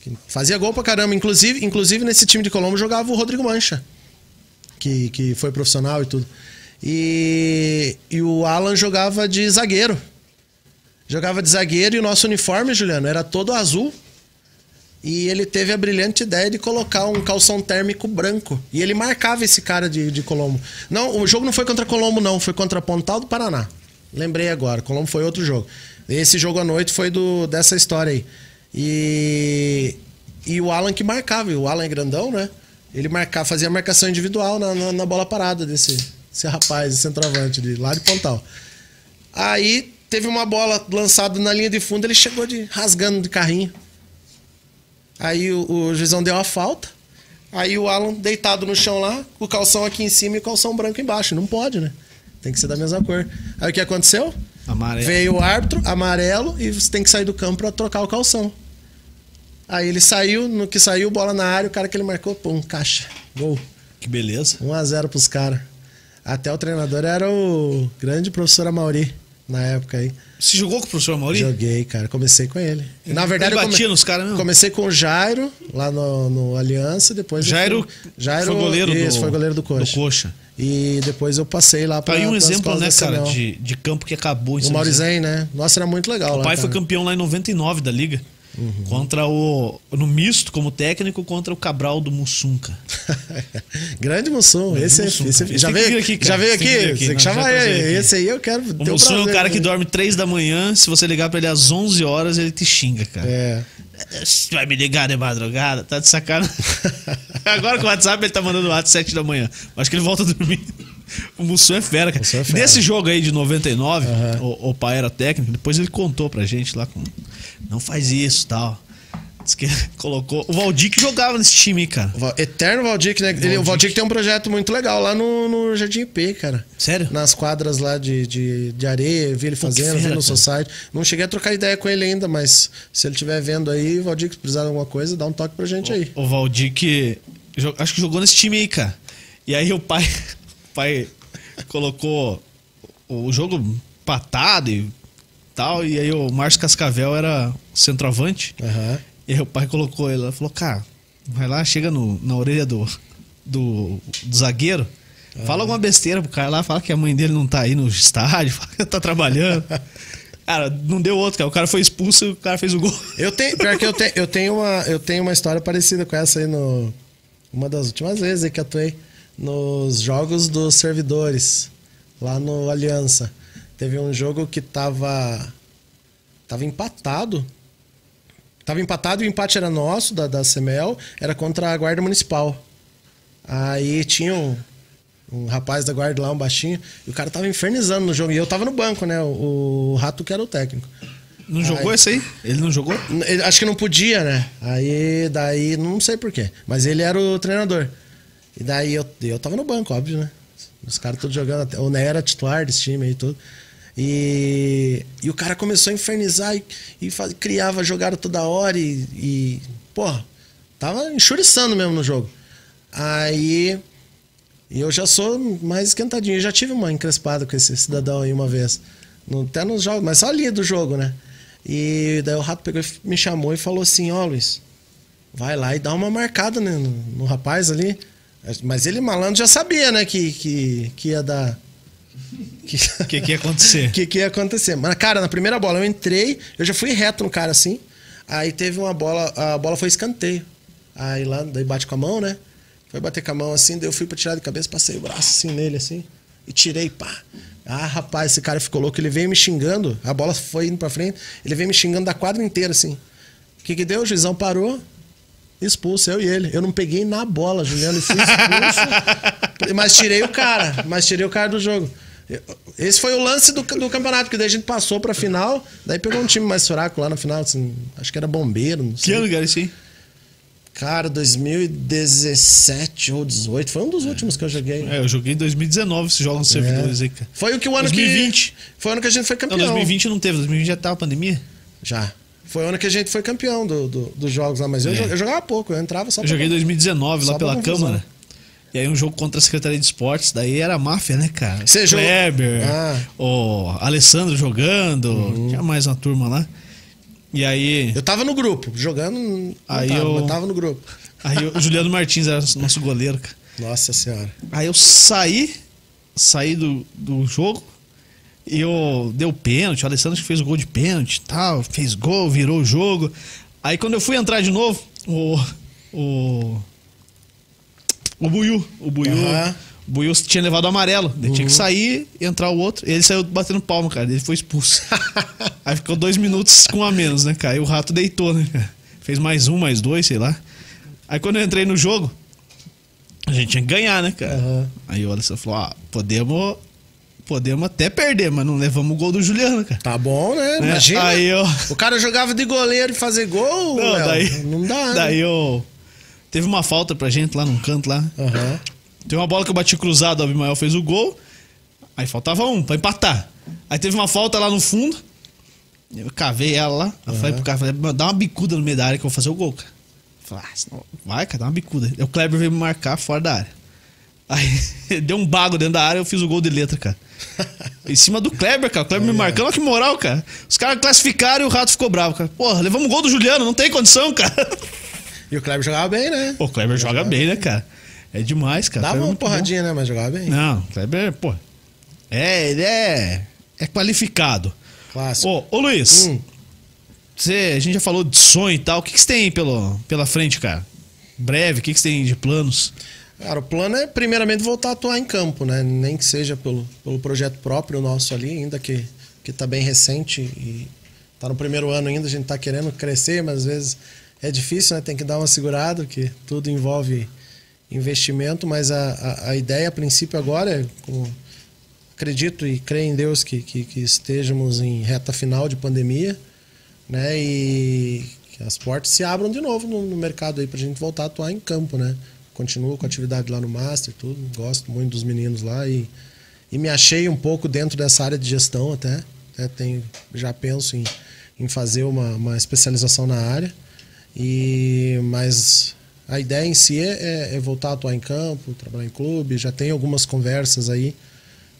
que Fazia gol pra caramba. Inclusive, inclusive, nesse time de Colombo jogava o Rodrigo Mancha que, que foi profissional e tudo. E, e o Alan jogava de zagueiro. Jogava de zagueiro e o nosso uniforme, Juliano, era todo azul. E ele teve a brilhante ideia de colocar um calção térmico branco. E ele marcava esse cara de, de Colombo. Não, o jogo não foi contra Colombo, não. Foi contra Pontal do Paraná. Lembrei agora. Colombo foi outro jogo. Esse jogo à noite foi do, dessa história aí. E, e o Alan que marcava. E o Alan é grandão, né? Ele marcava, fazia a marcação individual na, na, na bola parada desse, desse rapaz, esse centroavante de lá de Pontal. Aí teve uma bola lançada na linha de fundo, ele chegou de rasgando de carrinho. Aí o, o juizão deu a falta. Aí o Alan deitado no chão lá, o calção aqui em cima e o calção branco embaixo. Não pode, né? Tem que ser da mesma cor. Aí o que aconteceu? Amarelo. Veio o árbitro, amarelo, e você tem que sair do campo pra trocar o calção. Aí ele saiu, no que saiu, bola na área, o cara que ele marcou, pum, caixa. Gol. Que beleza. 1x0 pros caras. Até o treinador era o grande professor Amauri, na época aí. Você jogou com o professor Mauri? Joguei, cara. Comecei com ele. Na verdade, Ele eu batia nos caras mesmo? Comecei com o Jairo, lá no, no Aliança, depois... Jairo, fui- Jairo foi goleiro isso, do, foi goleiro do Coxa. do Coxa. E depois eu passei lá Tá pra aí um exemplo, né, cara, de, de campo que acabou em O. Maurizen, né? Nossa, era muito legal O lá, pai foi cara. campeão lá em 99 da liga. Uhum. Contra o. No misto, como técnico, contra o Cabral do Mussum, cara. Grande Mussum. Esse, Mussum, esse- já Esse tem que veio aqui. Já veio aqui? tem que que Não, chama já trazer ele. Esse aí eu quero O Mussum é um prazer, cara que dorme 3 da manhã. Se você ligar pra ele às 11 horas, ele te xinga, cara. É. Você vai me ligar de madrugada? Tá de sacanagem. Agora com o WhatsApp ele tá mandando o WhatsApp 7 da manhã. Acho que ele volta a dormir. O Mussum é fera, cara. É fera. Nesse jogo aí de 99, Aham. o, o pai era técnico, depois ele contou pra gente lá com. Não faz isso tal. Diz que colocou. O Valdir que jogava nesse time aí, cara. O Eterno Valdir, né? Ele, o Valdir tem um projeto muito legal lá no, no Jardim IP, cara. Sério? Nas quadras lá de, de, de areia, vi ele fazendo, vi no. Society. Não cheguei a trocar ideia com ele ainda, mas se ele estiver vendo aí, Valdir, que precisar de alguma coisa, dá um toque pra gente aí. O Valdir que. Acho que jogou nesse time aí, cara. E aí o pai. O pai colocou o jogo patado e tal. E aí o Márcio Cascavel era centroavante. Aham. E aí o pai colocou ele lá falou, cara, vai lá, chega no, na orelha do, do, do zagueiro. Fala alguma besteira pro cara lá, fala que a mãe dele não tá aí no estádio, fala que tá trabalhando. cara, não deu outro, cara. O cara foi expulso e o cara fez o gol. Eu tenho, pior que eu tenho, eu tenho uma, eu tenho uma história parecida com essa aí no uma das últimas vezes aí que atuei nos jogos dos servidores lá no Aliança. Teve um jogo que tava tava empatado. Tava empatado e o empate era nosso da da CML, era contra a Guarda Municipal. Aí tinha um, um rapaz da guarda lá, um baixinho, e o cara tava infernizando no jogo. E eu tava no banco, né? O, o Rato que era o técnico. Não jogou esse aí? Ele não jogou? Ele- Acho que não podia, né? Aí, daí, não sei porquê. Mas ele era o treinador. E daí eu, eu tava no banco, óbvio, né? Os caras todos jogando. até- O Né era titular desse time aí tudo. E, e o cara começou a infernizar e, e faz- criava jogada toda hora e, e. Porra, tava enxuriçando mesmo no jogo. Aí. Eu já sou mais esquentadinho. Eu já tive uma encrespada com esse cidadão aí uma vez. No- Até nos jogos, mas só ali do jogo, né? E daí o rato pegou me chamou e falou assim: Ó, Luiz, vai lá e dá uma marcada né, no, no rapaz ali. Mas ele, malandro, já sabia, né, que, que, que ia dar. Que que, que ia acontecer? que, que ia acontecer. Mas, cara, na primeira bola eu entrei, eu já fui reto no cara assim. Aí teve uma bola, a bola foi escanteio. Aí lá, daí bate com a mão, né? Foi bater com a mão assim, daí eu fui pra tirar de cabeça, passei o braço assim nele, assim, e tirei, pá. Ah, rapaz, esse cara ficou louco. Ele veio me xingando, a bola foi indo pra frente, ele veio me xingando da quadra inteira, assim. O que que deu? O juizão parou, expulso, eu e ele. Eu não peguei na bola, Juliano, e fui expulso. mas tirei o cara, mas tirei o cara do jogo. Esse foi o lance do, do campeonato, porque daí a gente passou pra final, daí pegou um time mais fraco lá na final, assim, acho que era bombeiro, não sei. Que ano que era isso aí? Cara, 2017 ou 18, foi um dos últimos que eu joguei. É, eu joguei em 2019 esse jogo nos servidores aí, cara. Foi o que o ano 2020. que. Foi o ano que a gente foi Não, campeão. 2020 não teve, 2020 já tava a pandemia. Já. Foi o ano que a gente foi campeão do, do- dos jogos lá, mas eu, É. eu jogava pouco, eu entrava só Eu joguei em pra- 2019 Só lá pela. Câmara. E aí um jogo contra a Secretaria de Esportes, daí era máfia, né, cara? Você jogou- Kleber, Ah. o Alessandro jogando, Uhum. tinha mais uma turma lá. E aí, Eu tava no grupo, jogando. Aí tava, eu- tava no grupo. aí o Juliano Martins era nosso goleiro, cara. Nossa senhora. Aí eu saí, saí do, do jogo e eu deu pênalti. O Alessandro fez o gol de pênalti tal, fez gol, virou o jogo. Aí quando eu fui entrar de novo, o. O. O Buiu. O Buiu. Aham. O Buiu tinha levado o amarelo. Ele tinha que sair e entrar o outro. Ele saiu batendo palma, cara. Ele foi expulso. Aí ficou dois minutos com um a menos, né, cara? E o rato deitou, né, cara? Fez mais um, mais dois, sei lá. Aí quando eu entrei no jogo, a gente tinha que ganhar, né, cara? Aham. Aí o Alisson falou: ah, podemos. Podemos até perder, mas não levamos o gol do Juliano, cara. Tá bom, né? Né? Imagina. Aí eu. O cara jogava de goleiro e fazer gol. Não, Léo. daí. Não dá, né? Daí eu. Teve uma falta pra gente lá num canto lá. Aham. Tem uma bola que eu bati cruzado, o Abimael fez o gol. Aí faltava um pra empatar. Aí teve uma falta lá no fundo. Eu cavei ela lá. Eu falei pro cara, falei, "Mano, dá uma bicuda no meio da área que eu vou fazer o gol, cara. Eu falei, ah, senão- vai, cara, dá uma bicuda. Aí o Kleber veio me marcar fora da área. Aí deu um bago dentro da área eu fiz o gol de letra, cara. Em cima do Kleber, cara. O Kleber me marcando, olha que moral, cara. Os caras classificaram e o rato ficou bravo, cara. Porra, levamos o gol do Juliano, não tem condição, cara. E o Kleber jogava bem, né? Pô, o Kleber joga bem, né, cara? É demais, cara. Dava é uma muito bom. porradinha, né? Mas jogava bem. Não, o Kleber, pô. É, ele é. É qualificado. Clássico. Ô, ô Luiz, Hum. você, a gente já falou de sonho e tal. O que, que você tem pelo, pela frente, cara? Breve, o que, que você tem de planos? Cara, o plano é primeiramente voltar a atuar em campo, né? Nem que seja pelo, pelo projeto próprio nosso ali, ainda que, que tá bem recente e tá no primeiro ano ainda, a gente tá querendo crescer, mas às vezes é difícil, né? Tem que dar uma segurada, que tudo envolve investimento, mas a, a, a ideia a princípio agora é, como acredito e creio em Deus que, que, que estejamos em reta final de pandemia, né? E que as portas se abram de novo no, no mercado aí pra gente voltar a atuar em campo, né? Continuo com atividade lá no Master, tudo, gosto muito dos meninos lá e, e me achei um pouco dentro dessa área de gestão até. né? Tenho, já penso em, em fazer uma, uma especialização na área. E, mas a ideia em si é, é voltar a atuar em campo, trabalhar em clube. Já tem algumas conversas aí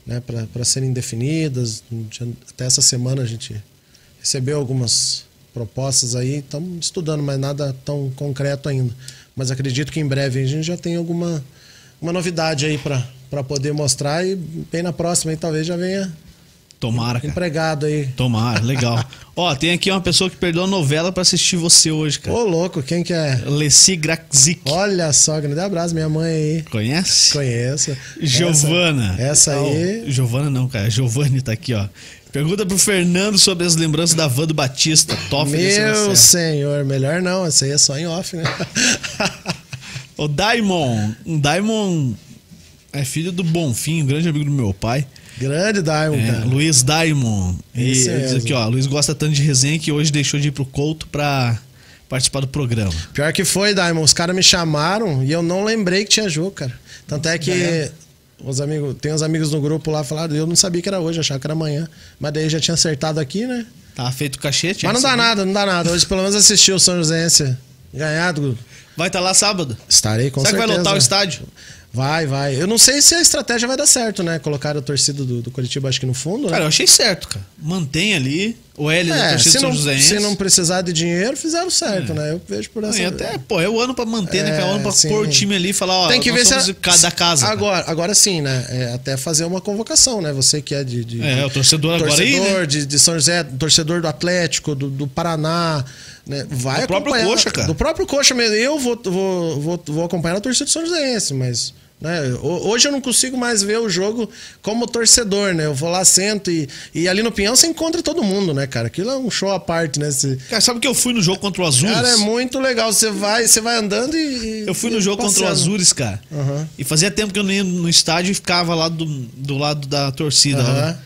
né, para serem definidas. Até essa semana a gente recebeu algumas propostas aí, estamos estudando, mas nada tão concreto ainda. Mas acredito que em breve a gente já tem alguma uma novidade aí para poder mostrar e bem na próxima aí talvez já venha Tomara, cara. empregado aí. Tomara, legal. Ó, tem aqui uma pessoa que perdeu a novela pra assistir você hoje, cara. Ô, louco, quem que é? Leci Grazik. Olha só, grande abraço, minha mãe aí. Conhece? Conheço. Giovana. Essa, essa aí. Não, Giovana não, cara. Giovanni tá aqui, ó. Pergunta pro Fernando sobre as lembranças da van do Batista. Top desse Meu senhor, melhor não, essa aí é só em off, né? O Daimon. O Daimon é filho do Bonfim, um grande amigo do meu pai. Grande Diamond, É, cara. Luiz Daimon. E Esse diz aqui, ó. Luiz gosta tanto de resenha que hoje deixou de ir pro Couto pra participar do programa. Pior que foi, Diamond. Os caras me chamaram e eu não lembrei que tinha jogo, cara. Tanto é que os amigos, tem uns amigos no grupo lá falaram, eu não sabia que era hoje, achava que era amanhã. Mas daí já tinha acertado aqui, né? Tava feito o cachê, tinha Mas não dá nada, não dá nada. Hoje pelo menos assisti o São Joséense ganhado. Vai estar lá sábado. Estarei com Será certeza. que vai lotar o estádio? Vai, vai. Eu não sei se a estratégia vai dar certo, né? Colocar a torcida do, do Curitiba, acho que no fundo, né? Cara, eu achei certo, cara. Mantém ali. O L da É, torcida se São não, Joséense. se não precisar de dinheiro, fizeram certo, né? Eu vejo por essa até, pô, é o ano pra manter, né? cara? É o ano pra É, sim. pôr o time ali e falar, ó, Tem que ver se a- da casa. cara. Agora, agora sim, né? É, até fazer uma convocação, né? Você que é de. de É, o torcedor agora aí, torcedor né? de, de São José, torcedor do Atlético, do, do Paraná. Né? Vai Do próprio Coxa, cara. Do próprio Coxa mesmo. Eu vou, vou, vou, vou acompanhar a torcida do São Joséense, mas. Né? ho- Hoje eu não consigo mais ver o jogo como torcedor, né? Eu vou lá, sento e, e ali no Pinhão você encontra todo mundo, né, cara? Aquilo é um show à parte, né? Você- Cara, sabe que eu fui no jogo contra o Azul? Cara, é muito legal. Você vai, você vai andando e. Eu fui no jogo contra o passeando. Azures, cara. Aham. E fazia tempo que eu não ia no estádio e ficava lá do, do lado da torcida. Aham. lá.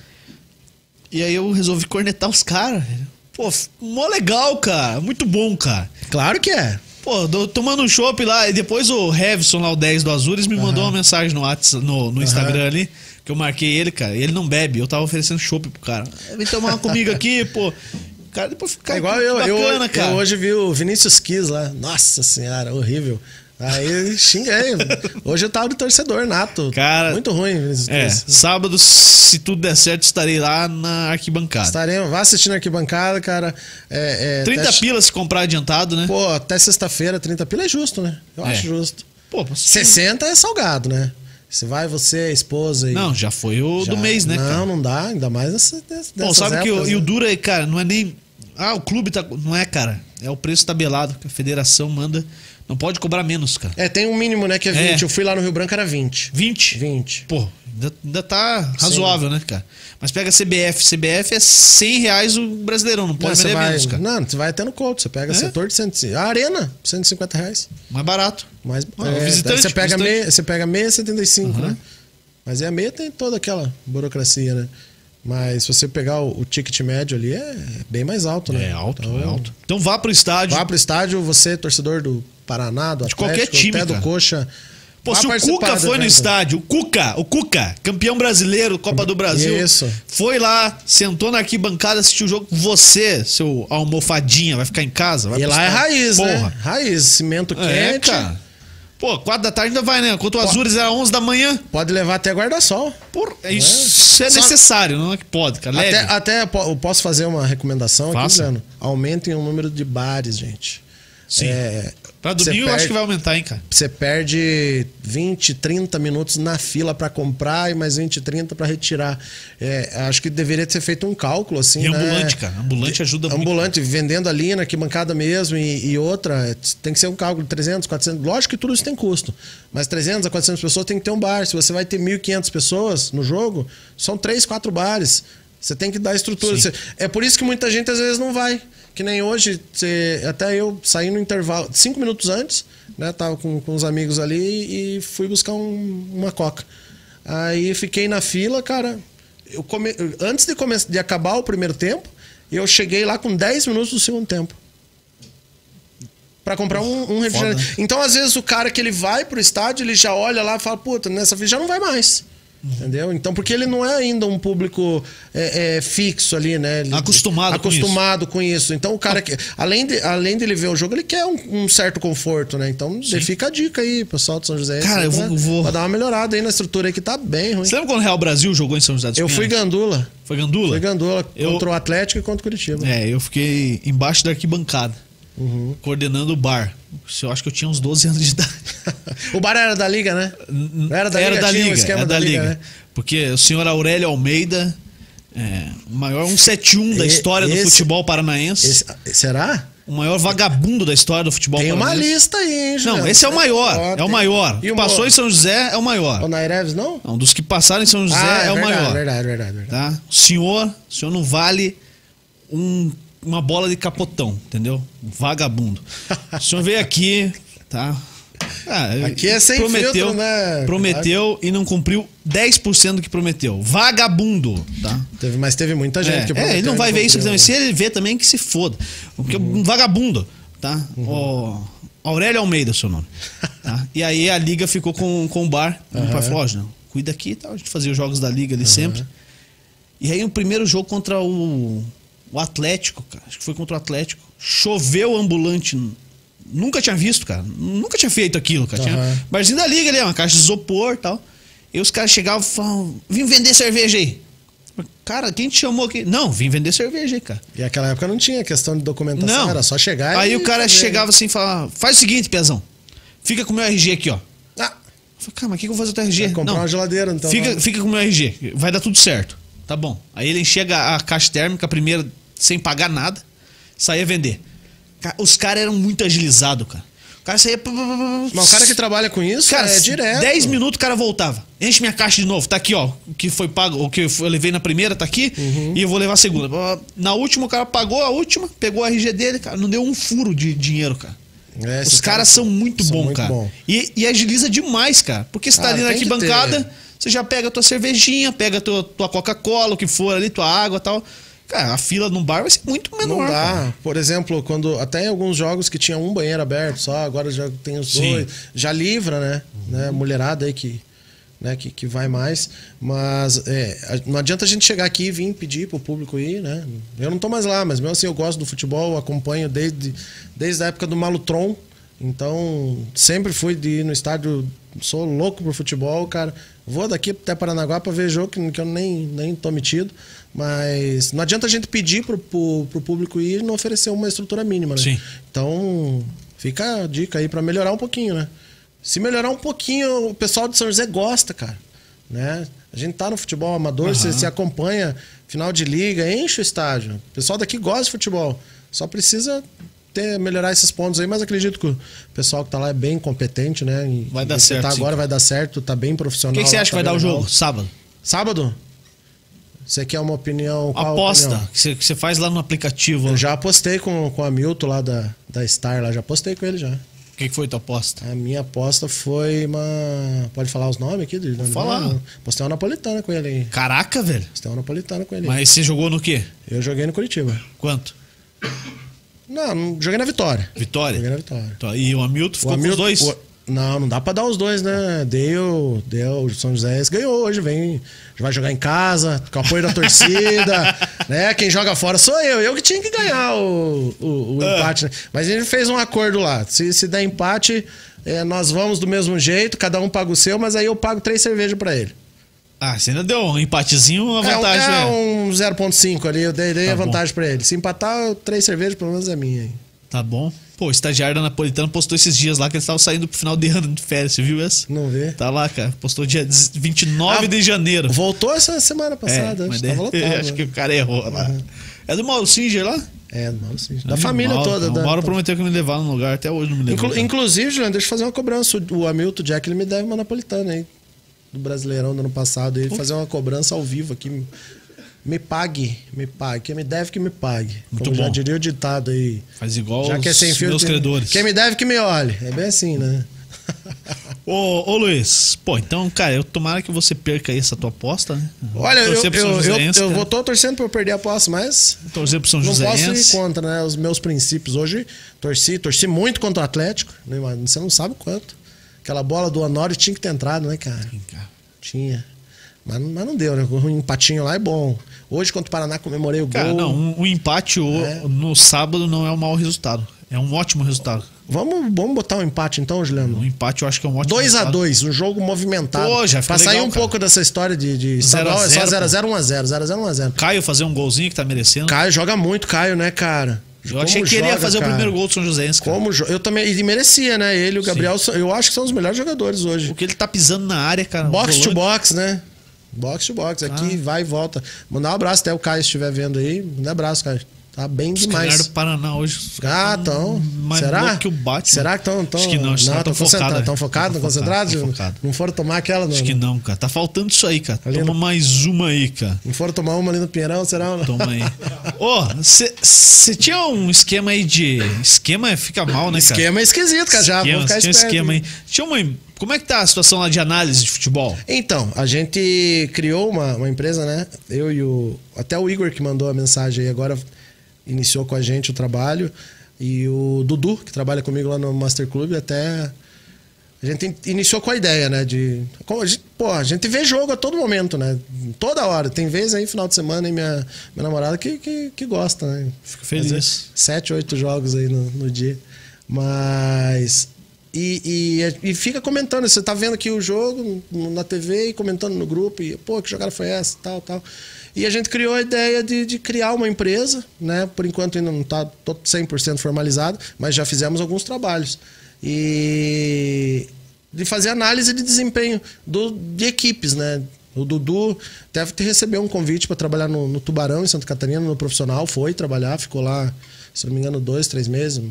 E aí eu resolvi cornetar os caras. velho. Pô, mó legal, cara. Muito bom, cara. Claro que é. Pô, tô tomando um chopp lá. E depois o Revson, lá o 10 do Azures, me mandou uma mensagem no, WhatsApp, no, no Instagram ali. Que eu marquei ele, cara. E ele não bebe. Eu tava oferecendo chopp pro cara. Vem tomar uma comigo aqui, pô. Cara, depois fica É igual eu, eu, bacana, eu cara. hoje vi o Vinícius Kiss lá. Nossa senhora, horrível. Aí xinguei. Hoje eu tava de torcedor nato. Cara, Muito ruim, É, sábado, se tudo der certo, estarei lá na arquibancada. Estaremos, vá assistindo a arquibancada, cara. É, é, 30 até, pilas se comprar adiantado, né? Pô, até sexta-feira, 30 pila é justo, né? Eu É. acho justo. Pô, 60 é salgado, né? Você vai, você, a esposa e. Não, já foi o Já- do mês, né, Não, cara? não dá, ainda mais nessa, Bom, sabe que o, épocas, e o né? duro aí, cara, não é nem. Ah, o clube tá. Não é, cara. É o preço tabelado que a federação manda. Não pode cobrar menos, cara. É, tem um mínimo, né, que é 20. É. Eu fui lá no Rio Branco, era 20. 20? 20. Pô, ainda, ainda tá razoável, né, cara? Mas pega CBF. CBF é 100 reais o brasileirão, não pode Não, vender vai, menos, cara. não, você vai até no Couto, você pega É? setor de 150. A arena, 150 reais. Mais barato. Mas Ah, é, visitante, você pega visitante. meia, você pega meia 75, né? Mas é a meia tem toda aquela burocracia, né? Mas se você pegar o, o ticket médio ali, é bem mais alto, né? É alto, Então, é alto. Então vá pro estádio. Vá pro estádio, você, torcedor do Paraná, do De Atlético, qualquer time, até do cara. Coxa. Pô, se o Cuca do foi no estádio, o Cuca, o Cuca, campeão brasileiro, Copa do Brasil. Isso. Foi lá, sentou na arquibancada, assistiu o jogo. Você, seu almofadinha, vai ficar em casa? Vai E lá é raiz, Porra. né? Raiz, cimento É, quente. cara. Pô, quatro da tarde ainda vai, né? Enquanto o Azures era 11 da manhã. Pode levar até guarda-sol. Porra, isso é, Só- necessário, não é que pode, cara. Leve. Até, até eu posso fazer uma recomendação aqui, Faça. Juliano? Aumentem o número de bares, gente. Sim. É, pra domingo eu acho que vai aumentar, hein, cara. Você perde 20, 30 minutos na fila para comprar e mais 20, 30 para retirar. É, acho que deveria ter feito um cálculo assim. E né? ambulante, cara. Ambulante ajuda muito. Ambulante, vendendo ali na arquibancada mesmo e, e outra, tem que ser um cálculo de 300, 400. Lógico que tudo isso tem custo, mas 300 a 400 pessoas tem que ter um bar. Se você vai ter 1.500 pessoas no jogo, são 3, 4 bares. Você tem que dar estrutura. Você- é por isso que muita gente às vezes não vai. Que nem hoje, você- até eu saí no intervalo, cinco minutos antes, né? Tava com, com os amigos ali e fui buscar um- uma coca. Aí fiquei na fila, cara. Eu come, antes de, come, de acabar o primeiro tempo, eu cheguei lá com 10 minutos do segundo tempo. Pra comprar um, um refrigerante. Foda. Então, às vezes, o cara que ele vai pro estádio, ele já olha lá e fala, puta, nessa fila já não vai mais. Entendeu? Então, porque ele não é ainda um público é, é, fixo ali, né? Ele- Acostumado com Acostumado com isso. Então, o cara que. Além, de, além dele ver o jogo, ele quer um, um certo conforto, né? Então, fica a dica aí, pessoal de São José. Cara, eu pra- vou- vou- Pra dar uma melhorada aí na estrutura aí que tá bem ruim. Você lembra quando o Real Brasil jogou em São José dos Eu fui Pinhais? gandula. Foi Gandula? Fui gandula Eu- contra o Atlético e contra o Curitiba. É, eu fiquei embaixo da arquibancada, Uhum. coordenando o bar. Eu acho que eu tinha uns 12 anos de idade. O bar era da Liga, né? Era da Liga, Era da tinha um Liga, esquema era da Liga. né? Porque o senhor Aurélio Almeida, é, o maior 171 da história do esse- futebol paranaense, Esse- será? o maior vagabundo da história do futebol Tem uma paranaense. lista aí, hein, Juliano? Não, esse é o maior, Ó, é o tem- maior. E o Passou em São José, é o O maior. Naireves, não? Não, dos que passaram em São José ah, é, o verdade, maior. verdade, verdade, verdade. Tá? O senhor, o senhor não vale um- uma bola de capotão, entendeu? Vagabundo. O senhor veio aqui, tá? Ah, Aqui é sem prometeu, filtro, né? Prometeu e não cumpriu 10% do que prometeu. Vagabundo, tá? Teve, mas teve muita gente É, que é, ele não vai ver isso também. Se ele vê também, que se foda. Porque um vagabundo, tá? O Aurélio Almeida, seu nome. Tá? E aí a liga ficou com, com o bar. O pai falou, ó, não, cuida aqui e tal. A gente fazia os jogos da liga ali sempre. E aí o primeiro jogo contra o, o Atlético, cara. Acho que foi contra o Atlético. Choveu ambulante. Nunca tinha visto, cara. Nunca tinha feito aquilo, cara. Tinha Aham. barzinho da liga ali, uma caixa de isopor e tal. E os caras chegavam e falavam, vim vender cerveja aí. Cara, quem te chamou aqui? Não, vim vender cerveja aí, cara. E naquela época não tinha questão de documentação, Não. era só chegar Aí e o cara chegava assim e falava: faz o seguinte, Pezão. Fica com o meu RG aqui, ó. Ah, Eu falei, cara, mas o que, que eu vou fazer com o RG? vai comprar Não, uma geladeira, então. fica, não. fica com o meu RG, vai dar tudo certo. Tá bom. Aí ele enxerga a caixa térmica primeiro, sem pagar nada, saía vender. Os caras eram muito agilizados, cara. O cara saía. Mas o cara que trabalha com isso Cara, é direto. 10 minutos o cara voltava. Enche minha caixa de novo. Tá aqui, ó. O que foi pago, o que eu levei na primeira tá aqui. Uhum. E eu vou levar a segunda. Na última, o cara pagou a última, pegou o RG dele, cara. Não deu um furo de dinheiro, cara. É, Os caras são muito bons, cara. bom. E, e agiliza demais, cara. Porque você tá Cara, ali na arquibancada, você já pega a tua cervejinha, pega a tua, tua Coca-Cola, o que for ali, tua água e tal. Cara, a fila no bar vai ser muito menor. Não dá. cara. Por exemplo, quando até em alguns jogos que tinha um banheiro aberto só, agora já tem os Sim. dois. Já livra, né? né? Mulherada aí que, né? que, que vai mais. Mas é, não adianta a gente chegar aqui e vir pedir pro público ir, né? Eu não tô mais lá, mas mesmo assim eu gosto do futebol, acompanho desde, desde a época do Malutron. Então, sempre fui de ir no estádio, sou louco pro futebol, cara. Vou daqui até Paranaguá pra ver jogo que, que eu nem, nem tô metido. Mas não adianta a gente pedir pro, pro, pro público ir e não oferecer uma estrutura mínima, né? Sim. Então, fica a dica aí pra melhorar um pouquinho, né? Se melhorar um pouquinho, o pessoal de São José gosta, cara. Né? A gente tá no futebol amador, você se acompanha, final de liga, enche o estádio. O pessoal daqui gosta de futebol. Só precisa ter, melhorar esses pontos aí, mas acredito que o pessoal que tá lá é bem competente, né? E, Vai dar você certo, Tá sim. agora vai dar certo, tá bem O profissional. que, que você lá, acha que tá vai dar o jogo? Sábado? Sábado? Você quer uma opinião? Qual Aposta. opinião? Que você, faz lá no aplicativo. Eu já apostei com, com a Milton lá da, da Star, lá, já apostei com ele já. O que, que foi tua aposta? A minha aposta foi uma. Pode falar os nomes aqui? Vou falar. Postei uma napolitana com ele aí. Caraca, velho. Postei uma napolitana com ele. Mas você jogou no quê? Eu joguei no Curitiba. Quanto? Não, joguei na Vitória. Vitória? Joguei na Vitória. Tá, E o Hamilton ficou com os dois? o- não, não dá pra dar os dois, né? Deu, deu. O São José ganhou hoje, vem. Vai jogar em casa, com apoio da torcida. né? Quem joga fora sou eu. Eu que tinha que ganhar o, o, o Ah. empate, né? Mas a gente fez um acordo lá. Se, se der empate, é, nós vamos do mesmo jeito, cada um paga o seu, mas aí eu pago três cervejas pra ele. Ah, você ainda deu um empatezinho, uma vantagem, é, né? um 0.5 ali, eu dei, dei Tá a vantagem pra ele. Se empatar, três cervejas, pelo menos é minha. aí. Tá bom. Pô, o estagiário da Napolitana postou esses dias lá que eles estavam saindo pro final de ano de férias, você viu essa? Não vê? Tá lá, cara. Postou dia 29 Ah, de janeiro. Voltou essa semana É, passada, mas acho que tava daí- lotado. acho né? que o cara errou lá. É do Mauro Singer lá? É, do Mauro. É Da família Mauro, toda. O da- Mauro prometeu que me levar num lugar, até hoje não me levou. Inclu- inclusive, Juliano, deixa eu fazer uma cobrança. O o Hamilton Jack ele me deve uma napolitana aí. Do Brasileirão do ano passado. Ele fazer uma cobrança ao vivo aqui. Me- pague, me pague. Quem me deve que me pague. Muito Como já bom. diria o ditado aí. Faz igual Já que é sem fio. meus tem- credores. Quem me deve que me olhe. É bem assim, né? Ô, ô Luiz, pô, então, cara, eu tomara que você perca aí essa tua aposta, né? Olha, eu, eu, eu, eu cara. vou tô torcendo pra eu perder a posse, mas Torcer pro São não posso ir contra, né? Os meus princípios. Hoje torci, torci muito contra o Atlético. né, Você não sabe quanto. Aquela bola do Honório tinha que ter entrado, né, cara? Tinha. Mas, mas não deu, né? Um empatinho lá é bom. Hoje, contra o Paraná, comemorei o Cara, gol. não, um, um empate o- É. no sábado não é um mau resultado. É um ótimo resultado. Vamos, vamos botar um empate então, Juliano? Um empate eu acho que é um ótimo 2 a resultado. 2 um jogo movimentado. Pô, já pra sair legal, um cara. pouco dessa história de, de estadual, é só zero, 0x0, 1x0, 0x0, 1x0. Caio fazer um golzinho que tá merecendo. Caio joga muito, Caio, né, cara? eu achei Como que ele ia joga, fazer cara. o primeiro gol do São Joséense, cara. Como eu também e merecia, né? Ele e o Gabriel, são- eu acho que são os melhores jogadores hoje. Porque ele tá pisando na área, cara. Box to box, né? Box to box, aqui vai e volta. Mandar um abraço até o Caio estiver vendo aí. Manda um abraço, Caio. Tá bem Os caras do demais. Paraná hoje. os Ah, tão então. mais Será? que o Batman. Será que estão tão, Acho que não, estão focados. concentrados? Estão focados, Tão estão concentrados? tão focados. Não foram tomar aquela, não? Acho que não, cara. Tá faltando isso aí, cara. Ali Toma no- mais uma aí, cara. Não foram tomar uma ali no Pinheirão, será? não? Toma aí. Ô, você tinha um esquema aí de. Esquema fica mal, né, cara? Esquema é esquisito, cara. Já esquema, vou ficar tinha um esquema aí. Tinha uma. Como é que tá a situação lá de análise de futebol? Então, a gente criou uma, uma empresa, né? Eu e o. Até o Igor que mandou a mensagem aí agora iniciou com a gente o trabalho. E o Dudu, que trabalha comigo lá no Master Club, até. A gente in- iniciou com a ideia, né? De. como a gente- pô, a gente vê jogo a todo momento, né? Toda hora. Tem vezes aí, final de semana, e minha, minha namorada que, que, que gosta, né? Fico feliz. Vezes, Sete, oito jogos aí no, no dia. Mas. E, e, e fica comentando, você tá vendo aqui o jogo na TV e comentando no grupo, e pô, que jogada foi essa, tal, tal. E a gente criou a ideia de, de criar uma empresa, né? Por enquanto ainda não está 100% formalizado, mas já fizemos alguns trabalhos. E de fazer análise de desempenho do, de equipes, né? O Dudu deve ter recebido um convite para trabalhar no, no, Tubarão, em Santa Catarina, no profissional. Foi trabalhar, ficou lá, se não me engano, dois, três meses.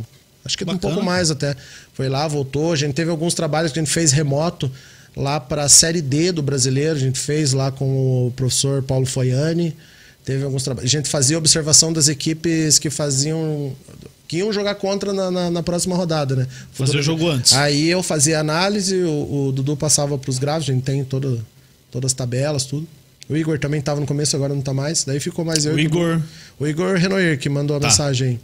Acho que Bacana. um pouco mais até. Foi lá, voltou. A gente teve alguns trabalhos que a gente fez remoto lá para a Série D do brasileiro. A gente fez lá com o professor Paulo Foiani. Teve alguns trabalhos. A gente fazia observação das equipes que faziam. que iam jogar contra na, na, na próxima rodada, né? Fazer o jogo antes. Aí eu fazia análise, o, o Dudu passava para os gráficos, a gente tem todo, todas as tabelas, tudo. O Igor também estava no começo, agora não está mais. Daí ficou mais eu. O Igor. O Igor Renoir, que mandou a tá. mensagem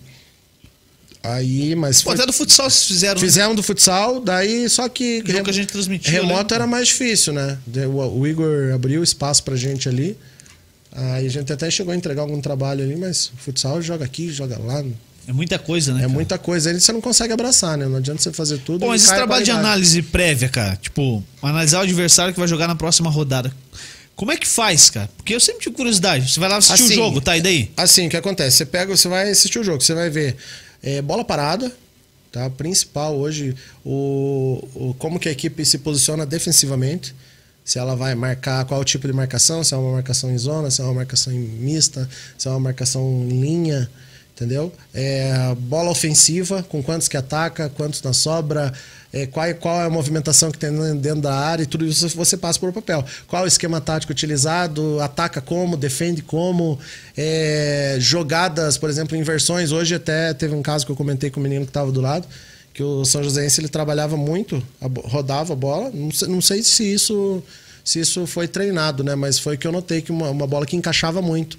aí. Mas. Pô, foi... até do futsal vocês fizeram. Né? Fizemos do futsal, daí só que. O que a gente transmitiu. Remoto era mais difícil, né? O, o Igor abriu espaço pra gente ali. Aí a gente até chegou a entregar algum trabalho ali, mas futsal joga aqui, joga lá. É muita coisa, né? É cara? muita coisa. Aí você não consegue abraçar, né? Não adianta você fazer tudo. Bom, mas esse trabalho de análise prévia, cara, tipo, analisar o adversário que vai jogar na próxima rodada. Como é que faz, cara? Porque eu sempre tive curiosidade. Você vai lá assistir assim, o jogo, tá? E daí? Assim, o que acontece? Você pega, você vai assistir o jogo, você vai ver é, bola parada, tá? Principal hoje, o, o, como que a equipe se posiciona defensivamente. Se ela vai marcar qual tipo de marcação, se é uma marcação em zona, se é uma marcação em mista, se é uma marcação em linha entendeu? É, bola ofensiva, com quantos que ataca, quantos na sobra, é, qual, qual é a movimentação que tem dentro da área e tudo isso você passa por papel. Qual é o esquema tático utilizado, ataca como, defende como, é, jogadas, por exemplo, inversões. Hoje até teve um caso que eu comentei com o menino que estava do lado, que o São Joséense ele trabalhava muito, rodava a bola, não sei, não sei se isso se isso foi treinado, né? Mas foi que eu notei que uma, uma bola que encaixava muito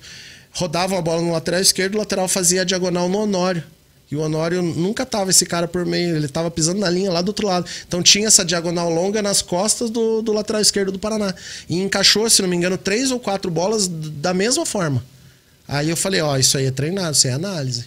rodava a bola no lateral esquerdo, o lateral fazia a diagonal no Honório. E o Honório nunca tava esse cara por meio, ele tava pisando na linha lá do outro lado. Então tinha essa diagonal longa nas costas do, do lateral esquerdo do Paraná. E encaixou, se não me engano, três ou quatro bolas da mesma forma. Aí eu falei, ó, isso aí é treinado, isso aí é análise.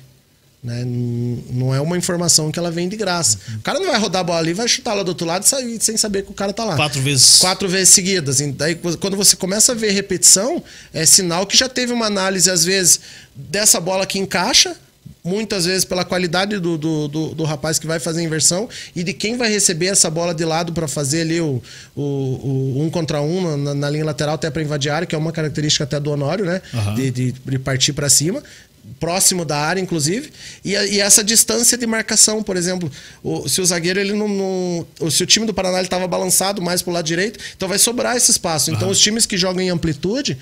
Né? Não é uma informação que ela vem de graça. Uhum. O cara não vai rodar a bola ali, vai chutar lá do outro lado sem saber que o cara tá lá. Quatro vezes. Quatro vezes seguidas. Daí, quando você começa a ver repetição, é sinal que já teve uma análise, às vezes, dessa bola que encaixa, muitas vezes pela qualidade do, do, do, do, rapaz que vai fazer a inversão e de quem vai receber essa bola de lado para fazer ali o, o, o, um contra um na, na linha lateral até para invadir a área, que é uma característica até do Honório, né? Uhum. De, de, de partir para cima próximo da área, inclusive, e, e, essa distância de marcação, por exemplo, o, se o zagueiro ele não, não se o time do Paraná estava balançado mais para o lado direito, então vai sobrar esse espaço. Então, os times que jogam em amplitude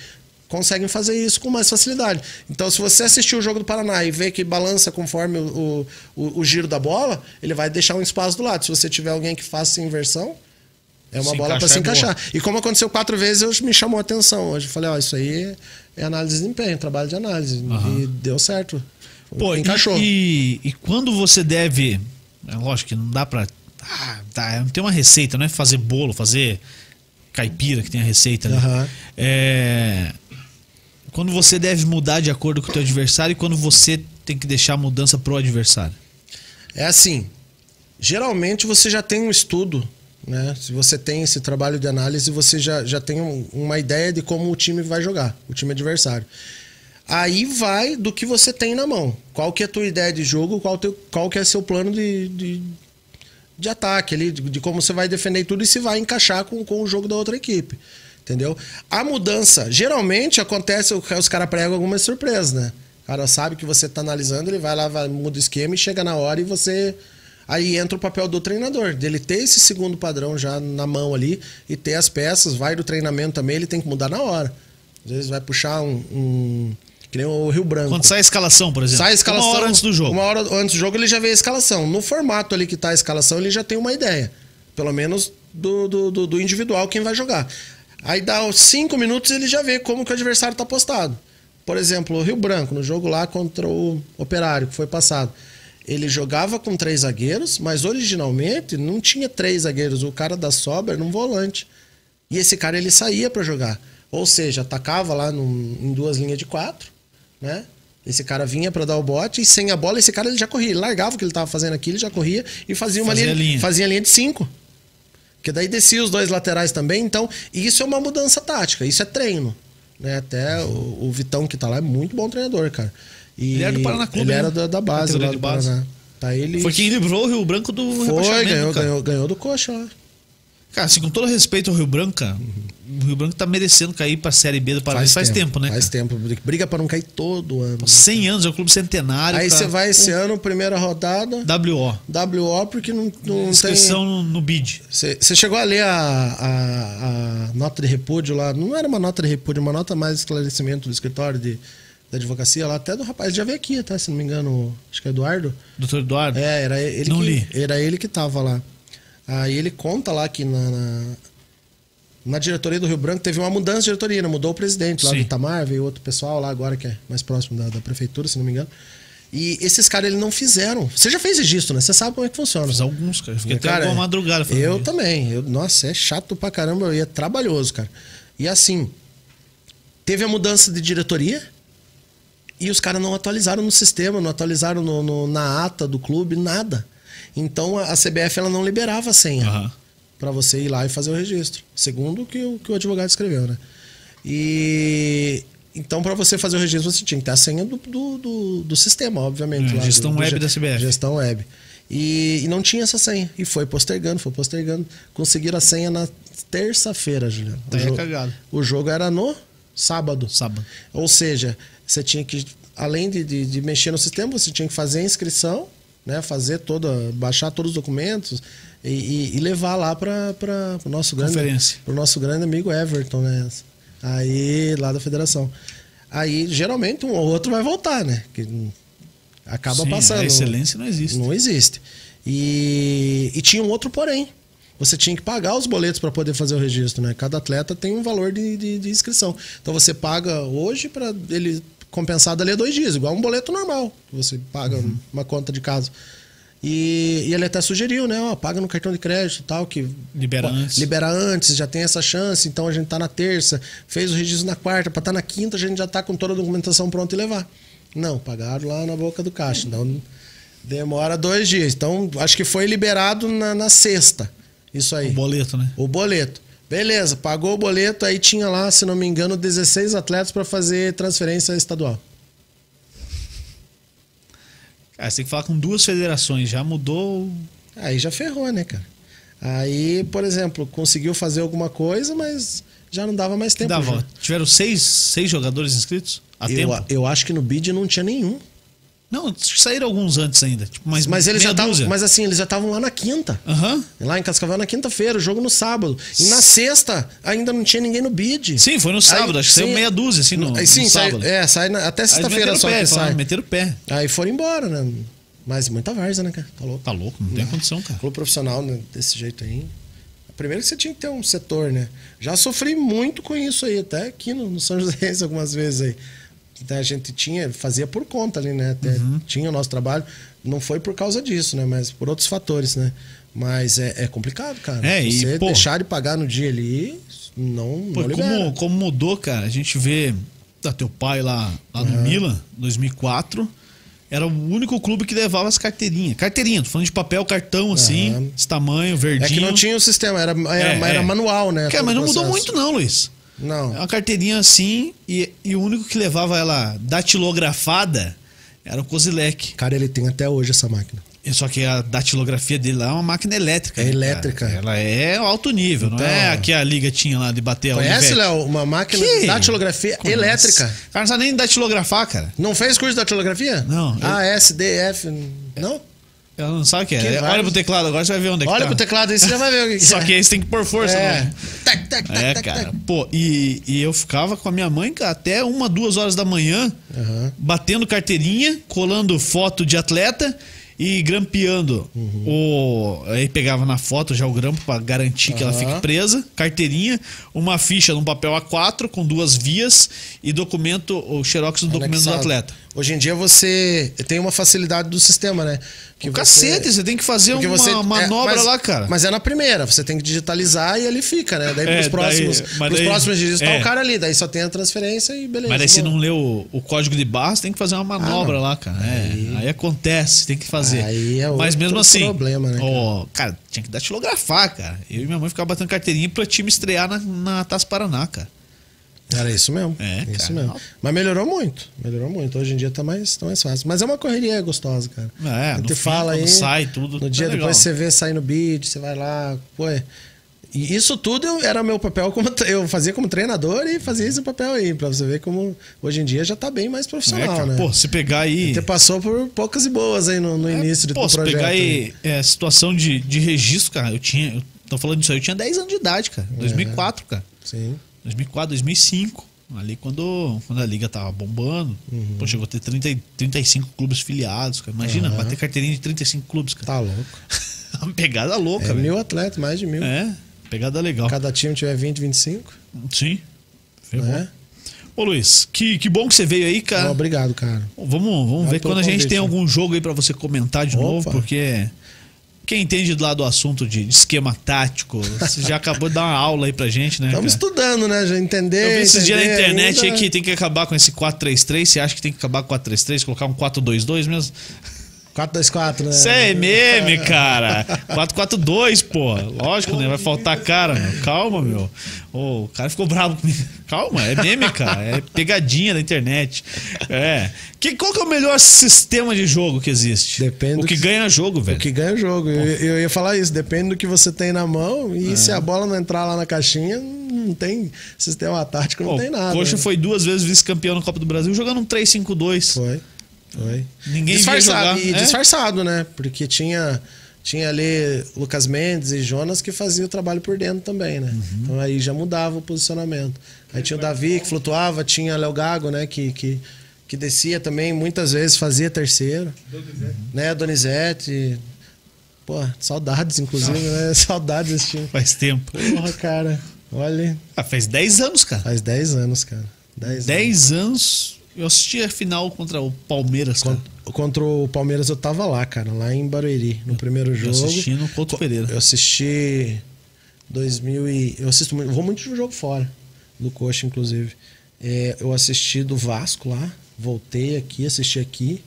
conseguem fazer isso com mais facilidade. Então, se você assistir o jogo do Paraná e ver que balança conforme o, o, o giro da bola, ele vai deixar um espaço do lado. Se você tiver alguém que faça inversão, é uma se bola para se encaixar. É e como aconteceu quatro vezes, eu, me chamou a atenção. Hoje eu falei, ó, isso aí é análise de desempenho, trabalho de análise. Uhum. E deu certo. Pô, encaixou. E, e, quando você deve. É lógico que não dá pra. Ah, tá, tem uma receita, não é fazer bolo, fazer caipira que tem a receita, né? Uhum. É, quando você deve mudar de acordo com o teu adversário e quando você tem que deixar a mudança pro adversário? É assim. Geralmente você já tem um estudo né? Se você tem esse trabalho de análise, você já, já tem um, uma ideia de como o time vai jogar, o time adversário. Aí vai do que você tem na mão. Qual que é a tua ideia de jogo, qual, teu, qual que é seu plano de, de, de ataque ali, de, de, como você vai defender tudo e se vai encaixar com, com o jogo da outra equipe. Entendeu? A mudança, geralmente acontece, os caras pregam algumas surpresas, né? O cara sabe que você está analisando, ele vai lá, vai, muda o esquema e chega na hora e você Aí entra o papel do treinador, dele ter esse segundo padrão já na mão ali e ter as peças, vai do treinamento também, ele tem que mudar na hora. Às vezes vai puxar um, um que nem o Rio Branco. Quando sai a escalação, por exemplo. Sai a escalação. Uma hora antes do jogo. Uma hora antes do jogo ele já vê a escalação. No formato ali que tá a escalação, ele já tem uma ideia. Pelo menos do, do, do, do individual quem vai jogar. Aí dá cinco minutos ele já vê como que o adversário tá postado. Por exemplo, o Rio Branco, no jogo lá contra o Operário, que foi passado ele jogava com três zagueiros, mas originalmente não tinha três zagueiros. O cara da sobra era um volante. E esse cara ele saía para jogar. Ou seja, atacava lá num, em duas linhas de quatro, né? Esse cara vinha para dar o bote e sem a bola esse cara ele já corria. Ele largava o que ele estava fazendo aqui, ele já corria e fazia uma fazia linha, linha. fazia linha de cinco. Que daí descia os dois laterais também. Então, isso é uma mudança tática, isso é treino. né? Até o, o Vitão que tá lá é muito bom treinador, cara. E Ele era do Paraná Clube, Ele né? era da, da base lá do base. Paraná. Tá ele Foi quem livrou o Rio Branco do foi, ganhou, cara. ganhou, ganhou do Coxa lá. Cara, assim, com todo respeito ao Rio Branco, cara, o Rio Branco tá merecendo cair pra Série B do Paraná faz, tempo, né? Faz cara? tempo. Briga pra não cair todo ano. 100 anos, é o clube centenário. Aí você vai esse ano, primeira rodada, WO. WO, porque não, não Inscrição tem... no, no BID. Você chegou a ler a, a, a nota de repúdio lá? Não era uma nota de repúdio, uma nota mais esclarecimento do escritório de, da advocacia lá, até do rapaz. Já veio aqui, tá? Se não me engano, acho que é Eduardo. Doutor Eduardo. É, era ele, Não que, li. era ele que tava lá. Aí ele conta lá que na, na, na diretoria do Rio Branco teve uma mudança de diretoria, né? mudou o presidente lá Sim. do Itamar, veio outro pessoal lá agora que é mais próximo da, da prefeitura, se não me engano. E esses caras eles não fizeram. Você já fez registro, né? Você sabe como é que funciona. Fiz alguns, cara. Fiquei até Cara, alguma madrugada Eu isso. também. Eu, nossa, é chato pra caramba e é trabalhoso, cara. E assim, teve a mudança de diretoria e os caras não atualizaram no sistema, não atualizaram no- no- na ata do clube, nada. Então a, CBF ela não liberava a senha Aham. pra você ir lá e fazer o registro. Segundo o que o, que o advogado escreveu, né? E então para você fazer o registro você tinha que ter a senha do, do, do- do sistema, obviamente. É, lá, gestão do- web da CBF. Gestão web. E, e não tinha essa senha. E foi postergando, foi postergando. Conseguiram a senha na terça-feira, Juliano. Tá o, jogo, cagado. o jogo era no sábado. Sábado. Ou seja, você tinha que, além de, de, de mexer no sistema, você tinha que fazer a inscrição, né? Fazer toda, baixar todos os documentos e, e- e levar lá para o nosso grande, Conferência. pro nosso grande amigo Everton, né? Aí lá da federação. Aí geralmente um ou outro vai voltar, né? Que acaba Sim, passando. A excelência não existe. Não existe. E, e tinha um outro porém. Você tinha que pagar os boletos para poder fazer o registro, né? Cada atleta tem um valor de, de, de inscrição. Então você paga hoje para ele compensar dali a dois dias, igual um boleto normal. Você paga Uhum. uma conta de casa. E, e ele até sugeriu, né? Ó, paga no cartão de crédito e tal, que Libera Pô, antes. Libera antes, já tem essa chance, então a gente tá na terça, fez o registro na quarta, para estar na quinta a gente já tá com toda a documentação pronta e levar. Não, pagaram lá na boca do caixa. Então demora dois dias. Então acho que foi liberado na, na sexta. Isso aí. O boleto, né? O boleto. Beleza, pagou o boleto, aí tinha lá, se não me engano, 16 atletas para fazer transferência estadual. Cara, você tem que falar com duas federações. Já mudou. Aí já ferrou, né, cara? Aí, por exemplo, conseguiu fazer alguma coisa, mas já não dava mais tempo. dava, tiveram seis, seis jogadores inscritos a Eu, tempo? eu acho que no bid não tinha nenhum. Não, saíram alguns antes ainda. Tipo, mas, Mas eles já dúzia. Mas assim, eles já estavam lá na quinta. Aham. Lá em Cascavel na quinta-feira, o jogo no sábado. E na sexta ainda não tinha ninguém no bid. Sim, foi no sábado. Aí, acho que saiu meia dúzia, assim, no, Aí, sim, no sai, sábado. é, sai na- até sexta-feira só pé, que sai. meteram o pé. Aí foram embora, né? Mas muita várzea, né, cara? Tá louco. Tá louco, não tem condição, cara. Clube profissional né, desse jeito aí. Primeiro que você tinha que ter um setor, né? Já sofri muito com isso aí, até aqui no, no São José algumas vezes aí. Então, a gente tinha, fazia por conta ali, né? Até Uhum. Tinha o nosso trabalho. Não foi por causa disso, né? Mas por outros fatores, né? Mas é, é complicado, cara. É, e, você pô- deixar de pagar no dia ali, não, Pô, não como, como mudou, cara, a gente vê da teu pai lá, lá no Milan, 2004, era o único clube que levava as carteirinhas. Carteirinha, tô falando de papel, cartão, assim, esse tamanho, verdinho. É que não tinha o sistema, era, era, É, era é. manual, né? Cara, mas não todo o mudou processo. muito não, Luiz. Não. É uma carteirinha assim e, e o único que levava ela datilografada era o Kozilek. Cara, ele tem até hoje essa máquina. E Só que a datilografia dele lá é uma máquina elétrica. É né, cara? elétrica. Ela é alto nível, não Então, é a que a Liga tinha lá de bater a Conhece. Léo, uma máquina Que? de datilografia Conhece. elétrica? O cara não sabe nem datilografar, cara. Não fez curso de datilografia? Não, A, S, D, F. Não? Ela não sabe o que é. Que Olha vários. pro teclado, agora você vai ver onde é que Olha tá. pro teclado aí, você já vai ver o que que Só é. que aí você tem que pôr força, É. né? Tac, tac, tac, É, tac, cara. tac. Pô, e, e eu ficava com a minha mãe cara, até uma, duas horas da manhã, Aham. batendo carteirinha, colando foto de atleta e grampeando Uhum. o. Aí pegava na foto já o grampo pra garantir que ela fique presa, carteirinha, uma ficha num papel A4 com duas vias e documento, o xerox do documento do Anexado. atleta. Hoje em dia você tem uma facilidade do sistema, né? Que O cacete, você tem que fazer porque uma você- manobra é, mas- lá, cara. Mas é na primeira, você tem que digitalizar e ele fica, né? Daí É, pros próximos, daí- pros daí- próximos tá é. o cara ali, daí só tem a transferência e beleza. Mas daí boa. não lê o, o código de barras, tem que fazer uma manobra Ah, lá, cara. É, aí... acontece, tem que fazer. Aí é Mas mesmo assim, problema, né, ó, cara, tinha que datilografar, cara. Eu e minha mãe ficavam batendo carteirinha pro time estrear na, na Taça Paraná, cara. Era isso mesmo. É, isso cara. mesmo. Mas melhorou muito. Melhorou muito. Hoje em dia tá mais, tá mais fácil. Mas é uma correria gostosa, cara. É, A no fim, fala aí. sai tudo, No tá dia legal. depois você vê sair no beat, você vai lá, pô. é- E isso tudo eu- era meu papel como eu fazia como treinador e fazia esse papel aí, pra você ver como hoje em dia já tá bem mais É, profissional, cara, né? Pô, se pegar aí. Você passou por poucas e boas aí no, no início do É, Pô, se projeto. pegar aí. é, situação de, de registro, cara, eu tinha. Eu tô falando disso aí, eu tinha 10 anos de idade, cara. É. 2004, cara. Sim. 2004, 2005. Ali quando, quando a liga tava bombando. Uhum. Pô, chegou a ter 30, e- 35 clubes filiados, cara. Imagina, Aham. bater carteirinha de 35 clubes, cara. Tá louco. Uma pegada louca, É velho. mil atletas, mais de mil. É, pegada legal. Cada time tiver 20, 25. Sim. Ferrou. Né? Ô Luiz, que, que bom que você veio aí, cara. Obrigado, cara. Vamos, vamos ver quando a gente convite, tem né? algum jogo aí pra você comentar de Opa. novo, porque quem entende lá do assunto de, esquema tático, você já acabou de dar uma aula aí pra gente, né? Estamos cara? estudando, né? Já entender. Eu vi esses dias na internet ainda. aí que tem que acabar com esse 4-3-3. Você acha que tem que acabar com 4-3-3, colocar um 4-2-2 mesmo? 4-2-4, né? Isso é meme, cara. 4-4-2, pô. Lógico, né? Vai faltar cara, meu. Calma, meu. Ô, o cara ficou bravo comigo. Calma, é meme, cara. É pegadinha da internet. É. Que, qual que é o melhor sistema de jogo que existe? Depende O que que- ganha jogo, O velho. que ganha o jogo. Eu, eu ia falar isso. Depende do que você tem na mão. E se a bola não entrar lá na caixinha, não tem sistema tático, não Pô, tem nada. Coxa né? foi duas vezes vice-campeão na Copa do Brasil jogando um 3-5-2. Foi. Foi. Ninguém disfarçado. E É? disfarçado, né? Porque tinha, tinha ali Lucas Mendes e Jonas que faziam o trabalho por dentro também, né? Uhum. Então aí já mudava o posicionamento. Aí tinha o Davi que flutuava, tinha Léo Gago, né? Que, que, que descia também, muitas vezes fazia terceiro. Né? Donizete. Pô, saudades, inclusive, né? Saudades desse time. Faz tempo. Porra, cara. Olha, Ah, faz 10 anos, cara. faz 10 anos, cara. 10 anos. 10 anos. Eu assisti a final contra o Palmeiras, cara. Contra, o Palmeiras eu tava lá, cara, lá em Barueri, no primeiro Eu jogo. assisti no Couto Pereira. Eu assisti 2000 e eu assisto muito, eu vou muito de jogo fora do Coxa inclusive. É, eu assisti do Vasco lá, voltei aqui, assisti aqui.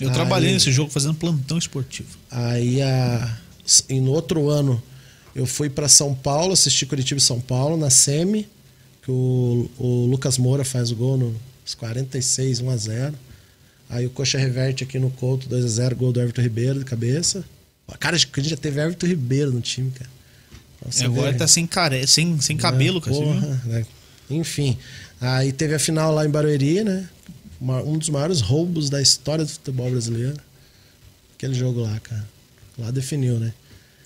Eu Aí- trabalhei nesse jogo fazendo plantão esportivo. Aí a e no outro ano eu fui para São Paulo, assisti Curitiba e São Paulo na semi, que o, o Lucas Moura faz o gol nos 46, 1 a 0. Aí o Coxa reverte aqui no Couto 2 a 0, gol do Everton Ribeiro de cabeça. Cara, a gente já teve Everton Ribeiro no time, cara. Pra você E agora tá sem, care... sem, sem cabelo, cara. Porra, né? Enfim. Aí teve a final lá em Barueri, né? Uma- Um dos maiores roubos da história do futebol brasileiro. Aquele jogo lá, cara. Lá definiu, né?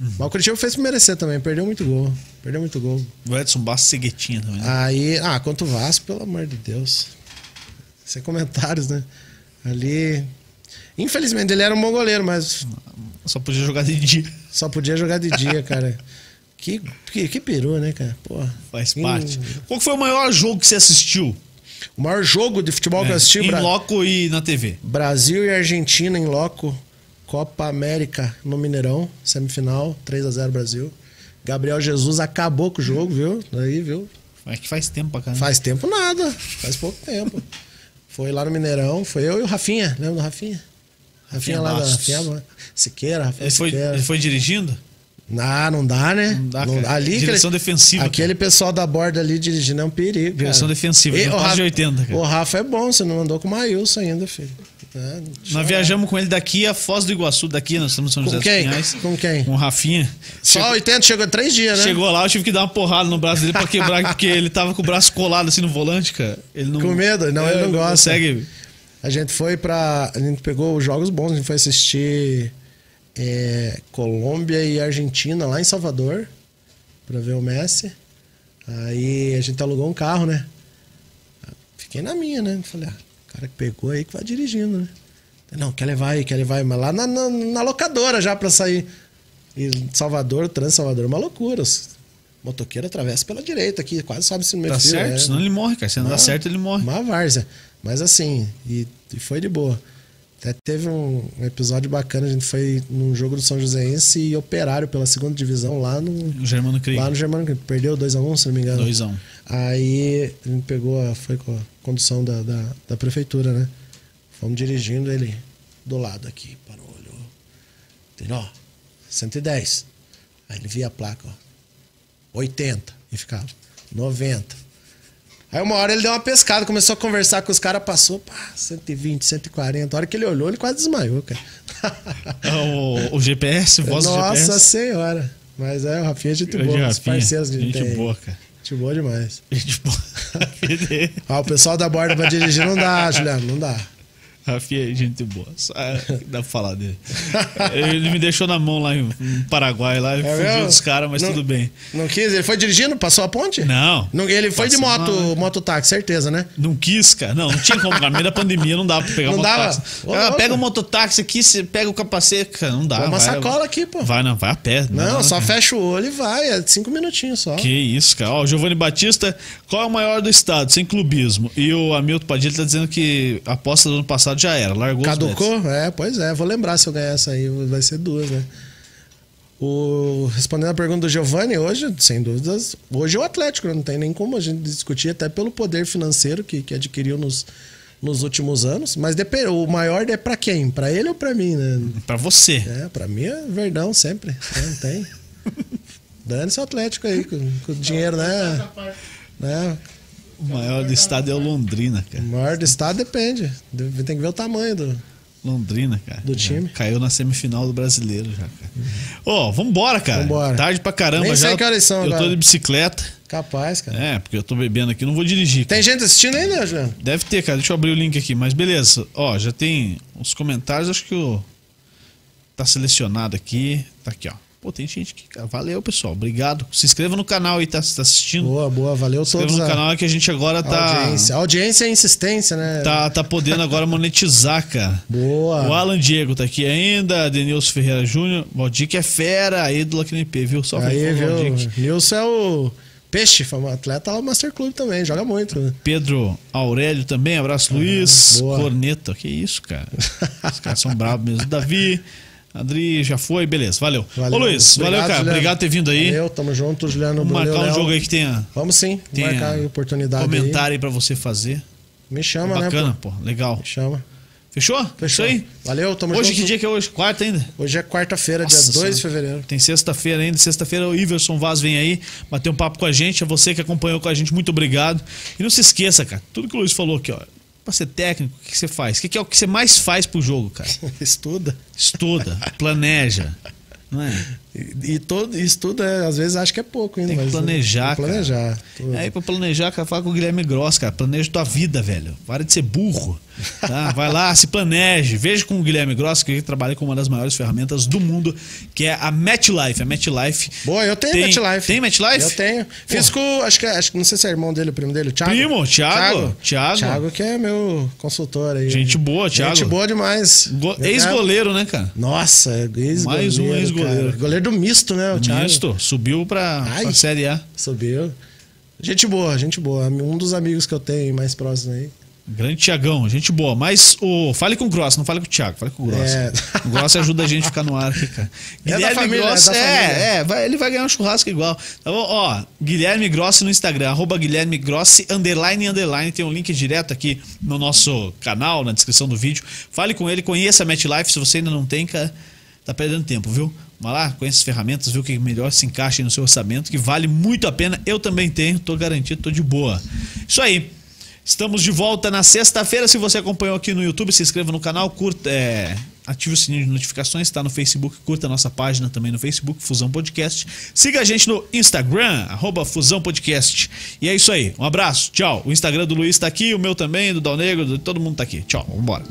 Uhum. Mas o Curitiba fez por merecer também. Perdeu muito gol. Perdeu muito gol. O Edson Bastos Seguetinha também. né? Aí, ah, quanto o Vasco, pelo amor de Deus. Sem comentários, né? Ali. Infelizmente, ele era um bom goleiro, mas Só podia jogar de dia. só podia jogar de dia, cara. Que, que, que peru, né, cara? Porra. Faz Em- parte. Qual que foi o maior jogo que você assistiu? O maior jogo de futebol que eu assisti. É, em Bra- loco e na TV. Brasil e Argentina em loco. Copa América no Mineirão, semifinal, 3 a 0 Brasil. Gabriel Jesus acabou com o jogo, viu? Aí, viu? É que faz tempo pra caramba. Faz tempo nada, faz pouco tempo. Foi lá no Mineirão, foi eu e o Rafinha, lembra do Rafinha? Rafinha, Rafinha lá da. Rafinha, Siqueira, Rafinha Ele foi, Siqueira. ele foi dirigindo? Ah, não dá, né? Não dá, cara. ali Direção aquele, defensiva, Aquele pessoal da borda ali dirigindo é um perigo. Direção cara. defensiva, E não o passa de Rafa- 80, cara. O Rafa é bom, você não andou com o Maílson ainda, filho. É, Nós viajamos com ele daqui a Foz do Iguaçu, daqui, nós estamos em São Com José dos quem? Pinhais. Com quem? Com o Rafinha. Só 80 chegou três dias, né? Chegou lá, eu tive que dar uma porrada no braço dele pra quebrar, porque ele tava com o braço colado assim no volante, cara. Ele não, Com medo? Não, ele não gosta. consegue. A gente foi pra. A gente pegou os jogos bons, a gente foi assistir é, Colômbia e Argentina lá em Salvador pra ver o Messi. Aí a gente alugou um carro, né? Fiquei na minha, né? Falei, ah, o cara que pegou aí que vai dirigindo, né? Não, quer levar aí, quer levar aí, mas lá na, na, na locadora já pra sair. E Salvador, Trans Salvador, é uma loucura. Motoqueiro atravessa pela direita aqui, quase sobe se no meu Tá fio, certo? né? Senão ele morre, cara. Se não dá certo, ele morre. Uma várzea. Mas assim, e, e foi de boa. Até teve um, um episódio bacana, a gente foi num jogo do São Joséense e operário pela segunda divisão lá no, O Germano Krieg. lá no Germano. Krieg. Perdeu 2x1, se não me engano. 2x1. Aí a gente pegou, a, foi com a condução da, da, da prefeitura, né? Fomos dirigindo ele do lado aqui, parou, olhou. Ele, ó, 110. Aí ele via a placa, ó. 80. E ficava. 90. Aí uma hora ele deu uma pescada, começou a conversar com os caras, passou, pá, 120, 140. A hora que ele olhou, ele quase desmaiou, cara. o, o GPS, voz Nossa do GPS. senhora. Mas é, o Rafinha é gente boa, os parceiros que a gente gente tem. boa, cara. Gente boa demais. Gente boa. Ah, o pessoal da borda pra dirigir não dá, Juliano, não dá. Rafinha é gente boa. Só, dá pra falar dele. Ele me deixou na mão lá em Paraguai, lá, É fugiu mesmo? dos caras, mas Não- tudo bem. Não quis? Ele foi dirigindo? Passou a ponte? Não. Não, ele foi de moto, né? mototáxi, certeza, né? Não quis, cara. Não, não tinha como. No meio da pandemia não dava pra pegar Não dava? Ô, Ah, pega o mototáxi aqui, pega o capacete, cara. Não dá. Uma vai, sacola aqui, pô. Vai, não, vai a pé. Não, dá, só cara. fecha o olho e vai. É cinco minutinhos só. Que isso, cara. Ó, o Giovanni Batista, qual é o maior do estado, sem clubismo? E o Hamilton Padilha tá dizendo que aposta do ano passado já era, largou os bets. Caducou? É, pois é. Vou lembrar se eu ganhar essa aí. Vai ser duas, né? O, respondendo a pergunta do Giovanni, hoje, sem dúvidas, hoje é o Atlético, não tem nem como a gente discutir, até pelo poder financeiro que, que adquiriu nos, nos últimos anos. Mas depende, o maior é pra quem? Pra ele ou pra mim, né? Pra você. É, pra mim é Verdão sempre. Não tem. Dane-se o Atlético aí, com, com o dinheiro, né? né? O maior do estado é o Londrina, cara. O maior do estado depende. Tem que ver o tamanho do. Londrina, cara. Do time. Caiu na semifinal do brasileiro já, cara. Ô, vambora, cara. Vambora. Tarde pra caramba Nem já. sei que horas são eu tô agora. de bicicleta. Capaz, cara. É, porque eu tô bebendo aqui, não vou dirigir. Tem gente assistindo aí, né, Juliano? Deve ter, cara. Deixa eu abrir o link aqui. Mas beleza. Ó, já tem os comentários. Acho que o. Tá selecionado aqui. Tá aqui, ó. Pô, tem gente que. cara, Valeu, pessoal. Obrigado. Se inscreva no canal aí, tá, tá assistindo. Boa, boa. Valeu Se inscreva todos no a, canal que a gente agora tá. audiência. Audiência é insistência, né? Tá, tá podendo agora monetizar, cara. Boa. O Alan Diego tá aqui ainda, Denilson Ferreira Júnior, Valdir é fera, a ídola aqui no IP, viu? Só aí, viu? Valdir. Nilson é o peixe, famoso atleta lá no Master Club também, joga muito. né? Pedro Aurélio também, abraço Luiz, boa. Corneta, que isso, cara. Os caras são bravos mesmo. Davi, Adri já foi, beleza, valeu. Valeu. Ô Luiz, valeu, Obrigado, cara, Juliano. obrigado por ter vindo aí. Valeu, tamo junto, Juliano. Vamos valeu, marcar um jogo aí que tenha, Vamos sim, tenha marcar aí oportunidade comentário aí pra você fazer. Me chama, né? Bacana, pô? legal. Me chama. Fechou? Fechou. Isso aí? Valeu, tamo Hoje junto. que dia que é hoje? Quarta ainda? Hoje é quarta-feira, dia Nossa 2 de fevereiro. Tem sexta-feira ainda. Sexta-feira o Iverson Vaz vem aí bater um papo com a gente. É você que acompanhou com a gente, muito obrigado. E não se esqueça, cara, tudo que o Luiz falou aqui, ó. Pra ser técnico, o que você faz? O que é o que você mais faz pro jogo, cara? Estuda. Estuda, planeja. Não é? E, e todo, isso tudo, é, às vezes, acho que é pouco ainda. Tem que planejar, tem que planejar. cara. Aí pra planejar, cara, fala com o Guilherme Gross, cara. Planeja tua vida, velho. Para de ser burro. Tá? Vai lá, se planeje. Veja com o Guilherme Gross, que trabalha com uma das maiores ferramentas do mundo, que é a MatchLife. A MatchLife. Boa, eu tenho tem, MetLife. Tem MatchLife? Eu tenho. Fiz com, acho que, acho que não sei se é irmão dele, o primo dele, o Thiago. Primo, Thiago. Thiago. Thiago, que é meu consultor aí. Gente boa, Thiago. Gente boa demais. Go- Ex-goleiro, né, cara? Nossa, é ex-goleiro. Mais um ex-goleiro. Goleiro do misto, né? O Thiago. Misto. Subiu pra, Ai. pra Série A. Subiu. Gente boa, gente boa. Um dos amigos que eu tenho mais próximo aí. Grande Tiagão, gente boa. Mas o, fale com o Gross, não fale com o Thiago, fale com o Gross. É. O Gross ajuda a gente a ficar no ar aqui, cara. É da família, Gross, é da é, é, vai- ele vai ganhar um churrasco igual. Tá bom? Ó, Guilherme Grossi no Instagram, arroba Guilherme Grossi, underline, underline. Tem um link direto aqui no nosso canal, na descrição do vídeo. Fale com ele, conheça a MetLife. Se você ainda não tem, cara, tá perdendo tempo, viu? Vai lá, conheça as ferramentas, o que melhor se encaixa no seu orçamento, que vale muito a pena. Eu também tenho, tô garantido, tô de boa. Isso aí. Estamos de volta na sexta-feira. Se você acompanhou aqui no YouTube, se inscreva no canal, curta, é, ative o sininho de notificações, está no Facebook, curta a nossa página também no Facebook, Fusão Podcast. Siga a gente no Instagram, arroba Fusão Podcast. E é isso aí. Um abraço, tchau. O Instagram do Luiz está aqui, o meu também, do Dal Negro, do- todo mundo está aqui. Tchau, vambora.